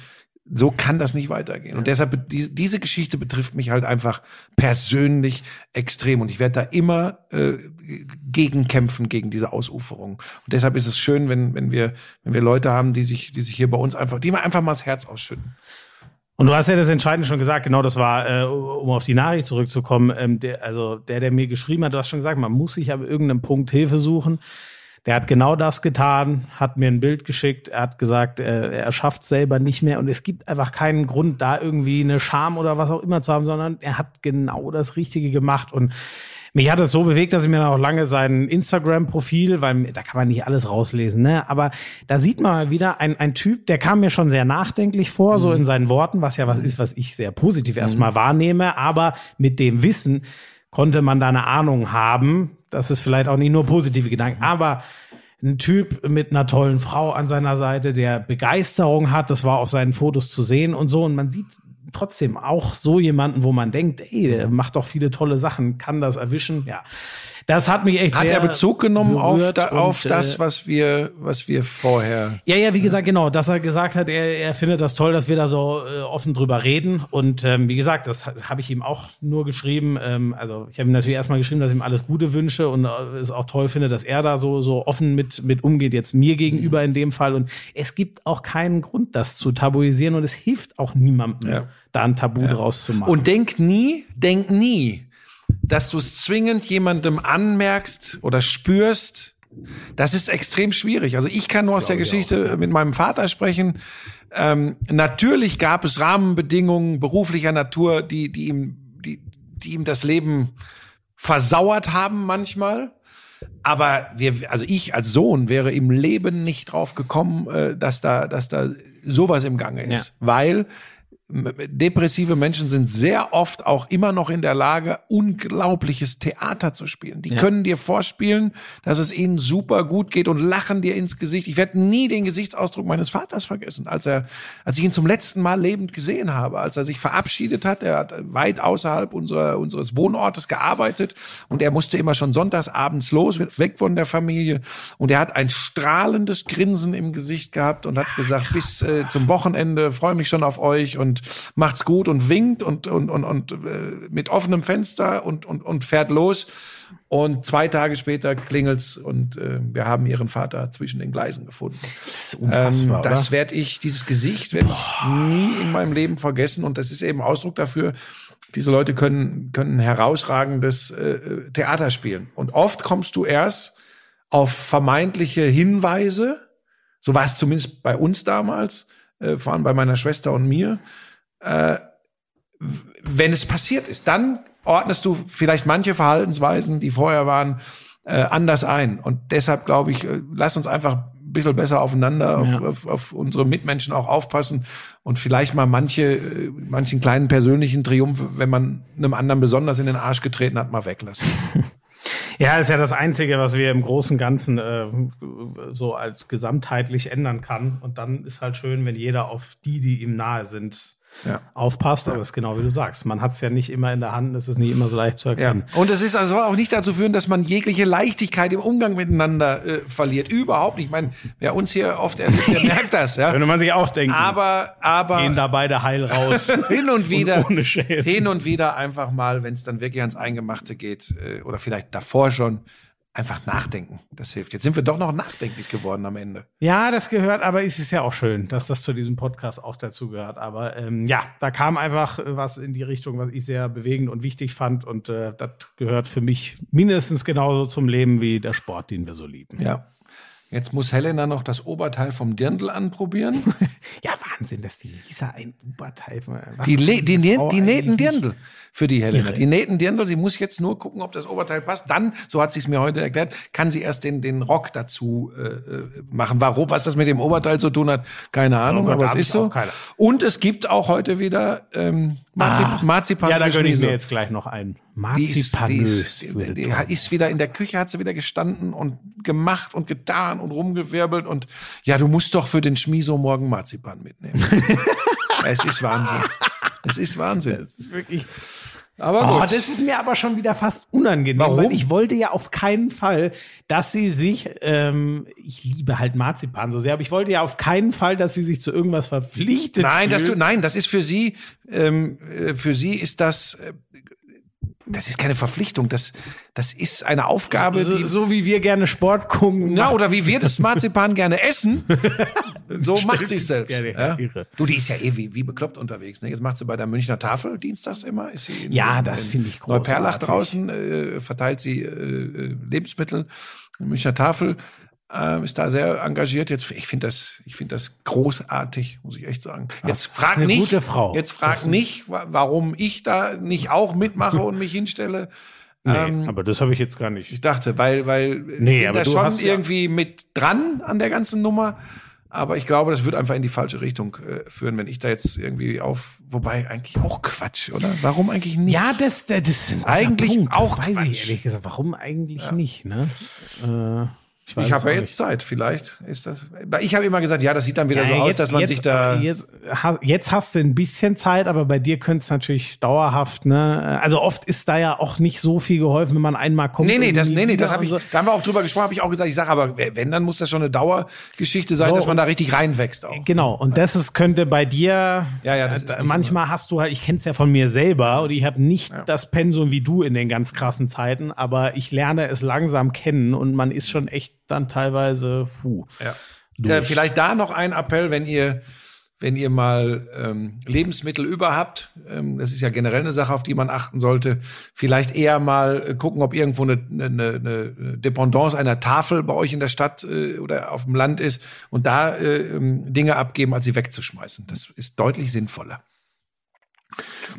so kann das nicht weitergehen. Und deshalb, die, diese Geschichte betrifft mich halt einfach persönlich extrem. Und ich werde da immer äh, gegen kämpfen, gegen diese Ausuferung. Und deshalb ist es schön, wenn, wenn wir, wenn wir Leute haben, die sich, die sich hier bei uns einfach, die mir einfach mal das Herz ausschütten. Und du hast ja das Entscheidende schon gesagt, genau, das war, äh, um auf die Nachricht zurückzukommen, ähm, der, also der, der mir geschrieben hat, du hast schon gesagt, man muss sich ab irgendeinem Punkt Hilfe suchen. Der hat genau das getan, hat mir ein Bild geschickt, er hat gesagt, äh, er schafft selber nicht mehr und es gibt einfach keinen Grund, da irgendwie eine Scham oder was auch immer zu haben, sondern er hat genau das Richtige gemacht und mich hat es so bewegt, dass ich mir dann auch lange sein Instagram-Profil, weil da kann man nicht alles rauslesen, ne? Aber da sieht man mal wieder ein, ein Typ, der kam mir schon sehr nachdenklich vor, so in seinen Worten, was ja was ist, was ich sehr positiv erstmal wahrnehme, aber mit dem Wissen konnte man da eine Ahnung haben. Das ist vielleicht auch nicht nur positive Gedanken, aber ein Typ mit einer tollen Frau an seiner Seite, der Begeisterung hat, das war auf seinen Fotos zu sehen und so. Und man sieht trotzdem auch so jemanden, wo man denkt, ey, der macht doch viele tolle Sachen, kann das erwischen. Ja, das hat mich echt Hat sehr er Bezug genommen auf, da, auf und, das, äh, was wir, was wir vorher ja, ja, wie gesagt, genau, dass er gesagt hat, er, er findet das toll, dass wir da so äh, offen drüber reden. Und ähm, wie gesagt, das ha- habe ich ihm auch nur geschrieben. Ähm, also ich habe ihm natürlich erstmal geschrieben, dass ich ihm alles Gute wünsche und äh, es auch toll finde, dass er da so so offen mit mit umgeht, jetzt mir gegenüber in dem Fall. Und es gibt auch keinen Grund, das zu tabuisieren und es hilft auch niemandem, Ja. da ein Tabu draus zu machen. Und denk nie, denk nie, dass du es zwingend jemandem anmerkst oder spürst. Das ist extrem schwierig. Also ich kann nur aus der Geschichte mit meinem Vater sprechen. Ähm, natürlich gab es Rahmenbedingungen beruflicher Natur, die, die ihm, die, die ihm das Leben versauert haben manchmal. Aber wir, also ich als Sohn wäre im Leben nicht drauf gekommen, äh, dass da, dass da sowas im Gange ist, weil m- depressive Menschen sind sehr oft auch immer noch in der Lage, unglaubliches Theater zu spielen. Die Ja. können dir vorspielen, dass es ihnen super gut geht und lachen dir ins Gesicht. Ich werde nie den Gesichtsausdruck meines Vaters vergessen, als er, als ich ihn zum letzten Mal lebend gesehen habe, als er sich verabschiedet hat. Er hat weit außerhalb unserer, unseres Wohnortes gearbeitet und er musste immer schon sonntags abends los, weg von der Familie. Und er hat ein strahlendes Grinsen im Gesicht gehabt und hat gesagt, bis äh, zum Wochenende freue mich schon auf euch und macht's gut und winkt und, und, und, und äh, mit offenem Fenster und, und, und fährt los. Und zwei Tage später klingelt's und äh, wir haben ihren Vater zwischen den Gleisen gefunden. das ist unfassbar, Ähm, das werde ich, dieses Gesicht werde ich nie in meinem Leben vergessen. Und das ist eben Ausdruck dafür, diese Leute können, können herausragendes äh, Theater spielen. Und oft kommst du erst auf vermeintliche Hinweise, so war es zumindest bei uns damals, äh, vor allem bei meiner Schwester und mir, äh, wenn es passiert ist. Dann ordnest du vielleicht manche Verhaltensweisen, die vorher waren, äh, anders ein. Und deshalb glaube ich, äh, lass uns einfach ein bisschen besser aufeinander, auf, Ja. auf, auf unsere Mitmenschen auch aufpassen und vielleicht mal manche, äh, manchen kleinen persönlichen Triumph, wenn man einem anderen besonders in den Arsch getreten hat, mal weglassen. Ja, ist ja das Einzige, was wir im Großen und Ganzen äh, so als gesamtheitlich ändern kann. Und dann ist halt schön, wenn jeder auf die, die ihm nahe sind, Ja. aufpasst. Aber es ist genau wie du sagst. Man hat es ja nicht immer in der Hand, es ist nicht immer so leicht zu Ja. erkennen. Und es ist also auch nicht dazu führen, dass man jegliche Leichtigkeit im Umgang miteinander äh, verliert. Überhaupt nicht. Ich meine, wer uns hier oft erlebt, der merkt das. Ja. Könnte man sich auch denken. Aber, aber gehen da beide heil raus. hin und wieder, ohne Schäden. hin und wieder einfach mal, wenn es dann wirklich ans Eingemachte geht, äh, oder vielleicht davor schon, einfach nachdenken. Das hilft. Jetzt sind wir doch noch nachdenklich geworden am Ende. Ja, das gehört, aber es ist ja auch schön, dass das zu diesem Podcast auch dazu gehört. Aber ähm, ja, da kam einfach was in die Richtung, was ich sehr bewegend und wichtig fand. Und äh, das gehört für mich mindestens genauso zum Leben wie der Sport, den wir so lieben. Ja. Jetzt muss Helena noch das Oberteil vom Dirndl anprobieren. Ja, Wahnsinn, dass die Lisa ein Oberteil. Was Die, die, die, die nähten? Dirndl. für die Helena. Die nähten Dirndl, sie muss jetzt nur gucken, ob das Oberteil passt. Dann, so hat sie es mir heute erklärt, kann sie erst den, den Rock dazu äh, äh, machen. Warum, was das mit dem Oberteil zu tun hat, keine Ahnung, Oh Gott, aber es ist so. Und es gibt auch heute wieder ähm, Marzi Ah, Marzipan Ja, da gönne ich mir jetzt gleich noch einen. Die ist, die, Marzipanös. ist, die toll ist wieder in der Küche, hat sie wieder gestanden und gemacht und getan und rumgewirbelt und ja, du musst doch für den Schmiso morgen Marzipan mitnehmen. es ist Wahnsinn. Es ist Wahnsinn. Das ist wirklich. Aber Oh, gut. das ist mir aber schon wieder fast unangenehm, Warum? weil ich wollte ja auf keinen Fall, dass sie sich, ähm, ich liebe halt Marzipan so sehr, aber ich wollte ja auf keinen Fall, dass sie sich zu irgendwas verpflichtet nein, das, fühlt. du, nein, das ist für sie, ähm, äh, für sie ist das, äh, das ist keine Verpflichtung, das, das ist eine Aufgabe, so, die, so wie wir gerne Sport gucken. Ja, oder wie wir das Marzipan gerne essen, so macht sie es selbst. Ja. Du, die ist ja eh wie, wie bekloppt unterwegs. Ne? Jetzt macht sie bei der Münchner Tafel dienstags immer. Ist sie in, Ja, das in finde ich Neuperlach großartig. draußen, äh, verteilt sie äh, äh, Lebensmittel. Münchner Tafel äh, ist da sehr engagiert. Jetzt, ich finde das, ich finde das großartig, muss ich echt sagen. Jetzt das ist frag nicht, jetzt frag Das ist- nicht, wa- warum ich da nicht auch mitmache und mich hinstelle. Nee, Ähm, aber das habe ich jetzt gar nicht. ich dachte, weil, weil Nee, ich bin aber da schon hast ja- irgendwie mit dran an der ganzen Nummer. Aber ich glaube, das wird einfach in die falsche Richtung äh, führen, wenn ich da jetzt irgendwie auf, wobei eigentlich auch Quatsch, oder? Warum eigentlich nicht? Ja, das, das ist ein guter Eigentlich Punkt. auch Das weiß Quatsch. ich ehrlich gesagt. Warum eigentlich nicht? Ne? Äh, ich ich habe ja jetzt Zeit, vielleicht ist das. Ich habe immer gesagt, ja, das sieht dann wieder Ja, so aus, jetzt- dass man jetzt, sich da. Jetzt, jetzt hast du ein bisschen Zeit, aber bei dir könnte es natürlich dauerhaft, ne? Also oft ist da ja auch nicht so viel geholfen, wenn man einmal kommt. Nee, nee, das, nee, nee, das habe ich, so. da haben wir auch drüber gesprochen, habe ich auch gesagt, ich sage, aber wenn, dann muss das schon eine Dauergeschichte sein, So, dass man da richtig reinwächst auch. Genau, und das ist, könnte bei dir, Ja, ja, das äh, ist manchmal hast du halt, ich kenne es ja von mir selber und ich habe nicht das Pensum wie du in den ganz krassen Zeiten, aber ich lerne es langsam kennen und man ist schon echt dann teilweise, puh. Ja. Äh, vielleicht da noch ein Appell, wenn ihr, wenn ihr mal ähm, Lebensmittel über habt, ähm, das ist ja generell eine Sache, auf die man achten sollte, vielleicht eher mal äh, gucken, ob irgendwo eine, eine, eine Dependance einer Tafel bei euch in der Stadt äh, oder auf dem Land ist und da äh, ähm, Dinge abgeben, als sie wegzuschmeißen. Das ist deutlich sinnvoller.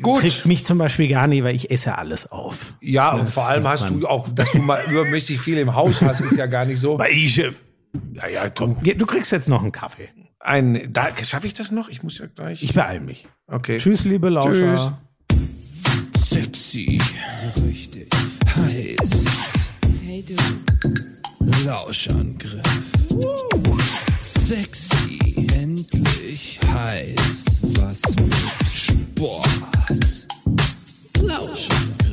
Gut. Trifft mich zum Beispiel gar nicht, weil ich esse alles auf. Ja, und vor allem hast du auch, dass du mal übermäßig viel im Haus hast, ist ja gar nicht so. Weil ich, äh, Ja, ja, du, du kriegst jetzt noch einen Kaffee. ein, da, schaffe ich das noch? Ich muss ja gleich. Ich beeil mich. okay. Tschüss, liebe Lauscher. Tschüss. Sexy, so richtig heiß. Hey du, Lauschangriff. Sexy, endlich heiß. Was mit Sport. Lauschangriff.